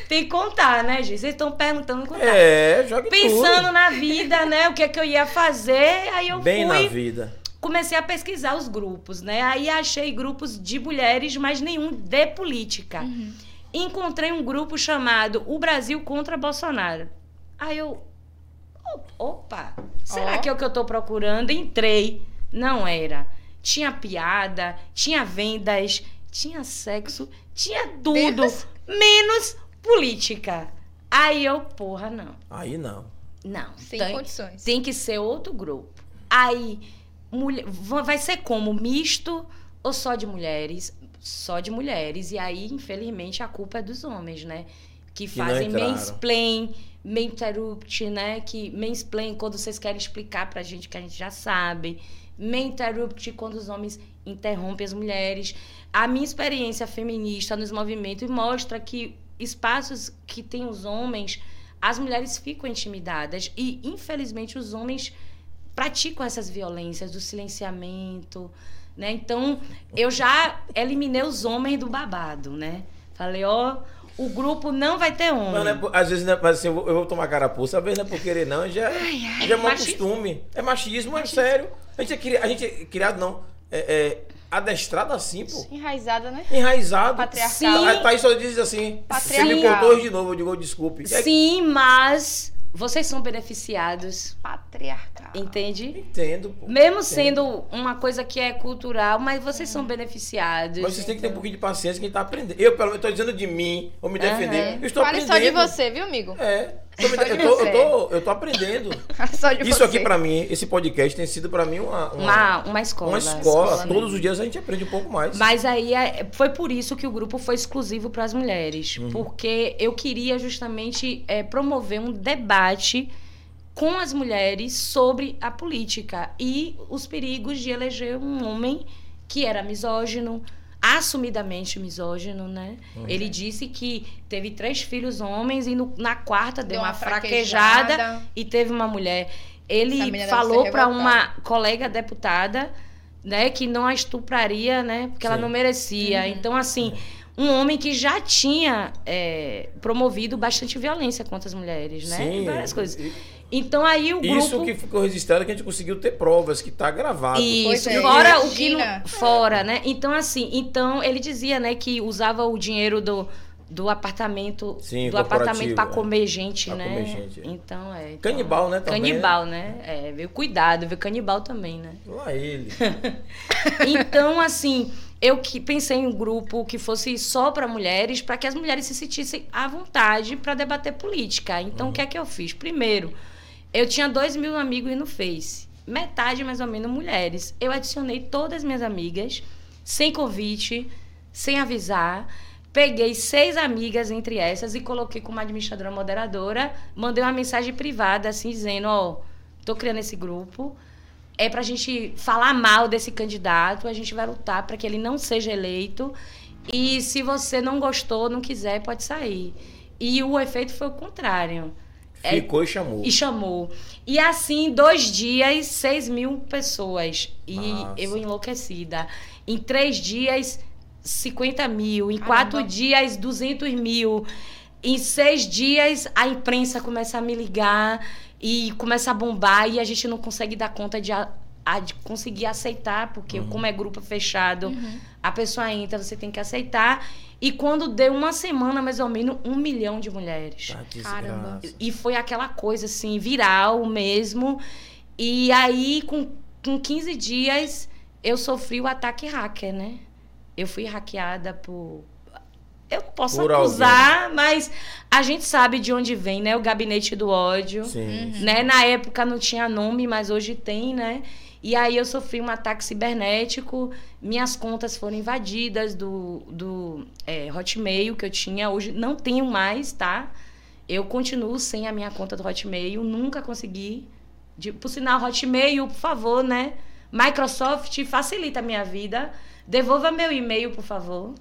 Tem que contar, né, gente? Vocês estão perguntando contar. É, joga Pensando tudo. na vida, né? O que é que eu ia fazer. Aí eu Bem fui, na vida. comecei a pesquisar os grupos, né? Aí achei grupos de mulheres, mas nenhum de política. Uhum. Encontrei um grupo chamado O Brasil contra Bolsonaro. Aí eu, Opa, será Ó. que é o que eu tô procurando? Entrei, não era. Tinha piada, tinha vendas, tinha sexo, tinha tudo, Menos? menos política. Aí eu, porra, não. Aí não. Não, Sem tem, condições. tem que ser outro grupo. Aí, mulher, va- vai ser como? Misto ou só de mulheres? Só de mulheres. E aí, infelizmente, a culpa é dos homens, né? Que fazem mansplain, menterupt, né? Que mansplain quando vocês querem explicar pra gente que a gente já sabe. Menterupt quando os homens interrompem as mulheres. A minha experiência feminista nos movimentos mostra que espaços que tem os homens, as mulheres ficam intimidadas. E, infelizmente, os homens praticam essas violências do silenciamento, né? Então, eu já eliminei os homens do babado, né? Falei, ó, o grupo não vai ter homem. Mas é às vezes, é- mas assim, eu vou, eu vou tomar carapuça, às vezes não é por querer, não, já, ai, já é mau machismo. costume. É machismo, é sério. A gente é, a gente é criado, não, é, é adestrado assim, pô. Enraizada, né? Enraizado. Patriarcal. Sim. A Thaís só diz assim, você me Patriarcal. contou hoje de novo, eu digo, desculpe. É- Sim, mas vocês são beneficiados, Patriarcal. entende? Entendo, pô. Mesmo Entendo. sendo uma coisa que é cultural, mas vocês são beneficiados. Mas vocês têm que ter um pouquinho de paciência quem tá aprendendo. Eu, pelo menos, tô dizendo de mim, vou me defender. Eu estou Fale aprendendo. só de você, viu, amigo? É. Tô eu, tô, eu, tô, eu tô aprendendo. Fale só de Isso você. aqui pra mim, esse podcast tem sido pra mim uma, uma, Uma, uma escola. uma escola. escola Todos os dias a gente aprende um pouco mais. Mas aí é- foi por isso que o grupo foi exclusivo para as mulheres. Uhum. Porque eu queria justamente é, promover um debate com as mulheres sobre a política e os perigos de eleger um homem que era misógino, assumidamente misógino, né? Uhum. Ele disse que teve três filhos homens e no- na quarta deu, Deu uma, uma fraquejada, fraquejada. e teve uma mulher. Ele falou para uma colega deputada, né, que não a estupraria, né, porque ela Sim. não merecia. Então, assim, um homem que já tinha é, promovido bastante violência contra as mulheres, né, Sim. e várias coisas. Então aí o Isso grupo que ficou registrado é que a gente conseguiu ter provas, que tá gravado. Pois isso, é, fora o que não, fora, né? Então assim, então ele dizia, né, que usava o dinheiro do do apartamento, Sim, do apartamento para é. comer gente, Pra né? comer gente, é. Então é. então- Canibal, né, também, Canibal, né? É, veio cuidado, veio canibal também, né? Lá ele. Então, assim, eu que pensei em um grupo que fosse só para mulheres, para que as mulheres se sentissem à vontade para debater política. Então, o que é que eu fiz? Primeiro, eu tinha dois mil amigos no Face, metade mais ou menos mulheres. Eu adicionei todas as minhas amigas, sem convite, sem avisar. Peguei seis amigas entre essas e coloquei como administradora moderadora. Mandei uma mensagem privada, assim, dizendo: Ó, tô criando esse grupo é pra gente falar mal desse candidato, a gente vai lutar para que ele não seja eleito. E se você não gostou, não quiser, pode sair. E o efeito foi o contrário. É, Ficou e chamou. e chamou. E assim, dois dias, seis mil pessoas. E Massa. eu enlouquecida. Em três dias, 50 mil. Em Caramba. quatro dias, 200 mil. Em seis dias, a imprensa começa a me ligar e começa a bombar e a gente não consegue dar conta de, a- de conseguir aceitar, porque Uhum. como é grupo fechado, a pessoa entra, você tem que aceitar. E quando deu uma semana, mais ou menos, um milhão de mulheres. Tá Caramba. E foi aquela coisa assim, viral mesmo. E aí, com, com 15 dias, eu sofri o ataque hacker, né? Eu fui hackeada por. Eu não posso Por acusar, mas a gente sabe de onde vem, né? O gabinete do ódio. Sim. Né? Na época não tinha nome, mas hoje tem, né? E aí eu sofri um ataque cibernético, minhas contas foram invadidas do, do é, Hotmail que eu tinha. Hoje não tenho mais, tá? Eu continuo sem a minha conta do Hotmail, nunca consegui. De, por sinal, Hotmail, por favor, né? Microsoft facilita a minha vida. Devolva meu e-mail, por favor.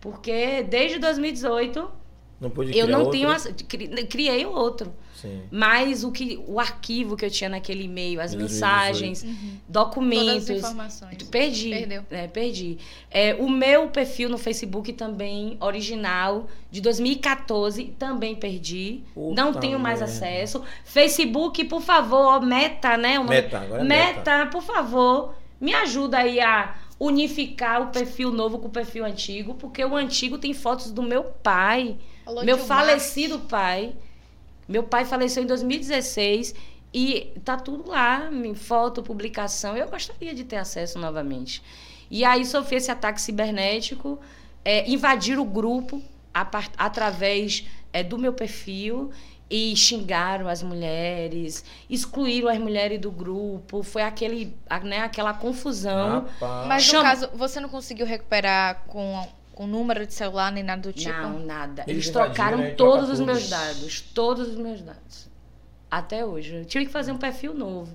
Porque desde 2018 Não pude eu não outro? tenho. ace- cri- Criei outro. Sim. Mas o, que, o arquivo que eu tinha naquele e-mail, as mensagens, Todas as documentos. informações. Perdi. Perdeu. É, perdi. É, o meu perfil no Facebook também, original, de 2014, também perdi. Puta não tenho mais merda. acesso. Facebook, por favor, Meta, né? nome- Meta, agora é Meta, por favor, me ajuda aí a unificar o perfil novo com o perfil antigo, porque o antigo tem fotos do meu pai. Alô, meu falecido pai. Meu pai faleceu em 2016 E tá tudo lá, em foto, publicação. Eu gostaria de ter acesso novamente. E aí sofri esse ataque cibernético, é, invadir o grupo a part- através é, do meu perfil e xingaram as mulheres, excluíram as mulheres do grupo. Foi aquele, né, aquela confusão. Rapaz. Mas Chama- no caso, você não conseguiu recuperar com com número de celular nem nada do tipo? Não, nada. Eles Eles, invadiram, trocaram né? todos Troca os meus dados. Todos os meus dados. Até hoje. Eu tive que fazer um perfil novo.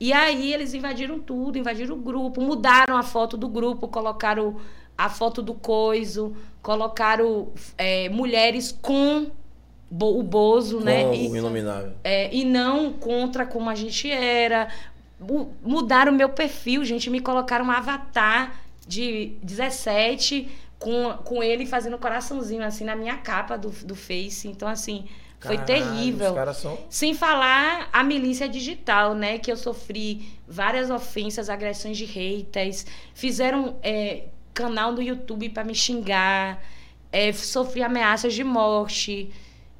E aí eles invadiram tudo, invadiram o grupo, mudaram a foto do grupo, colocaram a foto do coiso, colocaram é, mulheres com bo- o Bozo, né? Com E- o inominável. é, e não contra como a gente era. Mu- Mudaram o meu perfil, gente. Me colocaram um avatar de 17 com, com ele fazendo coraçãozinho assim na minha capa do, do Face. Então, assim, foi Caralho, terrível. Os caras são. Sem falar a milícia digital, né? Que eu sofri várias ofensas, agressões de haters. Fizeram é, canal no YouTube para me xingar. É, sofri ameaças de morte.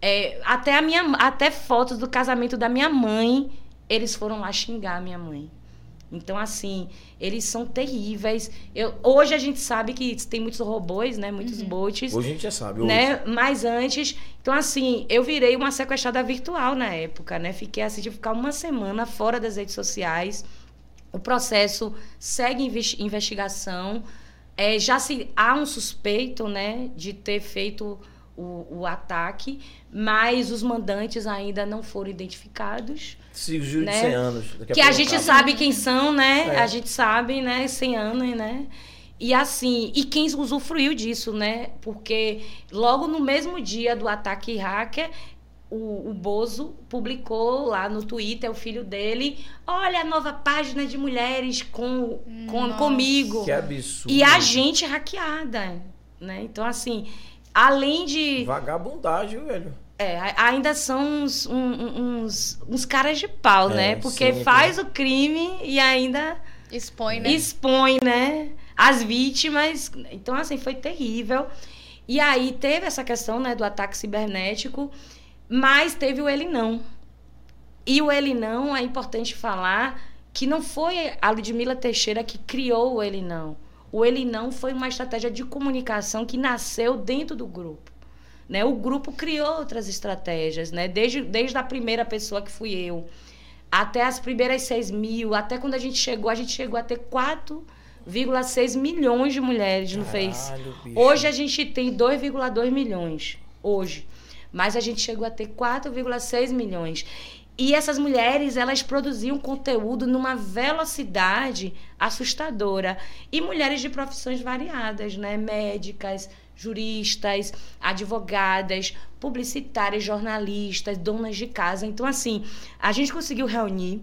É, até, a minha, até fotos do casamento da minha mãe, eles foram lá xingar a minha mãe. Então, assim, eles são terríveis. Eu, hoje a gente sabe que tem muitos robôs, né? Muitos bots Hoje a gente já sabe. Hoje. né? Mas antes, então assim, eu virei uma sequestrada virtual na época, né? Fiquei assim de ficar uma semana fora das redes sociais. O processo segue inves- investigação. É, já se há um suspeito, né, de ter feito o, o ataque, mas os mandantes ainda não foram identificados. Surgiu de né? 100 anos. Daqui Que a gente acaba. sabe quem são, né? É. A gente sabe, né? 100 anos, né? E assim, e quem usufruiu disso, né? Porque logo no mesmo dia do ataque hacker, o, o Bozo publicou lá no Twitter, o filho dele, olha a nova página de mulheres com, com Nossa. comigo. Que absurdo. E a gente hackeada, né? Então, assim, além de... Vagabundagem, velho. É, ainda são uns, um- uns, uns caras de pau, É, né? Porque sim, faz o crime e ainda Expõe, né? expõe, né? As vítimas. Então, assim, foi terrível. E aí teve essa questão, né, do ataque cibernético, mas teve o ele não. E o ele não é importante falar que não foi a Ludmila Teixeira que criou o ele não. O ele não foi uma estratégia de comunicação que nasceu dentro do grupo. Né? O grupo criou outras estratégias, né? desde, desde a primeira pessoa que fui eu, até as primeiras 6 mil, até quando a gente chegou, a gente chegou a ter 4,6 milhões de mulheres no Face. Bicho. Hoje a gente tem 2,2 milhões. Hoje. Mas a gente chegou a ter 4,6 milhões. E essas mulheres, elas produziam conteúdo numa velocidade assustadora. E mulheres de profissões variadas, né? Médicas, juristas, advogadas, publicitárias, jornalistas, donas de casa. Então, assim, a gente conseguiu reunir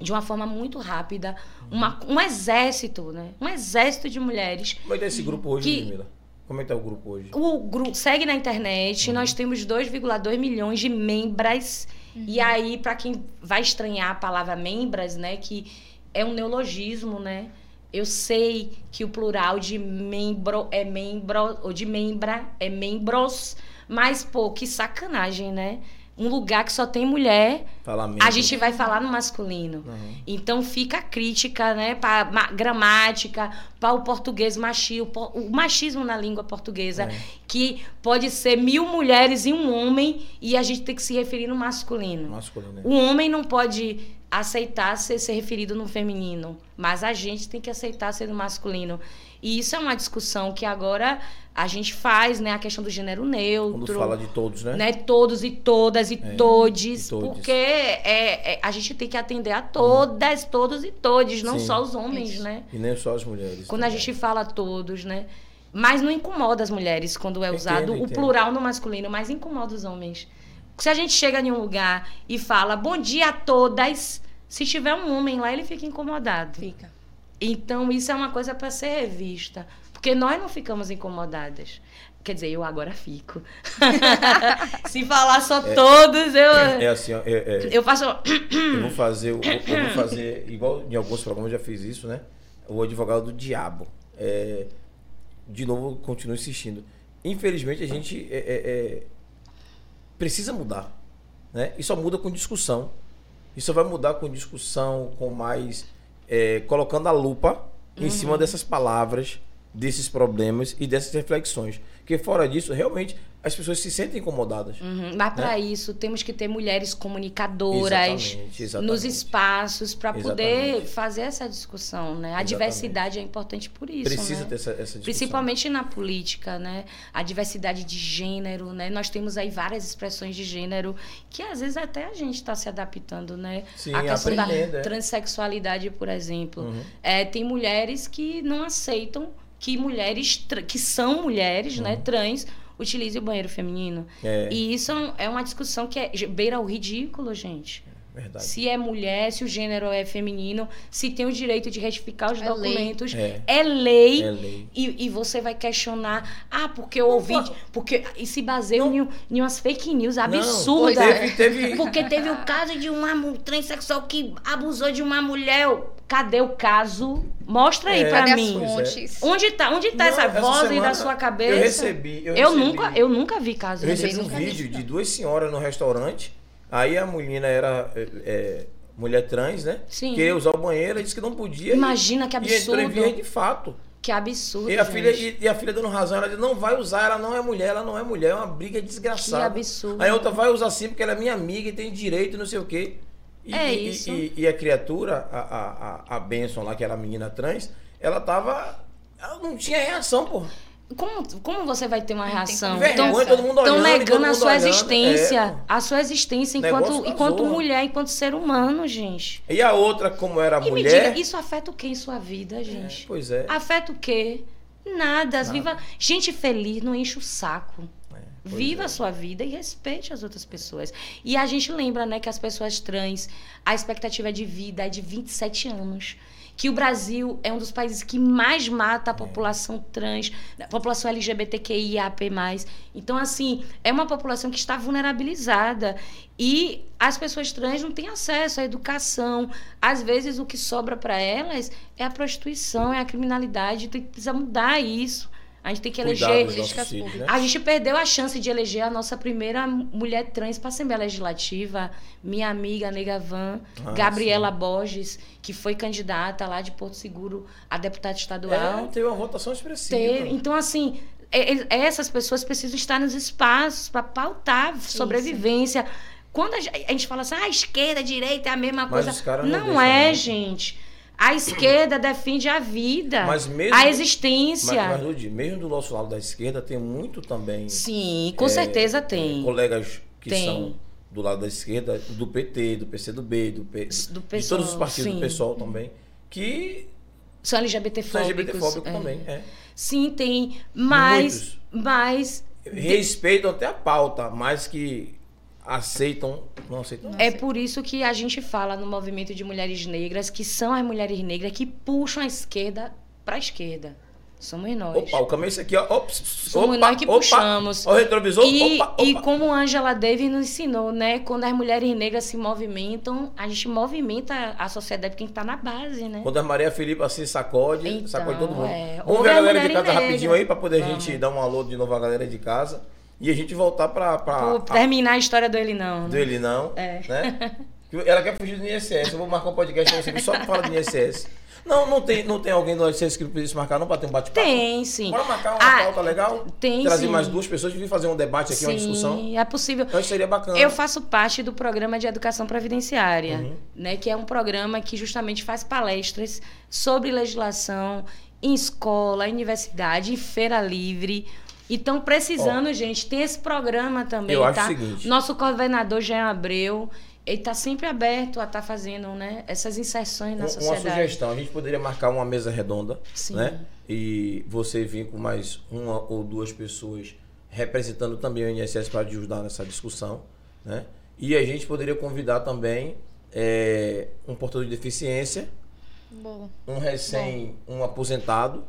de uma forma muito rápida uma- um exército, né? Um exército de mulheres Como é que tá esse grupo hoje, Que- Ludmila? Como é que tá o grupo hoje? o grupo segue na internet, nós temos 2,2 milhões de membras. E aí, para quem vai estranhar a palavra membras, né, que é um neologismo, né? Eu sei que o plural de membro é membro, ou de membra é membros, mas pô, que sacanagem, né? Um lugar que só tem mulher, a gente vai falar no masculino. Uhum. Então fica a crítica, né, para gramática, para o português machismo, o machismo na língua portuguesa, É. que pode ser mil mulheres e um homem e a gente tem que se referir no masculino. Masculino, né? O homem não pode aceitar ser, ser referido no feminino, mas a gente tem que aceitar ser no masculino. E isso é uma discussão que agora a gente faz, né, a questão do gênero neutro Quando fala de todos, né? né? Todos e todas e É, todes, e todes. porque é, é- a gente tem que atender a todas, todos e todes, não Sim. só os homens, Isso. né? E nem só as mulheres. Quando a também. gente fala todos, né? Mas não incomoda as mulheres quando é Entendo, usado o entendo. plural no masculino, mas incomoda os homens. Se a gente chega em um lugar e fala bom dia a todas, se tiver um homem lá, ele fica incomodado. Fica. Então, isso é uma coisa para ser revista. Porque nós não ficamos incomodadas. Quer dizer, eu agora fico. Se falar só todos, eu. É assim, ó, é- é- Eu faço. eu vou fazer, eu, eu vou fazer, igual em alguns programas eu já fiz isso, né? O advogado do diabo. É, de novo, continuo insistindo. Infelizmente, a gente é, é, é, precisa mudar. Né? E só muda com discussão. Isso vai mudar com discussão, com mais. É, colocando a lupa em cima dessas palavras, desses problemas e dessas reflexões. Porque fora disso, realmente, as pessoas se sentem incomodadas. Uhum. Mas para isso temos que ter mulheres comunicadoras Exatamente, exatamente. nos espaços para poder fazer essa discussão, né? A Exatamente. diversidade é importante por isso, Precisa né? ter essa, essa discussão. Principalmente na política, né? A diversidade de gênero, né? Nós temos aí várias expressões de gênero que às vezes até a gente está se adaptando, né? Sim, a questão da é. transexualidade, por exemplo. Uhum. É, tem mulheres que não aceitam que mulheres que são mulheres, né, Uhum. trans, utilizem o banheiro feminino. É. E isso é é uma discussão que é, beira o ridículo, gente. Verdade. Se é mulher, se o gênero é feminino, se tem o direito de retificar os É lei. documentos, É. é lei. É lei. E, e você vai questionar, ah, porque eu ouvi, porque e se baseia em, em umas fake news absurdas. Pois é. Teve, teve, Porque teve o caso de uma transexual que abusou de uma mulher. Cadê o caso? Mostra aí É. pra Cadê mim. é. fontes? Onde tá, onde tá Não, essa essa voz aí da sua cabeça? eu recebi- eu Eu recebi- nunca, eu nunca vi caso Eu recebi um nunca vi. vídeo de duas senhoras no restaurante. Aí a menina era é, é, mulher trans, né? Sim. Queria usar o banheiro, disse que não podia. Imagina que E em absurdo. vias de fato. Que absurdo. E a, gente. filha, e, e a filha dando razão, ela disse, não vai usar, ela não é mulher, ela não é mulher, é uma briga desgraçada. Que absurdo. Aí a outra vai usar sim porque ela é minha amiga e tem direito, não sei o quê. E, É e- isso. E, e a criatura, a, a, a, Benson lá, que era a menina trans, ela tava. Ela não tinha reação, pô. Como, como você vai ter uma reação? Estão olhando, negando a sua olhando. existência. É, a sua existência enquanto, enquanto mulher, enquanto ser humano, gente. E a outra, como era E me mulher. diga, isso afeta o que em sua vida, gente? Pois é. Afeta o quê? Nada. Viva... Gente feliz não enche o saco. É, pois Viva é. a sua vida e respeite as outras pessoas. E a gente lembra, né, que as pessoas trans, a expectativa de vida é de 27 anos. Que o Brasil é um dos países que mais mata a população trans, a população LGBTQIAP+. Então, assim, é uma população que está vulnerabilizada. E as pessoas trans não têm acesso à educação. Às vezes, o que sobra para elas é a prostituição, é a criminalidade. Tem, precisa mudar isso. A gente tem que eleger políticas filhos, né? a gente perdeu a chance de eleger a nossa primeira mulher trans para a Assembleia Legislativa, minha amiga Nega Van, Ah, Gabriela Borges, que foi candidata lá de Porto Seguro a deputada É, estadual. teve uma votação expressiva. Teve- Então, assim, é- é- essas pessoas precisam estar nos espaços para pautar sobrevivência. Quando a gente, fala assim, ah, esquerda, direita é a mesma Mas coisa. não não é, não. gente. A esquerda defende a vida, Mas mesmo- a Mas, existência. mas Ludi, mesmo do nosso lado da esquerda, tem muito também Sim, com é, certeza tem. colegas que Tem. são do lado da esquerda, do PT, do PCdoB, do, P, Do de todos os partidos, sim. do PSOL também, que São são LGBTfóbicos. LGBTfóbicos é. também. É. Sim, tem. Mas. Mas. Respeitam até a pauta, mas que aceitam, não aceitam. É por isso que a gente fala no movimento de mulheres negras, que são as mulheres negras que puxam a esquerda para a esquerda. Somos nós. Opa, o caminho é esse aqui, ó. Somos opa, nós que opa. puxamos. O retrovisor. E, opa, e como Angela Davis nos ensinou, né? Quando as mulheres negras se movimentam, a gente movimenta a sociedade quem está na base, né? Quando a Maria Filipa se sacode, Então, sacode todo mundo. é. Vamos ver a a galera de casa negra. rapidinho aí, pra poder a Vamos. gente dar um alô de novo à galera de casa. E a gente voltar pra Por a- terminar a história do ele não. do Né? ele não. É. Né? Ela quer fugir do INSS. Eu vou marcar um podcast que só fala do INSS. Não, não tem, não tem alguém do INSS que pudesse marcar, não, pra ter um bate-papo? Tem, sim. Bora marcar uma Ah, pauta legal? tem, Trazer sim. mais duas pessoas e vir fazer um debate aqui, uma discussão. Sim, é possível. Então isso seria bacana. Eu faço parte do programa de educação previdenciária, Uhum. né, que é um programa que justamente faz palestras sobre legislação em escola, em universidade, em feira livre. E estão precisando, gente, tem esse programa também, Eu acho tá? o seguinte. Nosso coordenador Jean Abreu, ele está sempre aberto a estar fazendo, né, essas inserções na Um- uma sociedade. sugestão, a gente poderia marcar uma mesa redonda, Sim. né? E você vir com mais uma ou duas pessoas representando também o INSS para ajudar nessa discussão, né? E a gente poderia convidar também é, um portador de deficiência, Boa. um recém, um aposentado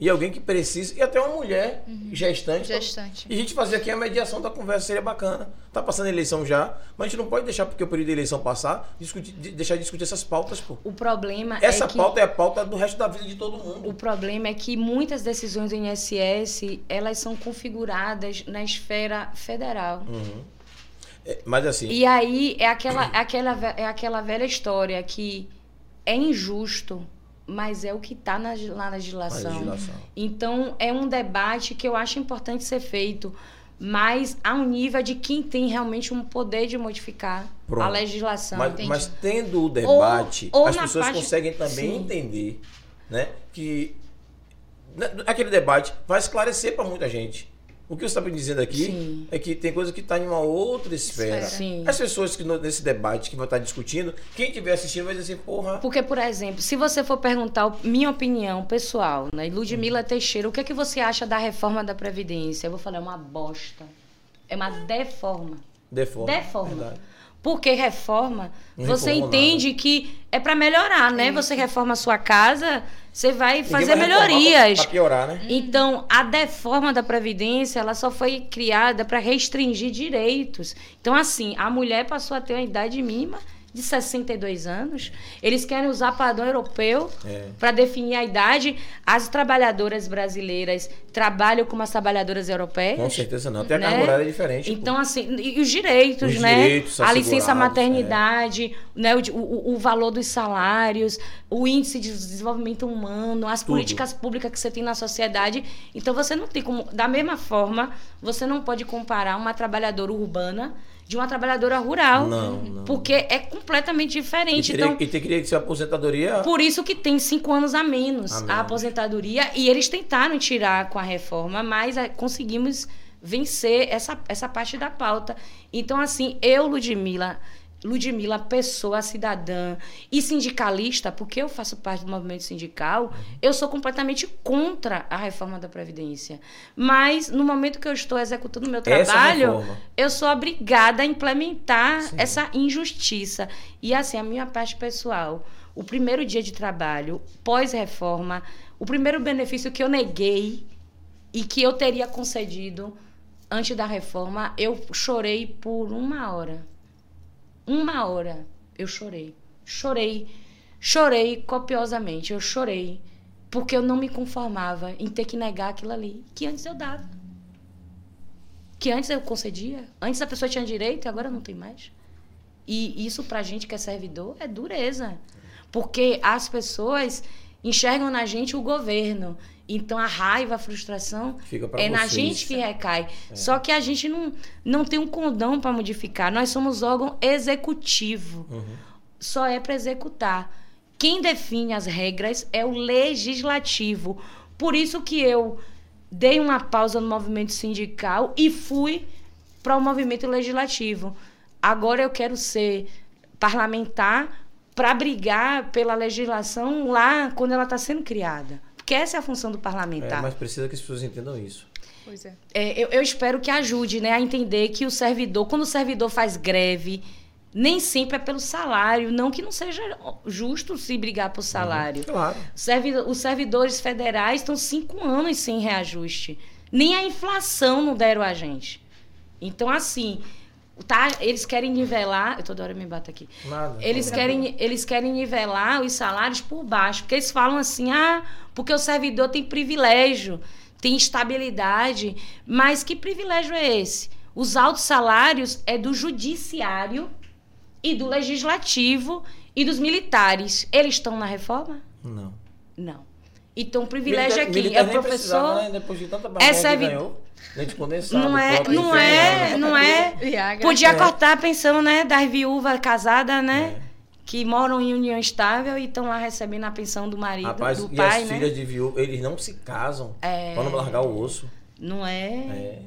e alguém que precisa e até uma mulher gestante. Gestante. E a gente fazer aqui a mediação da conversa seria bacana. Tá passando a eleição já, mas a gente não pode deixar porque o período de eleição passar, discutir, de- deixar de discutir essas pautas, pô. O problema Essa é que pauta é a pauta do resto da vida de todo mundo. O problema é que muitas decisões do INSS, elas são configuradas na esfera federal. Uhum. É, mas assim. E aí é aquela, é aquela, é aquela velha história que é injusto, mas é o que está na, lá na legislação. legislação. Então, é um debate que eu acho importante ser feito, mas a um nível de quem tem realmente um poder de modificar Pronto. a legislação. Mas, mas tendo o debate, ou as na pessoas parte- conseguem também Sim. entender, né, que né, aquele debate vai esclarecer para muita gente. O que você está me dizendo aqui Sim. é que tem coisa que está em uma outra esfera. Sim. As pessoas que no- nesse debate que vão estar discutindo, quem estiver assistindo vai dizer assim, porra, Porque, por exemplo, se você for perguntar minha opinião pessoal, né? Ludmila Teixeira, o que, é que você acha da reforma da Previdência? Eu vou falar, é uma bosta. É uma deforma. deforma. Deforma. Verdade. Porque reforma, Não você entende que é para melhorar, né? Você reforma a sua casa, você vai Ninguém fazer vai melhorias. Pra, pra piorar, né? Então, a deforma da Previdência, ela só foi criada para restringir direitos. Então, assim, a mulher passou a ter uma idade mínima de 62 anos. Eles querem usar padrão europeu É. para definir a idade. As trabalhadoras brasileiras trabalham como as trabalhadoras europeias. Com certeza não. Até a né? carga horária é diferente. Então, assim, e os direitos, Os né? direitos a licença assegurados, maternidade, né? O, o, o valor dos salários, o índice de desenvolvimento humano, as Tudo. políticas públicas que você tem na sociedade. Então, você não tem como. Da mesma forma, você não pode comparar uma trabalhadora urbana de uma trabalhadora rural. Não, não. Porque é completamente E diferente. teria, Então, e teria que ser aposentadoria. por isso que tem cinco anos a menos A a, menos. aposentadoria. E eles tentaram tirar com a reforma, mas eh, conseguimos vencer essa, essa parte da pauta. Então, assim, eu, Ludmilla, Ludmilla, pessoa, cidadã e sindicalista, porque eu faço parte do movimento sindical, eu sou completamente contra a reforma da Previdência. Mas, no momento que eu estou executando o meu Essa trabalho, eu sou obrigada a implementar Sim. essa injustiça. E assim, a minha parte pessoal, o primeiro dia de trabalho, pós-reforma, o primeiro benefício que eu neguei e que eu teria concedido antes da reforma, eu chorei por uma hora. Uma hora eu chorei. Chorei. Chorei copiosamente. Eu chorei. Porque eu não me conformava em ter que negar aquilo ali, que antes eu dava. Que antes eu concedia. Antes a pessoa tinha direito e agora não tem mais. E isso pra gente que é servidor é dureza. Porque as pessoas enxergam na gente o governo. Então a raiva, a frustração é na vocês. gente que recai. Só que a gente não, não tem um condão para modificar. Nós somos órgão executivo. Uhum. Só é para executar. Quem define as regras é o legislativo. Por isso que eu dei uma pausa no movimento sindical e fui para o movimento legislativo. Agora eu quero ser parlamentar para brigar pela legislação lá quando ela está sendo criada. Porque essa é a função do É, parlamentar. mas precisa que as pessoas entendam isso. Pois é. É, eu, eu espero que ajude né, a entender que o servidor, quando o servidor faz greve, nem sempre é pelo salário. Não que não seja justo se brigar por salário. Claro. Servi- os servidores federais estão cinco anos sem reajuste. Nem a inflação não deram a gente. Então, assim, tá, eles querem nivelar. Eu toda hora me bato aqui. Nada. Eles querem, eles querem nivelar os salários por baixo, porque eles falam assim: ah, porque o servidor tem privilégio, tem estabilidade. Mas que privilégio é esse? Os altos salários é do judiciário e do legislativo e dos militares. Eles estão na reforma? Não. Não. Então, o privilégio Militar- é quem? É professor. né? Depois de tanta É servi- ganhou, leite condensado, Não é, não é, não é. Podia É. cortar a pensão, né, das viúvas casadas, né? É. Que moram em união estável e estão lá recebendo a pensão do marido, Rapaz, do e pai, as né? filhas de viúva, eles não se casam É. pra não largar o osso. Não é? É.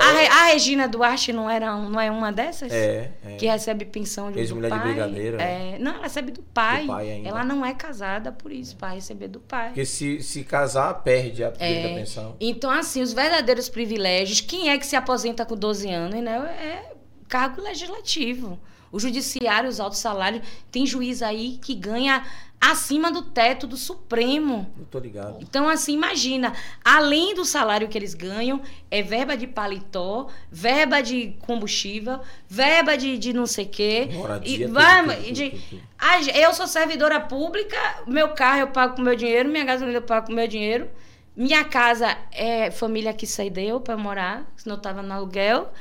A, a Regina Duarte não, era, não é uma dessas? É, é. Que recebe pensão de, do Ex-mulher de pai? brigadeiro, é. Não, ela recebe do pai. Do pai. Ela não é casada por isso, para receber do pai. Porque se, se casar, perde a É. pensão. Então, assim, os verdadeiros privilégios, quem é que se aposenta com 12 anos, né? É cargo legislativo. O judiciário, os altos salários, tem juiz aí que ganha acima do teto do Supremo. Eu tô ligado. Então, assim, imagina, além do salário que eles ganham, é verba de paletó, verba de combustível, verba de, de não sei o quê. Moradia, E tudo, vai- tudo, de- tudo, tudo. a ge- eu sou servidora pública, meu carro eu pago com meu dinheiro, minha gasolina eu pago com meu dinheiro. Minha casa é família que cedeu para morar, senão eu tava no aluguel.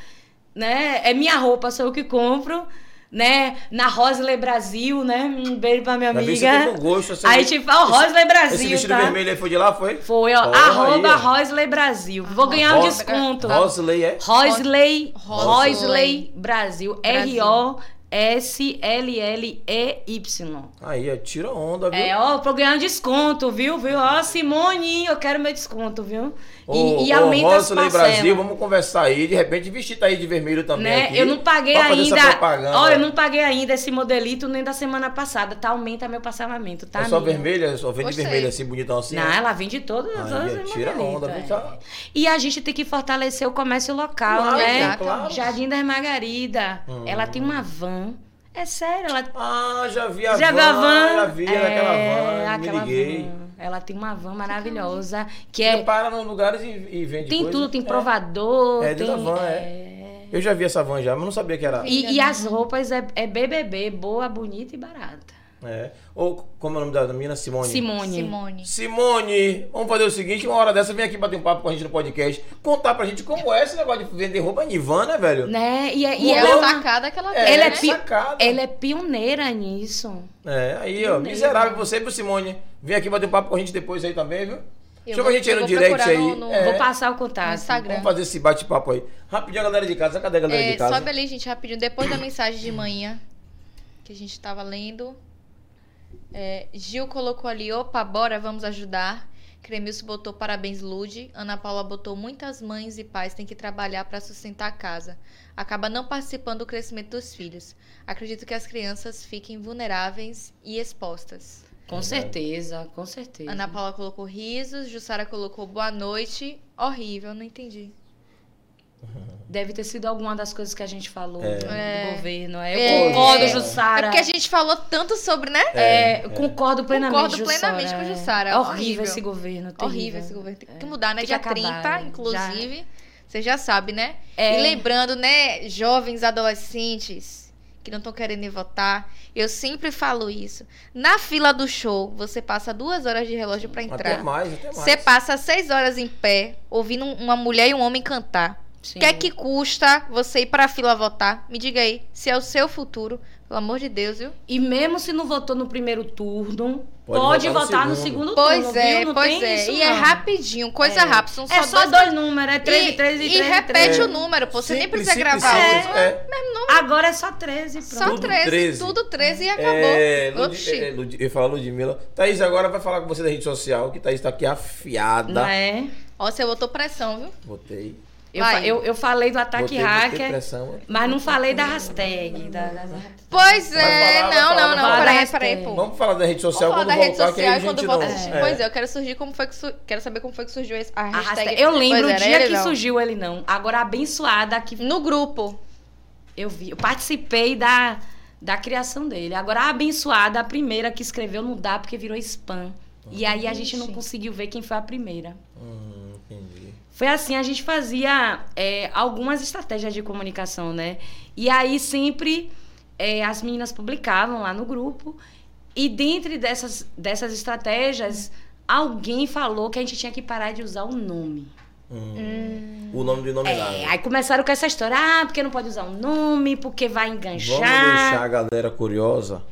né? É minha roupa, sou eu que compro. Né? Na Rosley Brasil, né? Um beijo pra minha amiga. gosto, essa- Aí, tipo, ó, Rosley Brasil, Esse vestido tá? vermelho aí foi de lá, foi? Foi, ó, Porra, arroba aí, ó. Rosley Brasil. Vou ganhar um desconto. Rosley, é? Rosley, Rosley. Rosley Brasil. Brasil. R-O-S-L-L-E-Y. Aí, ó, tira onda, viu? É, ó, pra ganhar um desconto, viu? Viu? Ó, Simone, eu quero meu desconto, viu? E, Ô, e ô, aumenta as Rosley parcelas. Brasil, vamos conversar aí. De repente, vestir tá aí de vermelho também. Né? aqui, Eu não paguei ainda. Olha, eu não paguei ainda esse modelito nem da semana passada. Tá? Aumenta meu parcelamento, tá? É só vermelha, só vende Gostei. vermelho assim, bonitão assim. Não, né? ela vende todas as Aí, outras tira modelitos, onda, é. Tá- E a gente tem que fortalecer o comércio local, Claro, né? claro. Jardim das Margarida. Ela tem uma van. É sério, ela Ah, já vi a já van. viu a van? Já vi é, aquela van, aquela me liguei. van. Ela tem uma van maravilhosa que Você é para nos lugares e, e vende tem coisa. tudo, tem É. provador, É, tem dentro da van, é. Eu já vi essa van já, mas não sabia que era. E, e as roupas é, é BBB, boa, bonita e barata. É. Ou como é o nome da menina? Simone. Simone. Simone. Simone, vamos fazer o seguinte, uma hora dessa vem aqui bater um papo com a gente no podcast, contar pra gente como é esse negócio de vender roupa em van, né, velho? Né? E, é- e é ela, é sacada que ela tem. É, ela, é né? pi- sacada. ela é pioneira nisso. É, aí, ó, Pioneira. miserável você, viu, Simone? Vem aqui bater um papo com a gente depois aí também, viu? Chama vou- a gente aí eu no direct aí. no- no- É, Vou passar o contato. No Instagram. Vamos fazer esse bate-papo aí. Rapidinho, a galera de casa. Cadê a galera É, de casa? sobe ali, gente, rapidinho. Depois da mensagem de manhã que a gente tava lendo. É, Gil colocou ali, opa, bora, vamos ajudar. Cremilson botou parabéns, Lude. Ana Paula botou muitas mães e pais têm que trabalhar para sustentar a casa. Acaba não participando do crescimento dos filhos. Acredito que as crianças fiquem vulneráveis e expostas. Com certeza, com certeza. Ana Paula colocou risos, Jussara colocou boa noite. Horrível, não entendi. Deve ter sido alguma das coisas que a gente falou do É. governo. É, eu É. concordo, É Jussara. É porque a gente falou tanto sobre, né? É, eu concordo plenamente. Concordo plenamente Jussara. com Jussara. É horrível, Horrível. esse governo. Horrível terrível. esse governo. Tem que É. mudar, né? Tem Dia acabar, 30, é. inclusive. Você já sabe, né? É. E lembrando, né, jovens adolescentes que não estão querendo ir votar. Eu sempre falo isso. Na fila do show, você passa duas horas de relógio pra Até entrar. mais, até mais. Você passa seis horas em pé, ouvindo uma mulher e um homem cantar. O que é que custa você ir pra fila votar? Me diga aí, se é o seu futuro, pelo amor de Deus, viu? E mesmo se não votou no primeiro turno, Pode pode, votar no votar no segundo. segundo, Pois turno. é, viu? Não pois é. isso, e é não. rapidinho, coisa É. rápida. São É só dois números, é 13, 13 e 13. E repete 13. o número, pô. Você nem Simples, precisa simples, gravar simples, outro. é. Agora é só 13, pronto. Só Tudo 13, 13. tudo 13 e acabou. É, Lud, Oxi. é, Lud, eu ia falar Ludmilla. Thaís agora vai falar com você da rede social, que Thaís tá aqui afiada. Não é? Ó, você botou pressão, viu? Botei. Eu, fa- eu, eu falei do ataque botei, botei hacker, pressão. mas não falei da hashtag. Da, da- da- Pois é, falar, não, não, não. falar. Peraí, peraí, pô. Vamos falar da rede social Vamos falar quando da rede voltar, que aí social a quando gente voltar não... é. Pois é, eu quero surgir como foi que su... quero saber como foi que surgiu a a hashtag. hashtag. Eu lembro Pois o dia que não. surgiu ele não. Agora, a abençoada que No grupo. eu vi. Eu participei da, da criação dele. Agora, a abençoada, a primeira que escreveu, não dá porque virou spam. E aí a gente não conseguiu ver quem foi a primeira. Hum, entendi. Foi assim, a gente fazia é, algumas estratégias de comunicação, né? E aí sempre é, as meninas publicavam lá no grupo. E dentre dessas, dessas estratégias, alguém falou que a gente tinha que parar de usar o nome. Hum. O nome do inominável. É, aí começaram com essa história, ah, porque não pode usar o nome, porque vai enganchar. Vamos deixar a galera curiosa,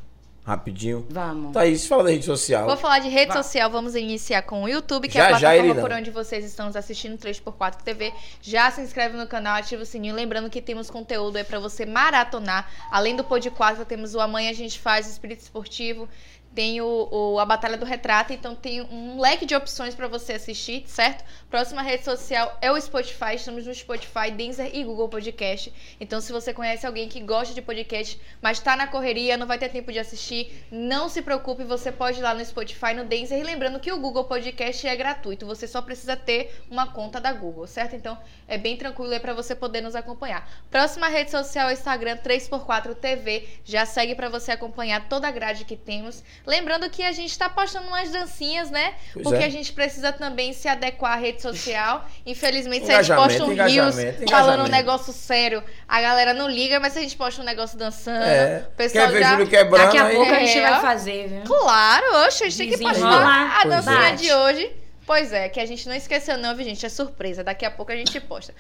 rapidinho. Vamos. Thaís, fala da rede social. Vou falar de rede Vai. social, vamos iniciar com o YouTube, que Já, é a plataforma por onde vocês estão nos assistindo, 3x4 TV. Já se inscreve no canal, ativa o sininho. Lembrando que temos conteúdo aí pra você maratonar. Além do Pod 4, temos o Amanhã a gente faz o Espírito Esportivo. Tem o, o- a Batalha do Retrato, então tem um leque de opções pra você assistir, certo? Próxima rede social é o Spotify, estamos no Spotify, Deezer e Google Podcast. Então, se você conhece alguém que gosta de podcast, mas tá na correria, não vai ter tempo de assistir, não se preocupe, você pode ir lá no Spotify, no Deezer. E lembrando que o Google Podcast é gratuito, você só precisa ter uma conta da Google, certo? Então, é bem tranquilo aí pra você poder nos acompanhar. Próxima rede social é o Instagram 3x4 TV. Já segue pra você acompanhar toda a grade que temos. Lembrando que a gente tá postando umas dancinhas, né? Pois Porque é. a gente precisa também se adequar à rede social. Infelizmente, se a gente posta um engajamento. falando um negócio sério, a galera não liga, mas se a gente posta um negócio dançando, É. o pessoal Quer ver já... Júlio quebrando Daqui a aí? pouco a gente É, vai fazer, viu? Claro, oxe, a gente tem que postar a Pois dancinha é. de hoje. Pois é, que a gente não esqueceu não, viu, gente? É surpresa. Daqui a pouco a gente posta.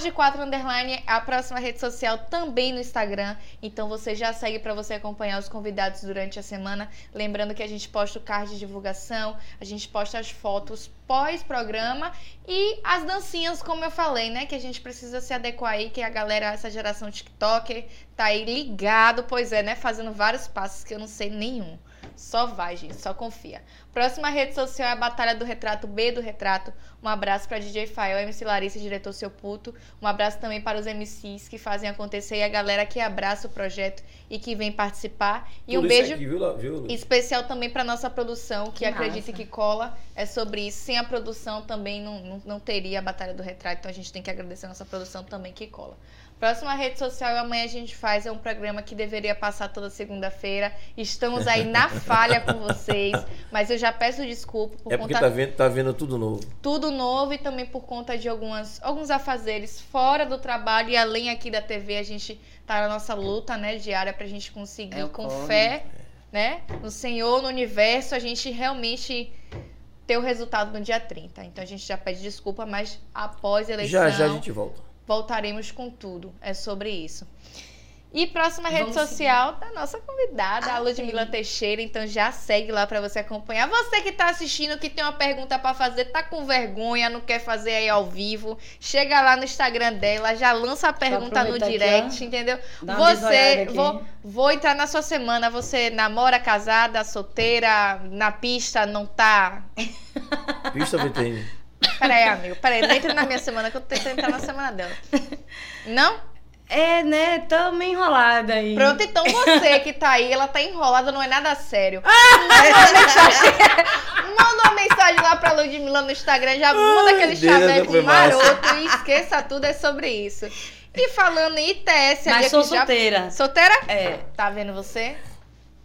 De 4 Underline é a próxima rede social também no Instagram. Então você já segue para você acompanhar os convidados durante a semana. Lembrando que a gente posta o card de divulgação, a gente posta as fotos pós-programa e as dancinhas, como eu falei, né? Que a gente precisa se adequar aí, que a galera, essa geração TikToker, tá aí ligado, pois é, né? Fazendo vários passos que eu não sei nenhum. Só vai, gente, só confia. Próxima rede social é a Batalha do Retrato B do Retrato. Um abraço para DJ Fael, MC Larissa, diretor Seu Puto. Um abraço também para os MCs que fazem acontecer e a galera que abraça o projeto e que vem participar. E Tudo um beijo aqui, viu, viu? especial também para nossa produção, que, Que acredita massa. que cola. É sobre isso. Sem a produção também não, não, não teria a Batalha do Retrato. Então a gente tem que agradecer a nossa produção também que cola. Próxima rede social amanhã a gente faz é um programa que deveria passar toda segunda-feira. Estamos aí na falha com vocês, mas eu já peço desculpa por É porque conta tá vendo, tá vendo tudo novo. tudo novo e também por conta de algumas, alguns afazeres fora do trabalho e além aqui da TV, a gente tá na nossa luta, né, diária pra gente conseguir É com corre. fé, né, no Senhor, no universo, a gente realmente ter o resultado no dia 30. Então a gente já pede desculpa, mas após a eleição Já já a gente volta. Voltaremos com tudo. É sobre isso. E próxima rede Vamos social da nossa convidada, a Ah, Ludmila Teixeira. Então já segue lá pra você acompanhar. Você que tá assistindo, que tem uma pergunta pra fazer, tá com vergonha, não quer fazer aí ao vivo, chega lá no Instagram dela, já lança a pergunta no aproveitar aqui, direct, entendeu? Você, vou, vou entrar na sua semana. Você namora, casada, solteira, na pista, não tá? Pista vitrine. Peraí, amigo, peraí, não entra na minha semana que eu tô tentando entrar na semana dela. Não? É, né? Tô meio enrolada aí. Pronto, então você que tá aí, ela tá enrolada, não é nada sério. Manda uma mensagem, manda uma mensagem lá pra Ludmilla no Instagram, já manda aquele chaveco maroto e esqueça tudo, é sobre isso. E falando em ITS, Mas sou aqui já- solteira. Solteira? É. Tá vendo você?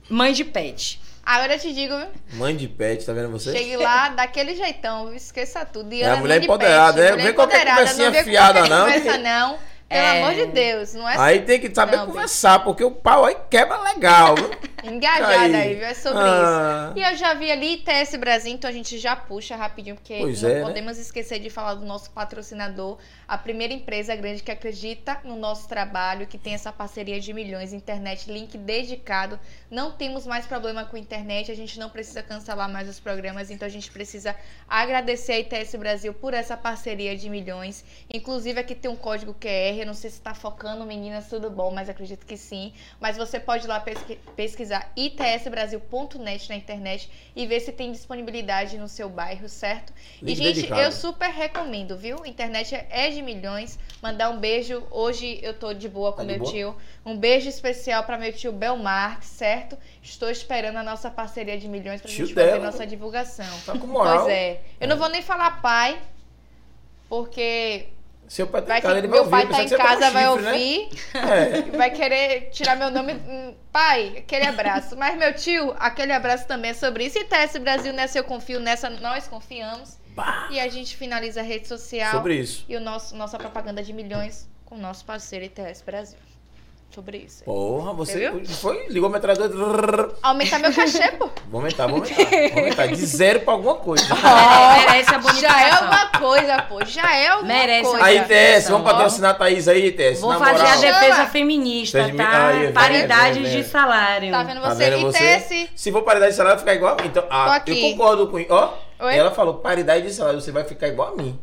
Mãe de pet. Agora eu te digo, viu? Mãe de pet, tá vendo você? Chegue lá daquele jeitão, viu? Esqueça tudo. E É a ela mulher empoderada, pet, né? mulher Vem qualquer conversinha não fiada, qualquer não, Conversa, não. Pelo É. amor de Deus, não é Aí tem que saber Não, conversar, porque o pau aí quebra legal. viu? Engajada Aí. aí, viu? É sobre Ah. isso. E eu já vi ali ITS Brasil, então a gente já puxa rapidinho, porque Pois não é, né? podemos esquecer de falar do nosso patrocinador, a primeira empresa grande que acredita no nosso trabalho, que tem essa parceria de milhões, internet, link dedicado. Não temos mais problema com internet, a gente não precisa cancelar mais os programas, então a gente precisa agradecer a ITS Brasil por essa parceria de milhões. Inclusive aqui tem um código QR, eu não sei se está focando, meninas, tudo bom, mas acredito que sim. Mas você pode ir lá pesqui- pesquisar itsbrasil.net na internet e ver se tem disponibilidade no seu bairro, certo? Link e, gente, dedicado. eu super recomendo, viu? Internet é de milhões. Mandar um beijo. Hoje eu tô de boa com Tá meu tio. Um beijo especial para meu tio Belmar, certo? Estou esperando a nossa parceria de milhões pra Tio gente fazer dela. nossa divulgação. Tá com moral. Pois é. Eu não vou nem falar pai, porque Seu pai tá vai em casa, ele vai meu ouvir. pai eu tá em você casa, vai chifre, né? ouvir É. vai querer tirar meu nome. Hum, Pai, aquele abraço. Mas meu tio, aquele abraço também é sobre isso. E TS Brasil, nessa eu confio, nessa nós confiamos. Bah. E a gente finaliza a rede social Sobre isso. e o nosso, nossa propaganda de milhões com o nosso parceiro ITS Brasil. Sobre isso. Porra, você Você foi, ligou o metralhador. Aumentar meu cachê, pô. Vou aumentar, vou aumentar. Vou aumentar. De zero pra alguma coisa. É, merece a bonificação. Já é alguma coisa, pô. Já é alguma Merece coisa. Aí, TS, vamos patrocinar a Thaís aí, TS. Vou na fazer moral. a defesa Chama. feminista, Vocês tá? Aí, vem, Paridade de salário. Tá vendo Tá você? vendo você? Se for paridade de salário, vai ficar igual a mim. Então, ah, eu concordo com. Ó, Oi? ela falou paridade de salário, você vai ficar igual a mim.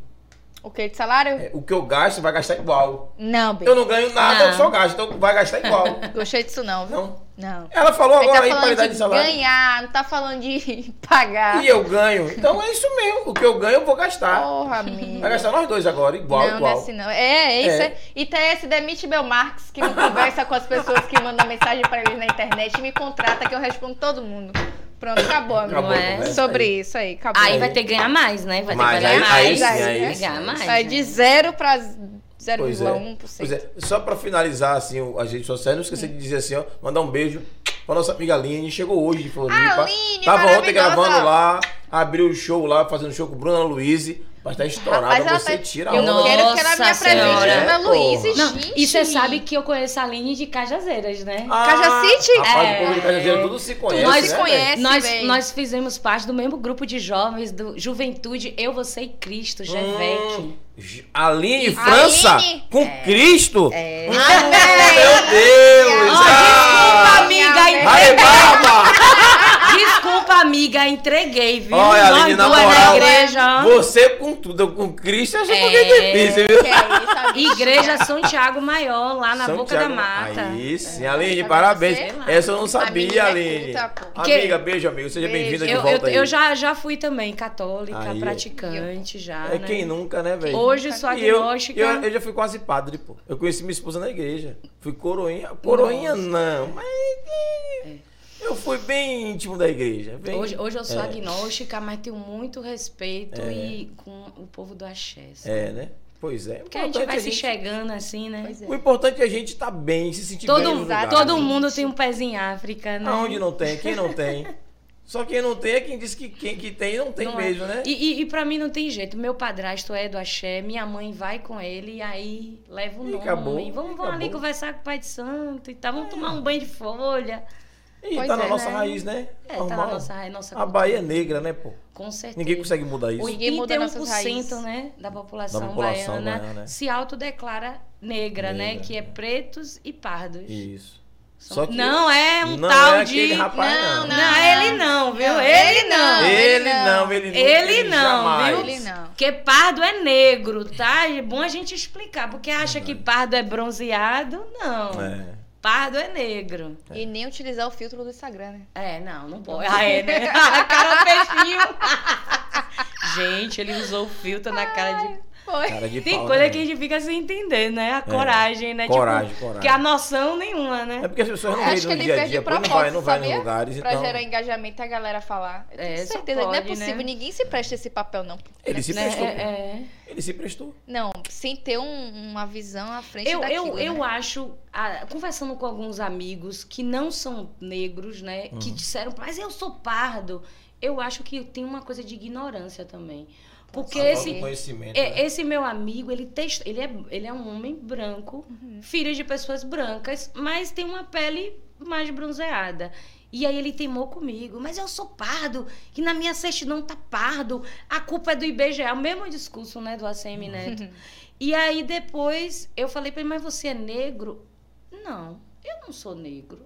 O que de salário? É, o que eu gasto, você vai gastar igual. Não, Bê. Eu não ganho nada, Não. eu só gasto, então vai gastar igual. Gostei disso não, viu? Não. Não. Ela falou Ele tá agora aí, falando paridade de de salário. ganhar, não tá falando de pagar. E eu ganho. Então é isso mesmo. O que eu ganho, eu vou gastar. Porra, amigo. Vai gastar nós dois agora, igual, não, igual. não é assim não. É, é isso. É. É. ITS demite Belmarx, que não conversa com as pessoas que mandam mensagem pra eles na internet. Me contrata que eu respondo todo mundo. Pronto, acabou, amigo. Acabou é? conversa Sobre aí. isso aí, acabou. Aí vai ter que ganhar mais, né? Vai ter que ganhar aí- mais. aí sim, aí ganhar mais. Vai né? de zero pra Pois é. 0,1%. Pois é. Só pra finalizar, assim, as redes sociais, não esquecer de dizer assim, ó, mandar um beijo pra nossa amiga Aline. Chegou hoje de Floripa. Aline, Tava ontem gravando lá, abriu o show lá, fazendo show com Bruna Luiz. Mas tá estourada, Rapaz, ela você tá- tira a Eu onda. não quero que ela me apresente. Ana É, Luiz, porra. Não, gente. e você sabe que eu conheço a Aline de Cajazeiras, né? Ah, Cajacite? Rapaz, É. o povo de Cajazeira tudo se conhece, Nós né, conhece. nós, nós fizemos parte do mesmo grupo de jovens do Juventude Eu, Você e Cristo. Hum, J- Aline França Aline? com Cristo? É. Ah, meu Deus! Ó, Ah! desculpa, amiga, Ai, Amiga, entreguei, viu? Olha, Nós Aline, na moral, igreja. você com tudo, com Cristo, eu já tô É. difícil, viu? É isso. Igreja São Tiago Maior, lá na São Boca Tiago- da Mata. Aí sim, É, Aline, parabéns. você? Essa eu não sabia, é Aline. culta, pô. Porque- Amiga, beijo, amigo. Seja bem-vinda de volta eu, aí. eu já, já fui também católica, Aí, praticante já, É né? quem nunca, né, velho? Hoje sou E eu, agnóstica. eu, eu já fui quase padre, pô. Eu conheci minha esposa na igreja. Fui coroinha. Coroinha não, mas. Eu fui bem íntimo da igreja. bem- Hoje, hoje eu sou é, agnóstica, mas tenho muito respeito e com o povo do axé. sabe? É, né? Pois é. Porque a gente vai se chegando assim, né? Pois é. O importante é a gente estar bem, se sentir bem no Todo, lugar. todo né? mundo tem um pezinho em África, né? Aonde não tem? Quem não tem? Só quem não tem é quem diz que quem que tem não tem Não é. mesmo, né? E, e, e pra mim não tem jeito. Meu padrasto é do axé, minha mãe vai com ele e aí leva o E nome. acabou, vamos vamos ali conversar com o pai de santo e tal. Vamos tomar um banho de folha. E Pois tá na é, nossa né? raiz, né? É, tá na nossa, raiz, nossa A. Bahia é negra, né, pô? Com certeza. Ninguém consegue mudar isso. Ninguém muda nossas 81% raízes. né, da população, Da população baiana, baiana, né? se autodeclara negra, né? Negra, Que é é. pretos e pardos. Isso. Só- que não é um não tal é de. aquele rapaz, não. não, Não. ele não, viu? Não, ele ele não. não. Ele não. não, ele nunca, Ele não, jamais. viu? Ele não. Porque pardo é negro, tá? É bom a gente explicar. Porque acha que pardo é bronzeado, não. É. Pardo é negro. E nem utilizar o filtro do Instagram, né? É, não, não pode. Ah, é, né? Na cara peixinho. gente, ele usou o filtro na cara de. Foi. Cara de Tem pau, coisa né? que a gente fica sem entender, né? A coragem, né? Coragem, tipo, coragem. Que a noção nenhuma, né? É porque as pessoas não veem Acho que no dia a dia, pô, não vai, não vai nos lugares, Pra então... gerar engajamento e a galera falar. Eu tenho É, certeza, não é pode, possível. né? Ninguém se presta esse papel, não. Ele se Né? prestou. É, é. Ele se prestou. Não, sem ter um- uma visão à frente Eu, daquilo, eu, eu né? acho, ah, conversando com alguns amigos que não são negros, né? Que Uhum. disseram, mas eu sou pardo. Eu acho que tem uma coisa de ignorância também. Porque esse, é, né? esse meu amigo, ele, testa, ele, é, ele é um homem branco, Uhum. filho de pessoas brancas, mas tem uma pele mais bronzeada. E aí ele teimou comigo, mas eu sou pardo, que na minha certidão tá pardo, a culpa é do IBGE, o mesmo discurso, né, do ACM Neto. E aí depois eu falei pra ele, mas você é negro? Não, eu não sou negro.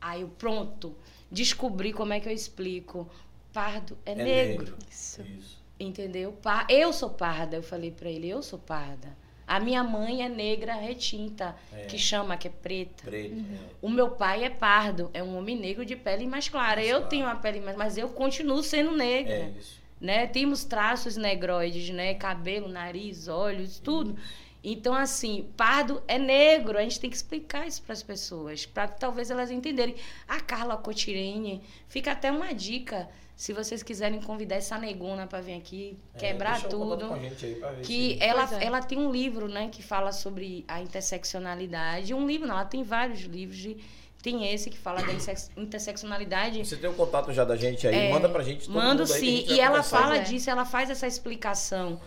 Aí eu, pronto, descobri como é que eu explico. Pardo é, É negro. Isso. Isso. Entendeu? Eu sou parda, eu falei pra ele, eu sou parda. A minha mãe é negra retinta, É. que chama, que é preta. Preto. Uhum. O meu pai é pardo, é um homem negro de pele mais clara. Mais eu clara. tenho uma pele mais, mas eu continuo sendo negra. É, isso. Né? Temos traços negroides, né? Cabelo, nariz, olhos, tudo. Então, assim, pardo é negro. A gente tem que explicar isso para as pessoas, para talvez elas entenderem. A Carla Cotirene, fica até uma dica, se vocês quiserem convidar essa negona para vir aqui É, quebrar tudo. com a gente aí pra ver Que se- ela, é. ela tem um livro, né, que fala sobre a interseccionalidade. Um livro, não, ela tem vários livros. De, tem esse que fala da interseccionalidade. Você tem o contato já da gente aí, É, manda pra gente. todo Mando mundo aí sim. gente E ela fala É. disso, ela faz essa explicação.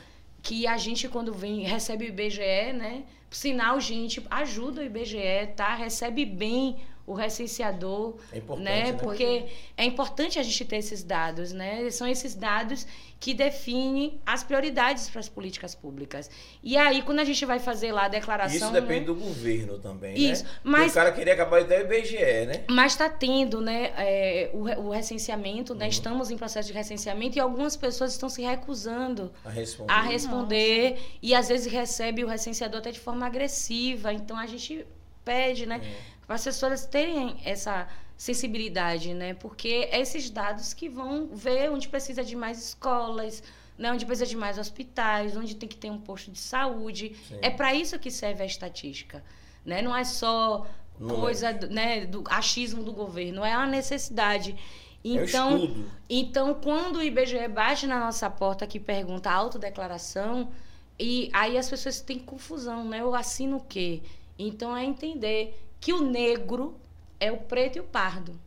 Que a gente, quando vem, recebe o IBGE, né? Por sinal, gente, ajuda o IBGE, tá? Recebe bem o recenseador, É importante, né? né? Porque é importante a gente ter esses dados, né? São esses dados que definem as prioridades para as políticas públicas. E aí, quando a gente vai fazer lá a declaração... Isso né? depende do governo também, Isso, né? mas- Porque o cara queria acabar até o IBGE, né? Mas está tendo né, é, o, o recenseamento, Uhum. né? Estamos em processo de recenseamento e algumas pessoas estão se recusando A responder. a responder e às vezes recebe o recenseador até de forma agressiva. Então a gente pede, né, É. para as pessoas terem essa sensibilidade, né? Porque é esses dados que vão ver onde precisa de mais escolas, né, onde precisa de mais hospitais, onde tem que ter um posto de saúde. Sim. É para isso que serve a estatística, né? Não é só Números. coisa, do- né, do achismo do governo, é uma necessidade. É Então, estudo. então, quando o IBGE bate na nossa porta que pergunta a autodeclaração, e aí as pessoas têm confusão, né? Eu assino o quê? Então é entender que o negro é o preto e o pardo.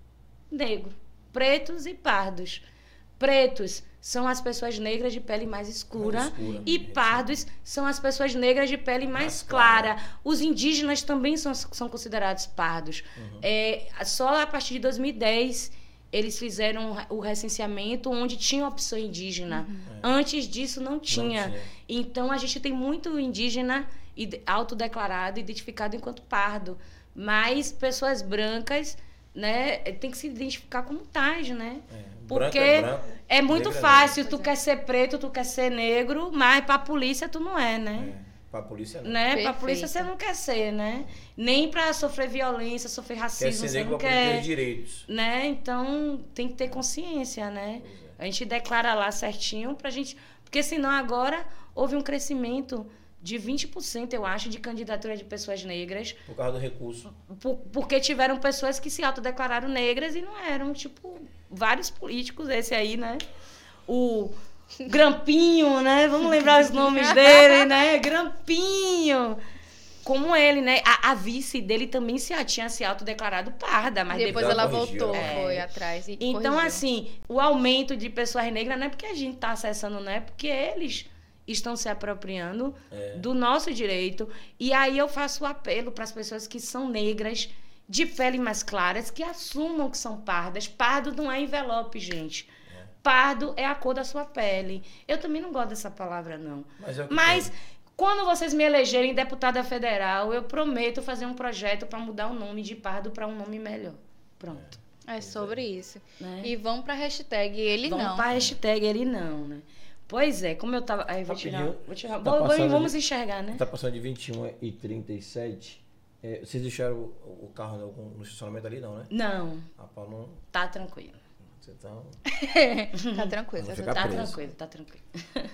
Negro. Pretos e pardos. Pretos são as pessoas negras de pele mais escura, Mais escura, e isso. pardos são as pessoas negras de pele mais, Mais clara. clara. Os indígenas também são, são considerados pardos. Uhum. É, só a partir de 2010 eles fizeram o recenseamento onde tinha opção indígena. Antes disso não tinha. tinha. Então a gente tem muito indígena autodeclarado, identificado enquanto pardo. Mas pessoas brancas, né, tem que se identificar como tais, né? É, Porque branco é branco, é muito é fácil, negro. tu quer ser preto, tu quer ser negro, mas pra polícia tu não é, né? É, pra polícia não. Né? Pra Perfeito. polícia você não quer ser, né? Nem pra sofrer violência, sofrer Quer racismo, ser você negro não poder ter quer. os direitos. Né? Então tem que ter consciência, né? É. A gente declara lá certinho pra gente. Porque senão agora houve um crescimento de 20%, eu acho, de candidatura de pessoas negras, Por causa do recurso. por- porque tiveram pessoas que se autodeclararam negras e não eram, tipo, vários políticos, esse aí, né? O Grampinho, né? Vamos lembrar os nomes dele, né? Grampinho. Como ele, né? A, a vice dele também se, tinha se autodeclarado parda, mas Depois ela ela corrigiu, voltou, é. foi atrás e então, corrigiu. assim, o aumento de pessoas negras não é porque a gente está acessando, não é porque eles estão se apropriando É. do nosso direito. E aí eu faço o apelo para as pessoas que são negras, de pele mais claras, que assumam que são pardas. Pardo não é envelope, gente. Pardo é a cor da sua pele. Eu também não gosto dessa palavra, não. Mas é Mas quando vocês me elegerem deputada federal, eu prometo fazer um projeto para mudar o nome de pardo para um nome melhor. Pronto. É sobre isso. Né? E vamos pra hashtag ele Vamos não. pra hashtag ele não, né? Pois é, como eu tava. Aí vou tirar. Vou tirar Tá vou- vamos de- enxergar, né? Tá passando de 21 e 37. É, vocês deixaram o, o carro no, no estacionamento ali, não, né? Não, Ah, não. tá tranquilo. Você tá. tá tranquilo. Vamos tá ficar Tá preso. tranquilo, tá tranquilo.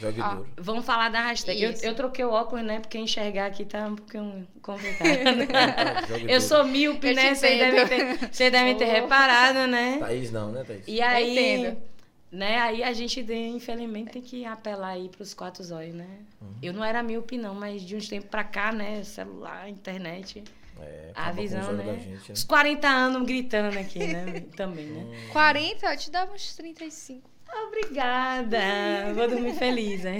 Jogue Ah, duro. Vamos falar da hashtag. Eu, eu troquei o óculos, né? Porque enxergar aqui tá um pouquinho complicado. Jogue eu duro. sou míope, Eu né? Vocês devem ter, devem ter Oh. reparado, né? Thaís não, né, Thaís? E aí, entendo. Né, aí a gente, tem, infelizmente, tem que apelar aí pros quatro olhos, né? Eu não era míope, não, mas de uns tempos pra cá, né? Celular, internet, É, a os visão, né? gente, né? Os 40 anos gritando aqui, né? Também, né? 40, eu te dava uns 35. Obrigada! Vou dormir feliz, né?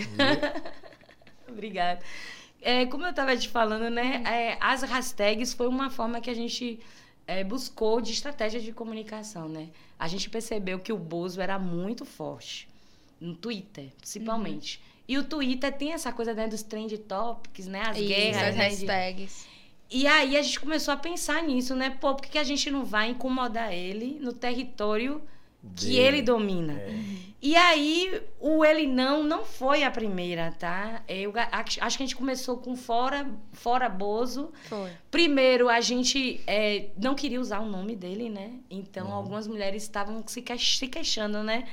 Obrigada. É, como eu estava te falando, né? é, as hashtags foi uma forma que a gente é, buscou de estratégia de comunicação, né? A gente percebeu que o Bozo era muito forte. No Twitter, principalmente. E o Twitter tem essa coisa né, dos trend topics, né? As Isso, guerras, as né? de- hashtags. e aí a gente começou a pensar nisso, né? Pô, por que que a gente não vai incomodar ele no território que Dele. ele domina? É. E aí, o ele não não foi a primeira, tá? Eu ga- acho que a gente começou com fora, fora Bozo. Foi. Primeiro, a gente é, não queria usar o nome dele, né? Então, Uhum. algumas mulheres estavam se, que- se queixando, né?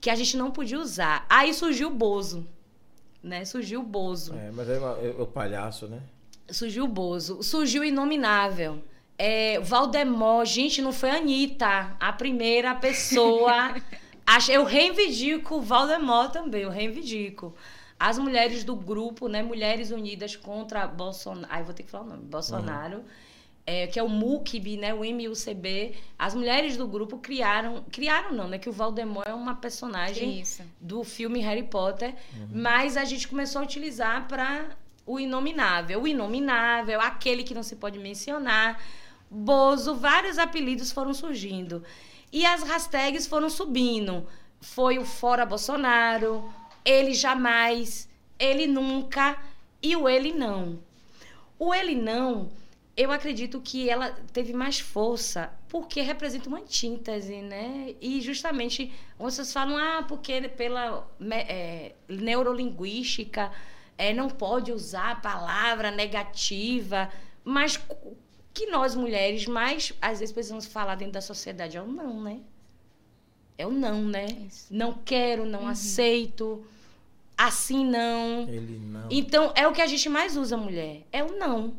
Que a gente não podia usar. Aí surgiu o Bozo, né? Surgiu o Bozo. É, mas é, uma- é o palhaço, né? Surgiu o Bozo. Surgiu o Inominável. É, Valdemó, gente, não foi a Anitta, a primeira pessoa. Eu reivindico o Valdemó também, eu reivindico. As mulheres do grupo, né? Mulheres Unidas contra Bolsonaro. Ai, vou ter que falar o nome. Bolsonaro. é, que é o MUCB, né? O MUCB. As mulheres do grupo criaram. Criaram, não, né? Que o Valdemó é uma personagem Isso. do filme Harry Potter, mas a gente começou a utilizar para o inominável. O inominável, aquele que não se pode mencionar, Bozo, vários apelidos foram surgindo. E as hashtags foram subindo. Foi o Fora Bolsonaro, ele jamais, ele nunca e o ele não. O ele não, eu acredito que ela teve mais força porque representa uma antítese, né? E justamente vocês falam, ah, porque pela é, neurolinguística é, não pode usar a palavra negativa, mas que nós mulheres mais às vezes precisamos falar dentro da sociedade é o não, né? É o não, né? Isso. Não quero, não aceito, assim não. Ele não. Então, é o que a gente mais usa, mulher. É o não.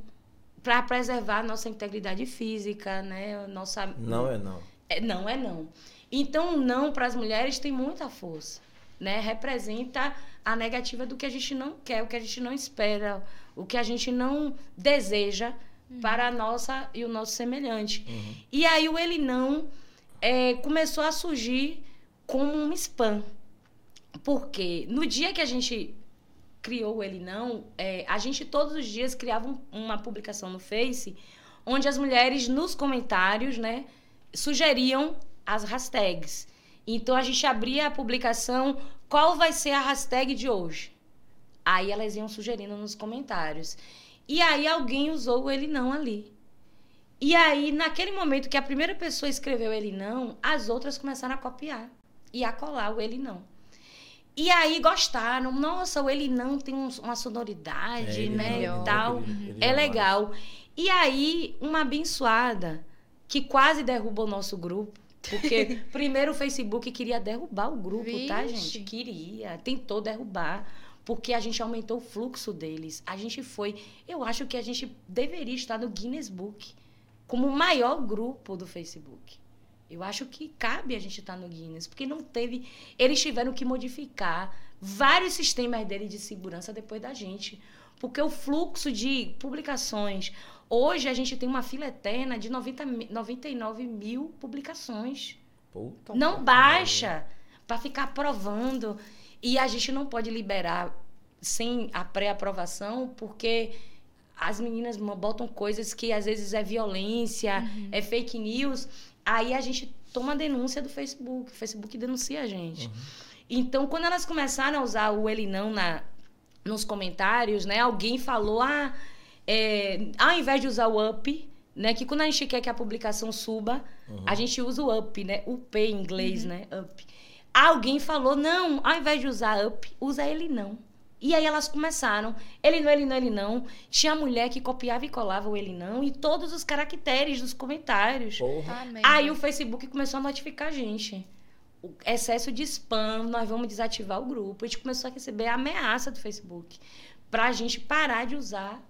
Para preservar a nossa integridade física, né? Nossa... Não é não. É, não é não. Então, o não para as mulheres tem muita força. Né? Representa a negativa do que a gente não quer, o que a gente não espera, o que a gente não deseja para a nossa e o nosso semelhante. E aí o ele não é, começou a surgir como um spam. Porque no dia que a gente criou ele não, é, a gente todos os dias criava um- uma publicação no Face onde as mulheres nos comentários, né, sugeriam as hashtags. Então a gente abria a publicação, qual vai ser a hashtag de hoje? Aí elas iam sugerindo nos comentários. E aí alguém usou o ele não ali. E aí, naquele momento que a primeira pessoa escreveu ele não, as outras começaram a copiar e a colar o ele não. E aí gostaram. Nossa, o ele não tem um- uma sonoridade, ele né? não, e tal. ele- ele É não legal. E aí, uma abençoada que quase derruba o nosso grupo. Porque primeiro o Facebook queria derrubar o grupo, tá, Vixe. gente? Queria, tentou derrubar. Porque a gente aumentou o fluxo deles. A gente foi. Eu acho que a gente deveria estar no Guinness Book como o maior grupo do Facebook. Eu acho que cabe a gente estar no Guinness, porque não teve. Eles tiveram que modificar vários sistemas dele de segurança depois da gente. Porque o fluxo de publicações. Hoje a gente tem uma fila eterna de 90, mi- 99 mil publicações. Puta não baixa para ficar aprovando. E a gente não pode liberar sem a pré-aprovação, porque as meninas botam coisas que às vezes é violência, é fake news. Aí a gente toma a denúncia do Facebook. O Facebook denuncia a gente. Então, quando elas começaram a usar o ele não na, nos comentários, né? Alguém falou, ah, é, ao invés de usar o up, né? Que quando a gente quer que a publicação suba, a gente usa o up, né? O P em inglês, né? Up. Alguém falou, não, ao invés de usar up, usa ele não. E aí elas começaram, ele não, ele não, ele não. Tinha mulher que copiava e colava o ele não e todos os caracteres dos comentários. Porra. Tá. Aí o Facebook começou a notificar a gente. O excesso de spam, nós vamos desativar o grupo. A gente começou a receber a ameaça do Facebook pra gente parar de usar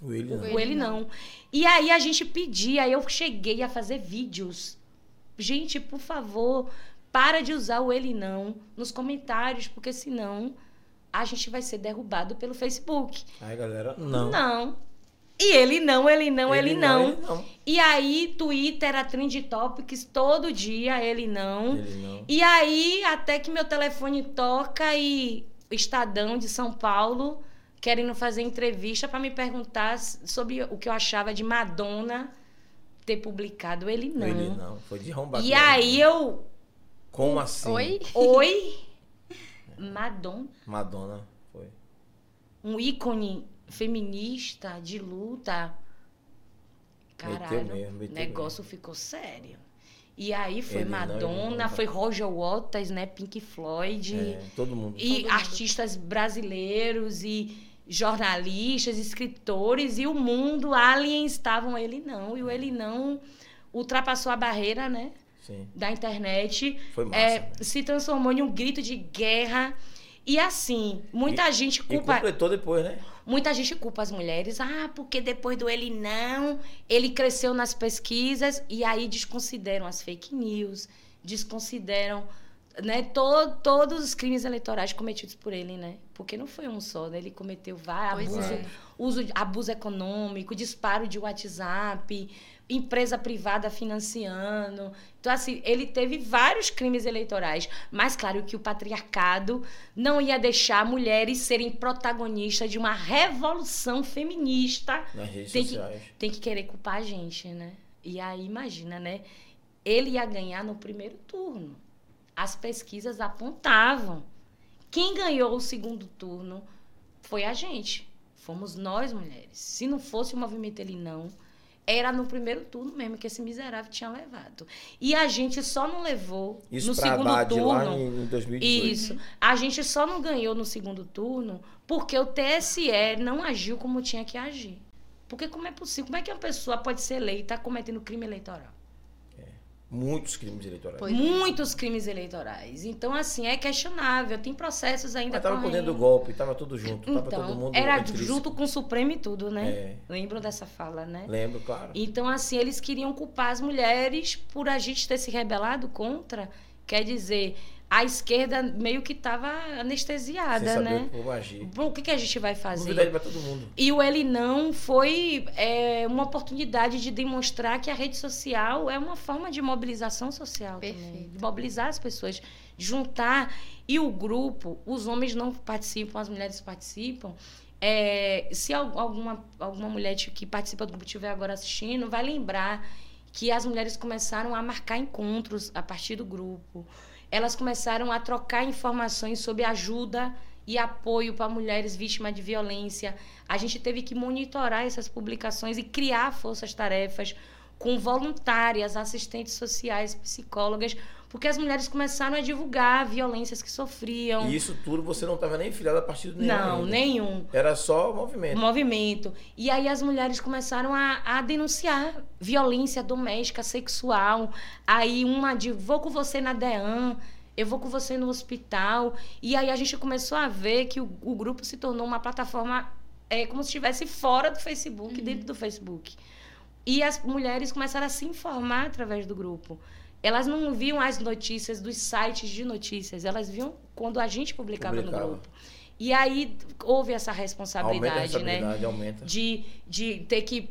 O ele não. o ele não. E aí a gente pedia, aí eu cheguei a fazer vídeos. Gente, por favor, para de usar o ele não nos comentários, porque senão a gente vai ser derrubado pelo Facebook. Aí, galera, não. Não. E ele não, ele não, ele, não. Ele não. E aí, Twitter era trend topics todo dia, ele não. Ele não. E aí, até que meu telefone toca e o Estadão de São Paulo querendo fazer entrevista para me perguntar sobre o que eu achava de Madonna ter publicado ele não. Ele não. Foi de arrombar. E aí eu, Como assim? Oi? oi, Madonna, Madonna. Foi. um ícone feminista de luta. Meteu Caralho, mesmo, meteu negócio ficou sério. E aí foi Ele Madonna, não. foi Roger Waters, né, Pink Floyd. É, todo mundo. E mundo. artistas brasileiros e jornalistas, escritores e o mundo, aliens estavam ele não. E o ele não ultrapassou a barreira, né, Sim. da internet. Foi massa. É, né? se transformou em um grito de guerra. E assim, muita gente E culpa, completou depois, né? muita gente culpa as mulheres. Ah, porque depois do ele não, ele cresceu nas pesquisas e aí desconsideram as fake news, desconsideram né, to- todos os crimes eleitorais cometidos por ele, né? Porque não foi um só, né? Ele cometeu vários abuso, é. uso, de- abuso econômico, disparo de WhatsApp, empresa privada financiando. Então, assim, ele teve vários crimes eleitorais. Mas, claro, que o patriarcado não ia deixar mulheres serem protagonistas de uma revolução feminista Nas redes Tem que- tem que querer culpar a gente, né? E aí, imagina, né? Ele ia ganhar no primeiro turno. As pesquisas apontavam. Quem ganhou o segundo turno foi a gente. Fomos nós, mulheres. Se não fosse o movimento Ele Não, era no primeiro turno mesmo que esse miserável tinha levado. E a gente só não levou Isso no segundo Haddad turno. lá em, em 2018. Isso. A gente só não ganhou no segundo turno porque o TSE não agiu como tinha que agir. Porque como é possível? Como é que uma pessoa pode ser eleita cometendo crime eleitoral? Muitos crimes eleitorais. Pois. Muitos crimes eleitorais. Então, assim, é questionável. Tem processos ainda Mas tava por correndo. dentro do golpe, tava tudo junto. Então, todo mundo era junto com o Supremo e tudo, né? É. Lembram dessa fala, né? Lembro, claro. Então, assim, eles queriam culpar as mulheres por a gente ter se rebelado contra. Quer dizer, a esquerda meio que estava anestesiada, Sem né? como agir. Bom, o que, que a gente vai fazer? Novidade pra todo mundo. E o Ele Não foi é, uma oportunidade de demonstrar que a rede social é uma forma de mobilização social também. Perfeito. De mobilizar as pessoas, juntar. E o grupo, os homens não participam, as mulheres participam. É, se al- alguma, alguma mulher que participa do grupo estiver agora assistindo, vai lembrar que as mulheres começaram a marcar encontros a partir do grupo. Elas começaram a trocar informações sobre ajuda e apoio para mulheres vítimas de violência. A gente teve que monitorar essas publicações e criar forças-tarefas com voluntárias, assistentes sociais, psicólogas, porque as mulheres começaram a divulgar violências que sofriam. E isso tudo você não estava nem filiado a partido nenhum. Não, ainda. nenhum Era só movimento. movimento. E aí as mulheres começaram a, a denunciar violência doméstica, sexual. Aí uma de vou com você na DEAN, eu vou com você no hospital. E aí a gente começou a ver que o, o grupo se tornou uma plataforma é, como se estivesse fora do Facebook, dentro do Facebook. E as mulheres começaram a se informar através do grupo. Elas não viam as notícias dos sites de notícias, elas viam quando a gente publicava, Publicava. no grupo. E aí houve essa responsabilidade, né? aumenta. de, de ter que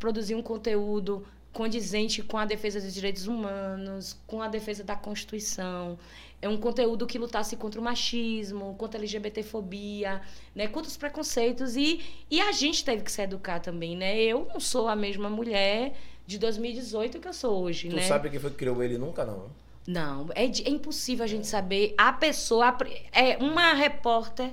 produzir um conteúdo condizente com a defesa dos direitos humanos, com a defesa da Constituição. É um conteúdo que lutasse contra o machismo, contra a LGBTfobia, né, contra os preconceitos. E, e a gente teve que se educar também, né? Eu não sou a mesma mulher de 2018 que eu sou hoje, Tu né? sabe quem foi que criou ele? Nunca não. Não, é, é impossível a gente saber. A pessoa, a é uma repórter,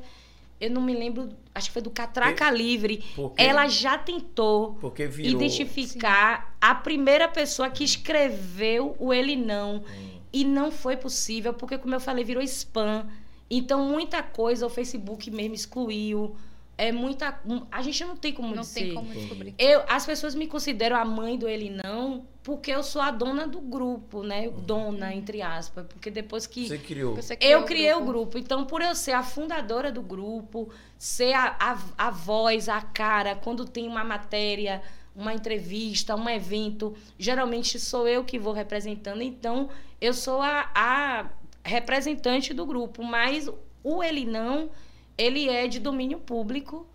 eu não me lembro, acho que foi do Catraca Livre. Porque, Ela já tentou virou. identificar a primeira pessoa que escreveu o ele não. Hum. E não foi possível, porque, como eu falei, virou spam. Então, muita coisa o Facebook mesmo excluiu. É muita. A gente não tem como Não dizer. tem como descobrir. Eu, as pessoas me consideram a mãe do ele não, porque eu sou a dona do grupo, né? Dona, entre aspas. Porque depois que. Você criou. Você criou Eu criei o grupo. Então, por eu ser a fundadora do grupo, ser a, a, a voz, a cara, quando tem uma matéria, uma entrevista, um evento, geralmente sou eu que vou representando. Então, eu sou a, a representante do grupo. Mas o Ele Não, ele é de domínio público,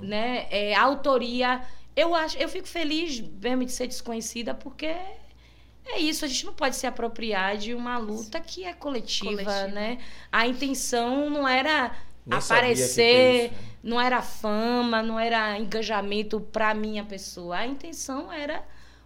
né? É autoria. Eu, acho, eu fico feliz mesmo de ser desconhecida, porque é isso, a gente não pode se apropriar de uma luta que é coletiva, Coletiva. né? A intenção não era Nem aparecer, isso, né? não era fama, não era engajamento para minha pessoa. A intenção era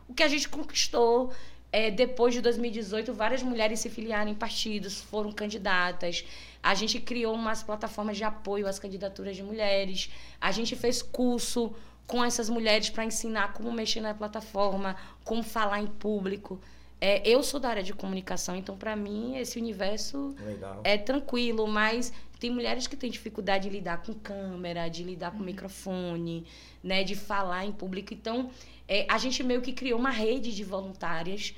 o que a gente conquistou. É, depois de 2018, várias mulheres se filiaram em partidos, foram candidatas. A gente criou umas plataformas de apoio às candidaturas de mulheres. A gente fez curso com essas mulheres para ensinar como mexer na plataforma, como falar em público. É, eu sou da área de comunicação, então para mim esse universo Legal. é tranquilo, mas tem mulheres que têm dificuldade de lidar com câmera, de lidar com microfone, né, de falar em público. Então, é, a gente meio que criou uma rede de voluntárias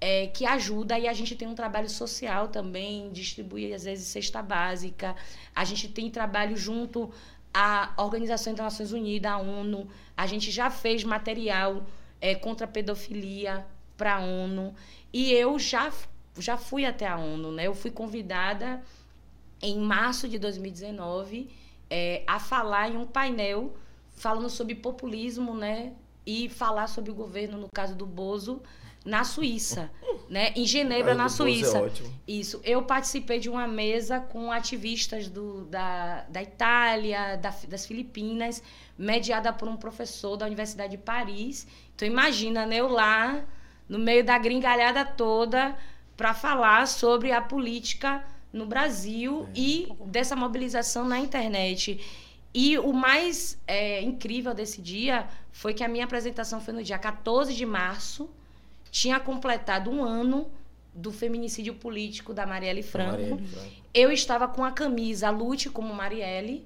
é, que ajuda e a gente tem um trabalho social também, distribui às vezes cesta básica. A gente tem trabalho junto à Organização das Nações Unidas, a ONU. A gente já fez material é, contra a pedofilia para a ONU. E eu já, já fui até a ONU, né? Eu fui convidada em março de 2019 é, a falar em um painel falando sobre populismo, né? E falar sobre o governo, no caso do Bozo, na Suíça, né? Em Genebra, na caso do Bozo Suíça. É. Isso. Eu participei de uma mesa com ativistas do, da, da Itália, da- das Filipinas, mediada por um professor da Universidade de Paris. Então, imagina, né? Eu lá, no meio da gringalhada toda, para falar sobre a política no Brasil e dessa mobilização na internet. E o mais é, incrível desse dia foi que a minha apresentação foi no dia 14 de março, tinha completado um ano do feminicídio político da Marielle Franco. Marielle Franco. Eu estava com a camisa Lute como Marielle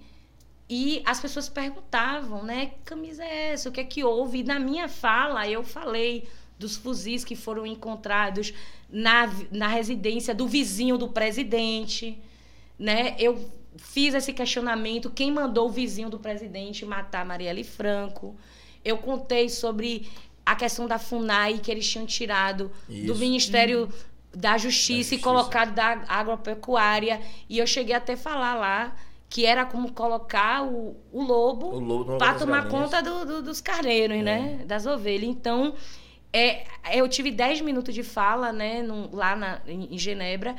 e as pessoas perguntavam, né, que camisa é essa? O que é que houve? E na minha fala eu falei dos fuzis que foram encontrados na, na residência do vizinho do presidente, né? Eu fiz esse questionamento, quem mandou o vizinho do presidente matar Marielle Franco? Eu contei sobre a questão da FUNAI que eles tinham tirado do Isso. Ministério da justiça, justiça. e colocado da agropecuária. E eu cheguei até a falar lá que era como colocar o, o lobo, O lobo no para tomar galinhas. conta do- do- dos carneiros, É. né? Das ovelhas. Então, é, eu tive 10 minutos de fala, né, num- lá na, em, em Genebra,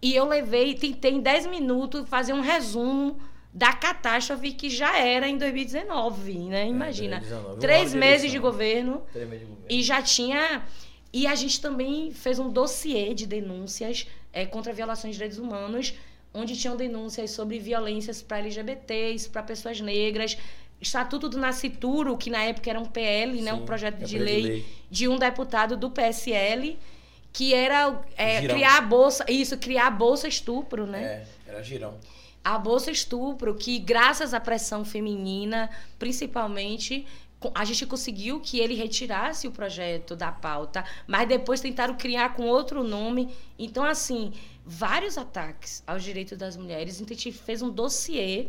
e eu levei, tentei em 10 minutos fazer um resumo da catástrofe que já era em 2019, né? Imagina. 2019, um Três ano de meses de governo Tremendo de governo. e já tinha. E a gente também fez um dossiê de denúncias eh, contra violações de direitos humanos, onde tinham denúncias sobre violências para LGBTs, para pessoas negras. Estatuto do Nascituro, que na época era um PL, né, um Sim, projeto é de projeto de lei, lei. de um deputado do PSL, que era Girão. criar a bolsa, isso, criar a bolsa estupro, né? É, era girão. A Bolsa Estupro, que graças à pressão feminina, principalmente, a gente conseguiu que ele retirasse o projeto da pauta, mas depois tentaram criar com outro nome. Então, assim, vários ataques aos direitos das mulheres. Então, a gente fez um dossiê,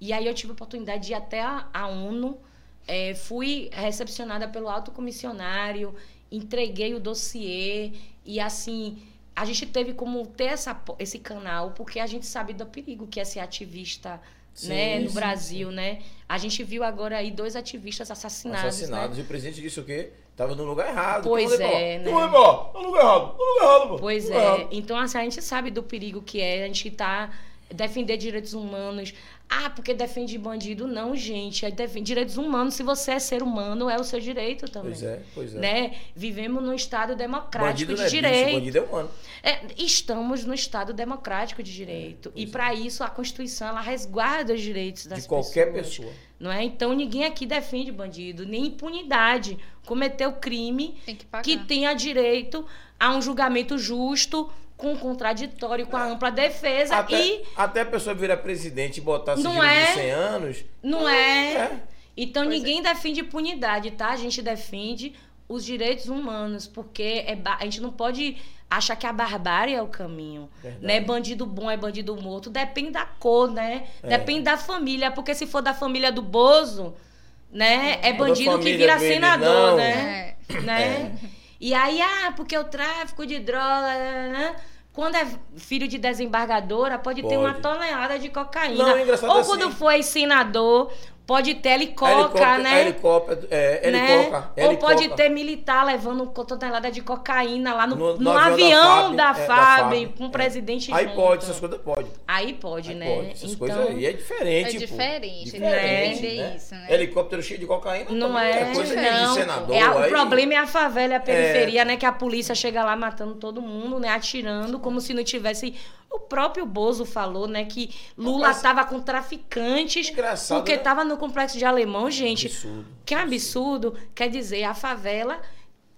e aí eu tive a oportunidade de ir até a, a ONU, eh, fui recepcionada pelo alto comissionário, entreguei o dossiê, e assim a gente teve como ter essa, esse canal, porque a gente sabe do perigo que é ser ativista Sim, né, no Brasil, né? A gente viu agora aí dois ativistas assassinados, Assassinados. né? E o presidente disse o quê? Tava no lugar errado. Pois é, né? Quem mandou embora? No lugar errado. No lugar errado, pô. Pois é. errado. Então, assim, a gente sabe do perigo que é a gente tá defender direitos humanos. Ah, porque defende bandido. Não, gente. É defende direitos humanos. Se você é ser humano, é o seu direito também. Pois é, pois é. Né? Vivemos num Estado democrático Bandido de não é bicho, direito. bandido é humano. É, estamos no Estado democrático de direito. e para isso a Constituição ela resguarda os direitos das De qualquer pessoas. pessoa. Não é? Então ninguém aqui defende bandido, nem impunidade. Cometeu crime Tem que pagar. que tenha direito a um julgamento justo, com contraditório, com a ampla defesa Até, e até a pessoa virar presidente e botar Não é? de 100 anos. não é. É. Então Pois ninguém defende impunidade, tá? A gente defende os direitos humanos, porque é ba- a gente não pode achar que a barbárie é o caminho. Verdade. Né? Bandido bom é bandido morto. Depende da cor, né? É. Depende da família. Porque se for da família do Bozo, né? É Ou da bandido que vira dele, senador, não. né? É. né? E aí, ah, porque o tráfico de droga, né? Quando é filho de desembargadora, pode, ter Pode. uma tonelada de cocaína. Não, é Ou assim. quando foi senador, pode ter helicoca, Helicóptero, né? Helicóptero, é, né? Ou pode ter militar levando tonelada de cocaína lá no, No- no, no avião da é, FAB, com o é. presidente Aí junto. pode, essas coisas pode. Aí pode, Aí né? pode, essas então, coisas aí é diferente. É pô. diferente, tem que entender isso, né? Helicóptero cheio de cocaína Não é, é coisa não. de senador. É, o aí- problema é a favela e a periferia, né? Que a polícia chega lá matando todo mundo, né? Atirando, como se não tivesse. O próprio Bozo falou, né? Que Lula estava com traficantes Engraçado, porque né? estava no complexo de alemão, gente. Absurdo. Que é absurdo. Quer dizer, a favela.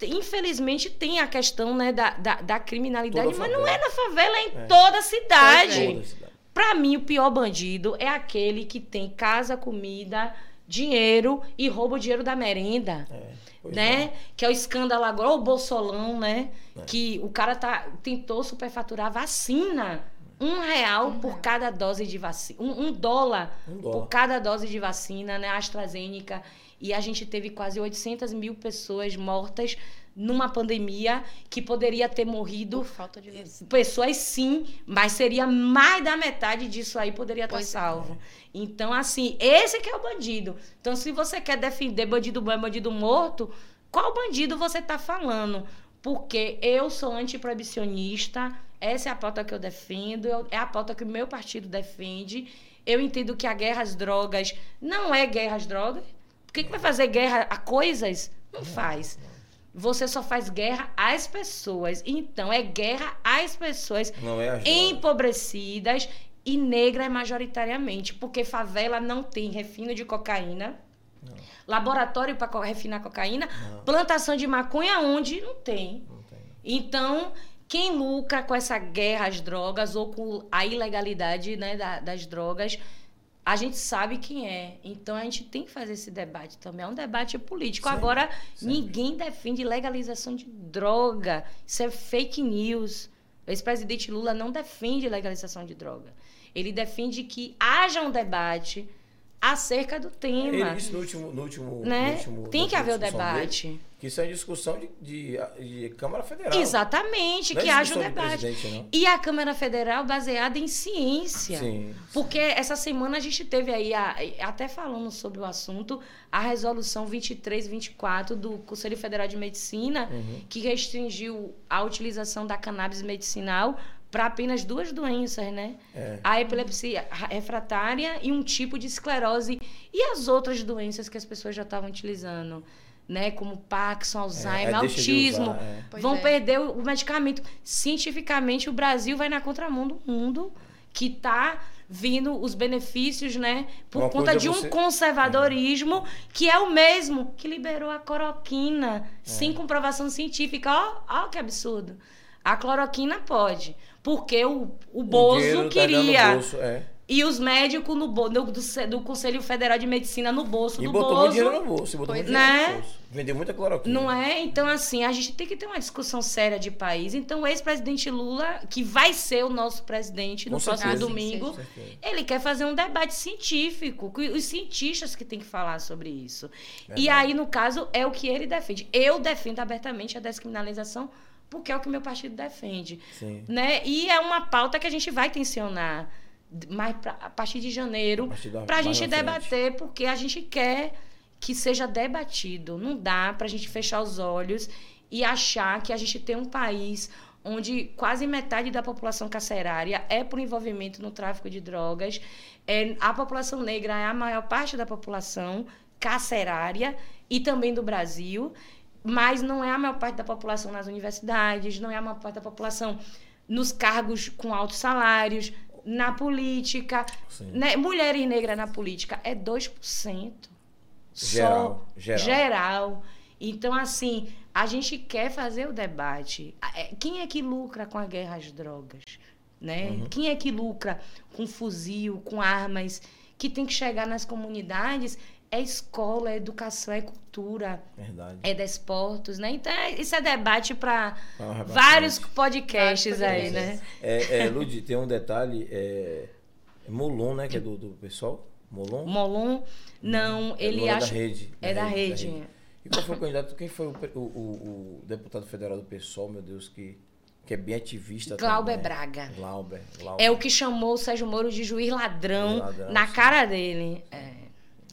Infelizmente tem a questão né, da, da, da criminalidade, Toda mas não é na favela, é em É. toda a cidade. Toda a cidade. Pra mim, o pior bandido é aquele que tem casa, comida, dinheiro e rouba o dinheiro da merenda. É, pois né? é. Que é o escândalo agora, o Bolsolão, né? Que o cara tá, tentou superfaturar vacina. Um real por cada dose de vacina. Um, um dólar Um por dólar. cada dose de vacina, né? AstraZeneca. E a gente teve quase 800 mil pessoas mortas numa pandemia que poderia ter morrido Por falta de vacina. pessoas sim, mas seria mais da metade disso aí poderia estar Pois é. salvo. Então, assim, esse que é o bandido. Então, se você quer defender bandido bom e bandido morto, qual bandido você está falando? Porque eu sou antiproibicionista, essa é a pauta que eu defendo, é a pauta que o meu partido defende. Eu entendo que a guerra às drogas não é guerra às drogas. Por que, que vai fazer guerra a coisas? Não faz. Você só faz guerra às pessoas. Então, é guerra às pessoas Não é empobrecidas e negras majoritariamente. Porque favela não tem refino de cocaína, laboratório para refinar cocaína, Não. plantação de maconha onde não tem. Não tem. Então, quem lucra com essa guerra às drogas ou com a ilegalidade né, da- das drogas, a gente sabe quem é. Então, a gente tem que fazer esse debate também. É um debate político. Agora, ninguém defende legalização de droga. Isso é fake news. O ex-presidente Lula não defende legalização de droga. Ele defende que haja um debate acerca do tema. Ele disse no último. No último, né? no último Tem que haver o discussão dele debate. que isso é discussão de, de, de Câmara Federal. Exatamente, Não é que haja o debate. E a Câmara Federal baseada em ciência. Sim. Porque essa semana a gente teve aí, a- até falando sobre o assunto, a resolução 2324 do Conselho Federal de Medicina, Uhum. que restringiu a utilização da cannabis medicinal para apenas duas doenças, né? É. A epilepsia refratária e um tipo de esclerose. E as outras doenças que as pessoas já estavam utilizando, né? Como Parkinson, Alzheimer, É, deixa de autismo. usar, é. Vão é. perder o medicamento. Cientificamente, o Brasil vai na contramão do mundo que está vindo os benefícios, né? Por Uma conta coisa de um você- conservadorismo que é o mesmo que liberou a cloroquina É. sem comprovação científica. Ó, ó que absurdo. A cloroquina pode, porque o, o O Bozo dinheiro tá queria. bolso, é. e os médicos no do, do, do Conselho Federal de Medicina no bolso E do botou Bozo. muito dinheiro no bolso. e Botou Pois muito dinheiro é. no bolso. Vendeu muita cloroquina. Não é? Então, assim, a gente tem que ter uma discussão séria de país. Então, o ex-presidente Lula, que vai ser o nosso presidente no Com próximo certeza. domingo, ele quer fazer um debate científico, com os cientistas que têm que falar sobre isso. Verdade. E aí, no caso, é o que ele defende. Eu defendo abertamente a descriminalização, porque é o que meu partido defende. Sim. Né? E é uma pauta que a gente vai tensionar mais pra, a partir de janeiro para a gente debater, porque a gente quer que seja debatido. Não dá para a gente fechar os olhos e achar que a gente tem um país onde quase metade da população carcerária é por envolvimento no tráfico de drogas. É, a população negra é a maior parte da população carcerária e também do Brasil, mas não é a maior parte da população nas universidades, não é a maior parte da população nos cargos com altos salários, na política. Né? Mulheres negras na política é 2%. Geral, Só geral. geral. Então, assim, a gente quer fazer o debate. É, Quem é que lucra com a guerra às drogas? Né? Uhum. Quem é que lucra com fuzil, com armas? Que tem que chegar nas comunidades é escola, é educação, é cultura, Verdade. é desportos, né? Então, é- isso é debate para pra vários podcasts aí, né? É, é, Lud, tem um detalhe. É, é Molon, né? Que é do, do pessoal. Molon? Molon, não, É, ele é acha. da rede. É da rede. E qual foi o candidato? Quem foi o, o, o- o deputado federal do PSOL, meu Deus, que, que é bem ativista Glauber também. Braga. Glauber. Glauber. É o que chamou o Sérgio Moro de juiz ladrão, Juiz ladrão, na sim. cara dele. É.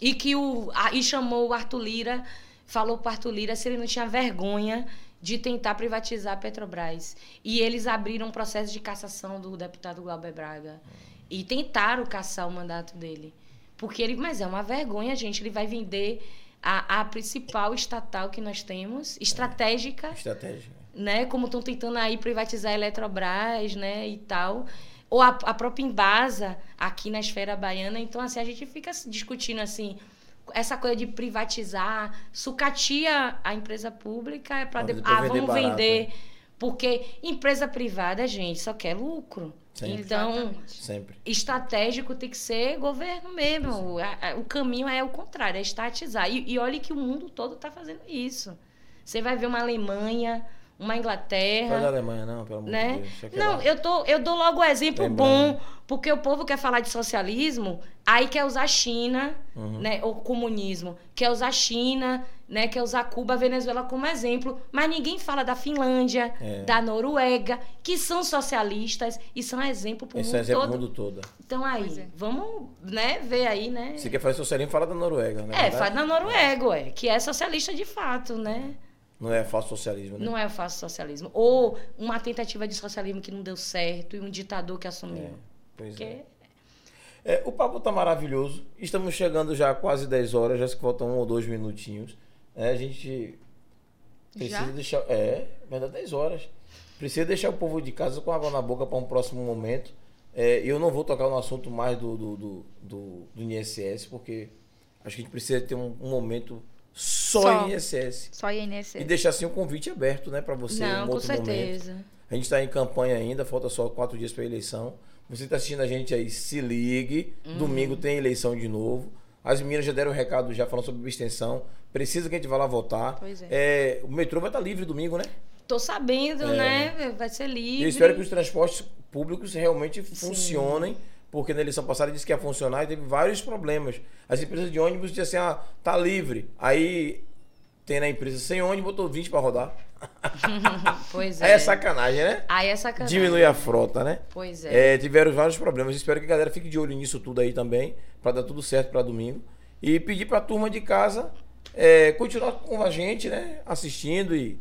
E que o e chamou o Arthur Lira, falou pro Arthur Lira se ele não tinha vergonha de tentar privatizar a Petrobras. E eles abriram um processo de cassação do deputado Glauber Braga. E tentaram caçar o mandato dele. Porque ele, mas é uma vergonha, gente, ele vai vender a, a principal estatal que nós temos, estratégica, Estratégia. né? Como estão tentando aí privatizar a Eletrobras, né? E tal. Ou a, a própria Embasa aqui na esfera baiana. Então, assim, a gente fica discutindo assim. Essa coisa de privatizar, sucatia a empresa pública é para depois. Ah, vamos barato, vender. né? Porque empresa privada, gente, só quer lucro. Sim. Então. Sempre. estratégico tem que ser governo mesmo. A- a- O caminho é o contrário, é estatizar. E, e olhe que o mundo todo está fazendo isso. Você vai ver uma Alemanha, uma Fala da Inglaterra, Alemanha, não, pelo amor de né? Deus. Deixa que Não, eu, tô, eu dou logo o exemplo Lembrando. bom, porque o povo quer falar de socialismo, aí quer usar China, Uhum. né, ou comunismo, quer usar China, né, quer usar Cuba, Venezuela como exemplo, mas ninguém fala da Finlândia, É. da Noruega, que são socialistas e são exemplo para o Esse mundo é exemplo todo. do mundo todo. Então aí, é. vamos, né, ver aí, né? Se quer fazer socialismo, fala da Noruega, né? É, faz na Noruega, ué, que é socialista de fato, né? Não é falso socialismo, né? Não é fácil socialismo. Ou uma tentativa de socialismo que não deu certo e um ditador que assumiu. É, pois Porque é. É, o papo tá maravilhoso. Estamos chegando já a quase 10 horas, já que faltam um ou dois minutinhos. É, a gente precisa Já? deixar. É, vai dar 10 horas. Precisa deixar o povo de casa com água na boca para um próximo momento. É, eu não vou tocar no assunto mais do, do, do, do, do INSS, porque acho que a gente precisa ter um, um momento só, Só. INSS. Só INSS. E deixar assim um convite aberto, né, para você não, um com outro momento. certeza. A gente está em campanha ainda, falta só quatro dias para a eleição. Você está assistindo a gente aí, se ligue. Uhum. Domingo tem eleição de novo. As meninas já deram um recado já falando sobre extensão. Precisa que a gente vá lá votar. Pois é. É, o metrô vai estar livre domingo, né? Tô sabendo, É. né? Vai ser livre. Eu espero que os transportes públicos realmente funcionem porque na eleição passada disse que ia funcionar e teve vários problemas. As empresas de ônibus diziam assim, ah, tá livre. Aí tem na empresa sem ônibus, botou 20 para rodar. Pois Aí é. é sacanagem, né? Aí é sacanagem. Diminui a frota, né? Pois é. É, tiveram vários problemas. Espero que a galera fique de olho nisso tudo aí também, para dar tudo certo para domingo. E pedir para a turma de casa é, continuar com a gente, né? Assistindo e,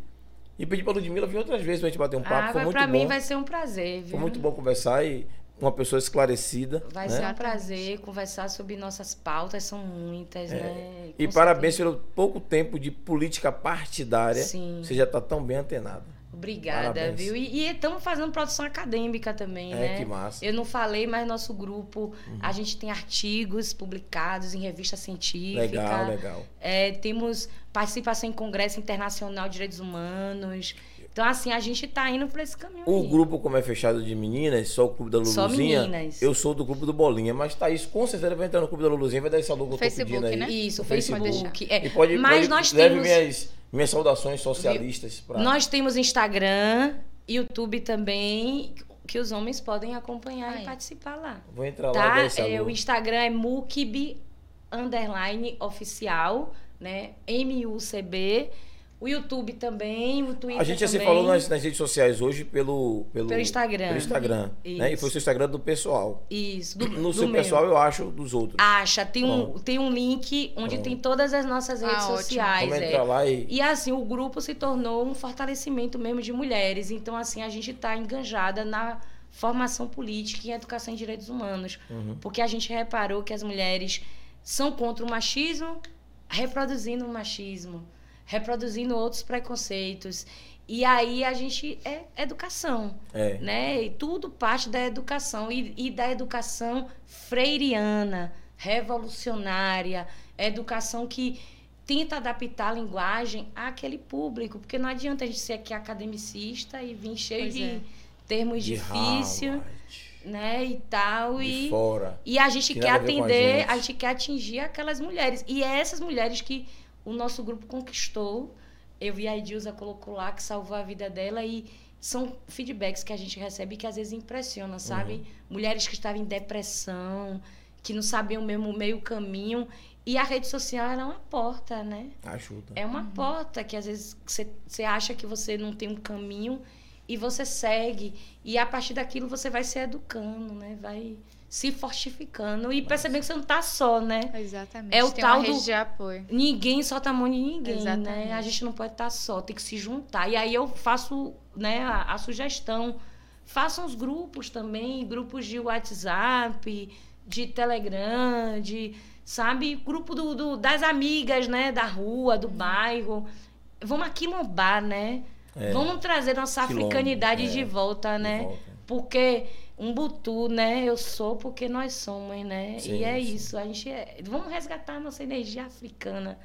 e pedir para Ludmilla vir outras vezes pra gente bater um papo. Ah, Foi muito pra bom. mim vai ser um prazer, viu? Foi muito bom conversar e uma pessoa esclarecida. Vai né? ser um prazer conversar sobre nossas pautas, são muitas, né? É. E Com parabéns certeza. pelo pouco tempo de política partidária. Sim. Você já está tão bem antenado. Obrigada, Parabéns. viu? E estamos fazendo produção acadêmica também, É, né? que massa. Eu não falei, mas nosso grupo, a gente tem artigos publicados em revista científica. Legal, legal. É, temos participação em Congresso Internacional de Direitos Humanos. Então, assim, a gente está indo para esse caminho O aí. grupo, como é fechado de meninas, só o clube da Só Luluzinha. meninas. Eu sou do grupo do Bolinha, mas Thaís com certeza vai entrar no clube da Luluzinha, vai dar esse alô que eu tô Facebook, pedindo aí. né? Isso, no Facebook. é. E pode, mas pode- nós leve temos... minhas, minhas saudações socialistas para Nós temos Instagram, YouTube também, que os homens podem acompanhar Aí. e participar lá. Vou entrar lá Tá? dar esse É, o Instagram é mukib underline oficial, né? M-U-C-B. O YouTube também, o Twitter A gente já se falou nas, nas redes sociais hoje pelo, pelo, Pelo Instagram. Pelo Instagram. Né? E foi o seu Instagram do pessoal. Isso, do, No do seu meu. pessoal, eu acho dos outros. Acha, tem um, tem um link onde Pronto. tem todas as nossas Ah, redes ótimo. sociais. Vamos é. entrar lá e. E assim, o grupo se tornou um fortalecimento mesmo de mulheres. Então, assim, a gente está enganjada na formação política e educação em direitos humanos. Uhum. Porque a gente reparou que as mulheres são contra o machismo, reproduzindo o machismo, reproduzindo outros preconceitos. E aí a gente é educação É. né? E tudo parte da educação e, e da educação freiriana, revolucionária, educação que tenta adaptar a linguagem àquele público, porque não adianta a gente ser aqui academicista e vir cheio Pois de é. termos De difíceis, né? E tal de e fora. e a gente Que quer a a atender, gente. a gente quer atingir aquelas mulheres. E é essas mulheres que o nosso grupo conquistou. Eu vi a Edilza colocou lá que salvou a vida dela e são feedbacks que a gente recebe que às vezes impressionam, sabe? Uhum. Mulheres que estavam em depressão, que não sabiam mesmo o meio caminho. E a rede social ela é uma porta, né? Ajuda. É uma porta que às vezes você, você acha que você não tem um caminho e você segue. E a partir daquilo você vai se educando, né? Vai se fortificando e percebendo que você não tá só, né? Exatamente. É o Tem tal uma do- rede de apoio. Ninguém solta a mão de ninguém, né? Exatamente. A gente não pode estar só, tem que se juntar. E aí eu faço né, a, a sugestão. Façam os grupos também, grupos de WhatsApp, de Telegram, de, sabe, grupo do, do- das amigas, né? Da rua, do bairro. Vamos aquilombar, né? É. Vamos trazer nossa Quilombo, africanidade é. de volta, De né? volta. Porque um butu, né? Eu sou porque nós somos, né? Sim, e é sim. isso. A gente é... vamos resgatar a nossa energia africana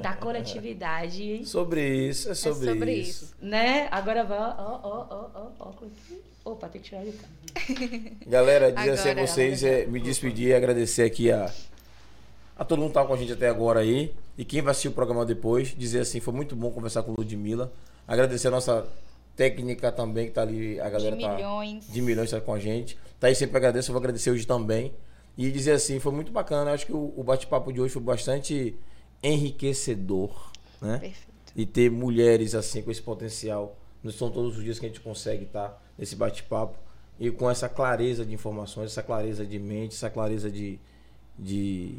da coletividade, Sobre isso, é sobre, sobre isso. isso. né? Agora vai, ó, ó, ó, ó, ó, ó. Opa, tem que tirar de cá. Galera, dizer assim a vocês, é, me despedir e agradecer aqui a, a todo mundo que tá com a gente até agora aí. E quem vai assistir o programa depois, dizer assim, foi muito bom conversar com o Ludmilla. Agradecer a nossa técnica também, que tá ali, a galera de tá. milhões. de milhões está com a gente. Tá aí sempre agradeço, eu vou agradecer hoje também. E dizer assim, foi muito bacana. Acho que o, o bate-papo de hoje foi bastante enriquecedor, né? Perfeito. E ter mulheres assim com esse potencial. Não são todos os dias que a gente consegue estar nesse bate-papo. E com essa clareza de informações, essa clareza de mente, essa clareza de, de,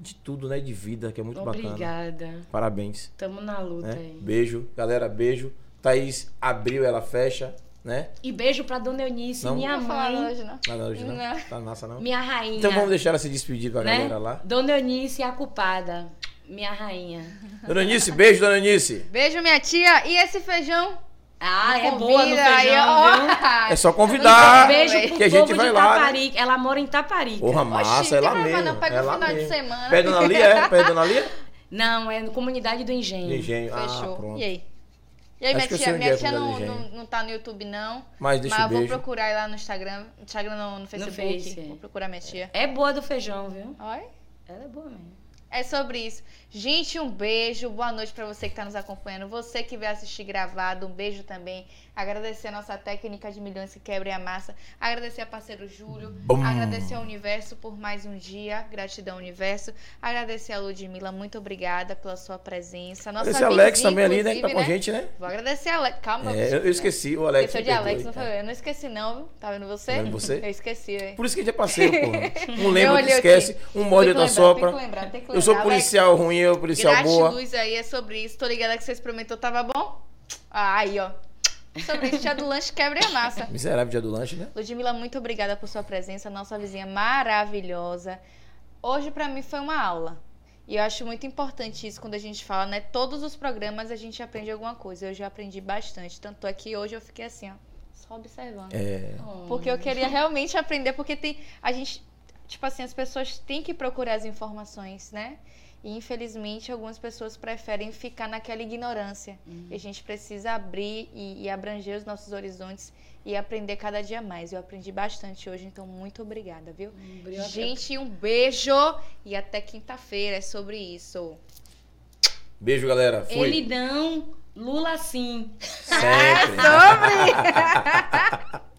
de tudo, né? De vida, que é muito bacana. Obrigada. Parabéns. Tamo na luta Né? aí. Beijo, galera, beijo. Thaís abriu, ela fecha, né? E beijo pra Dona Eunice, Não? minha Não mãe, hoje, não. Nada hoje não? Não. Tá massa não? minha rainha. Então vamos deixar ela se despedir pra né? galera lá. Dona Eunice, a culpada. Minha rainha. Dona Anice, beijo, Dona Anice. Beijo, minha tia. E esse feijão? Ah, é boa no feijão, aí, ó. viu? É só convidar. Beijo velho. pro que a gente povo vai de lá, né? Taparica. Ela mora em Taparica. Porra, massa, Oxi, é lá mesmo. não, pega é o final de semana. Pé Dona Lia, é? Pé Dona Lia? Não, é no Comunidade do Engenho. De engenho. Ah, Fechou. pronto. e aí? E aí, Acho minha tia, minha tia não, não, não tá no YouTube, não. Mas deixa mas eu vou beijo. procurar aí lá no Instagram. Instagram no, no Facebook. Face, é. Vou procurar minha tia. É boa do feijão, viu? Olha. Ela é boa mesmo. É sobre isso. Gente, um beijo. Boa noite para você que está nos acompanhando. Você que vai assistir gravado, um beijo também. Agradecer a nossa técnica de milhões que quebra a massa. Agradecer a parceiro Júlio. Bum. Agradecer ao Universo por mais um dia. Gratidão, Universo. Agradecer a Ludmilla. Muito obrigada pela sua presença. Nossa Alex vizinha, também ali, né? Que tá com a inclusive, gente, né? Vou agradecer a Alex. Calma. É, eu, eu esqueci, o Alex. Esqueceu de Alex, não foi? É. Eu não esqueci, não, viu? Tá vendo você? Tá vendo você? Eu esqueci, hein? Por isso que a gente é parceiro, porra. Um lembra, outro olhei esquece, um morde, que outro lembrar, sopra. Tem que lembrar, tem que lembrar. Eu sou Alex. policial ruim, eu policial boa. Gratiluz aí é sobre isso. Tô ligada que você experimentou, tava bom? Ah, aí, ó. Sobre isso, dia do lanche quebra a massa. Miserável dia do lanche, né? Ludmilla, muito obrigada por sua presença, nossa vizinha maravilhosa. Hoje, pra mim, foi uma aula. E eu acho muito importante isso quando a gente fala, né? Todos os programas a gente aprende alguma coisa. Eu já aprendi bastante. Tanto é que hoje eu fiquei assim, ó, só observando. É. Porque eu queria realmente aprender, porque tem. A gente. Tipo assim, as pessoas têm que procurar as informações, né? E infelizmente algumas pessoas preferem ficar naquela ignorância. E a gente precisa abrir e, e abranger os nossos horizontes e aprender cada dia mais. Eu aprendi bastante hoje, então muito obrigada, viu? Obrigada. Gente, um beijo e até quinta-feira. É sobre isso. Beijo, galera. Fui. Ele não, Lula sim. Sempre. Sobre!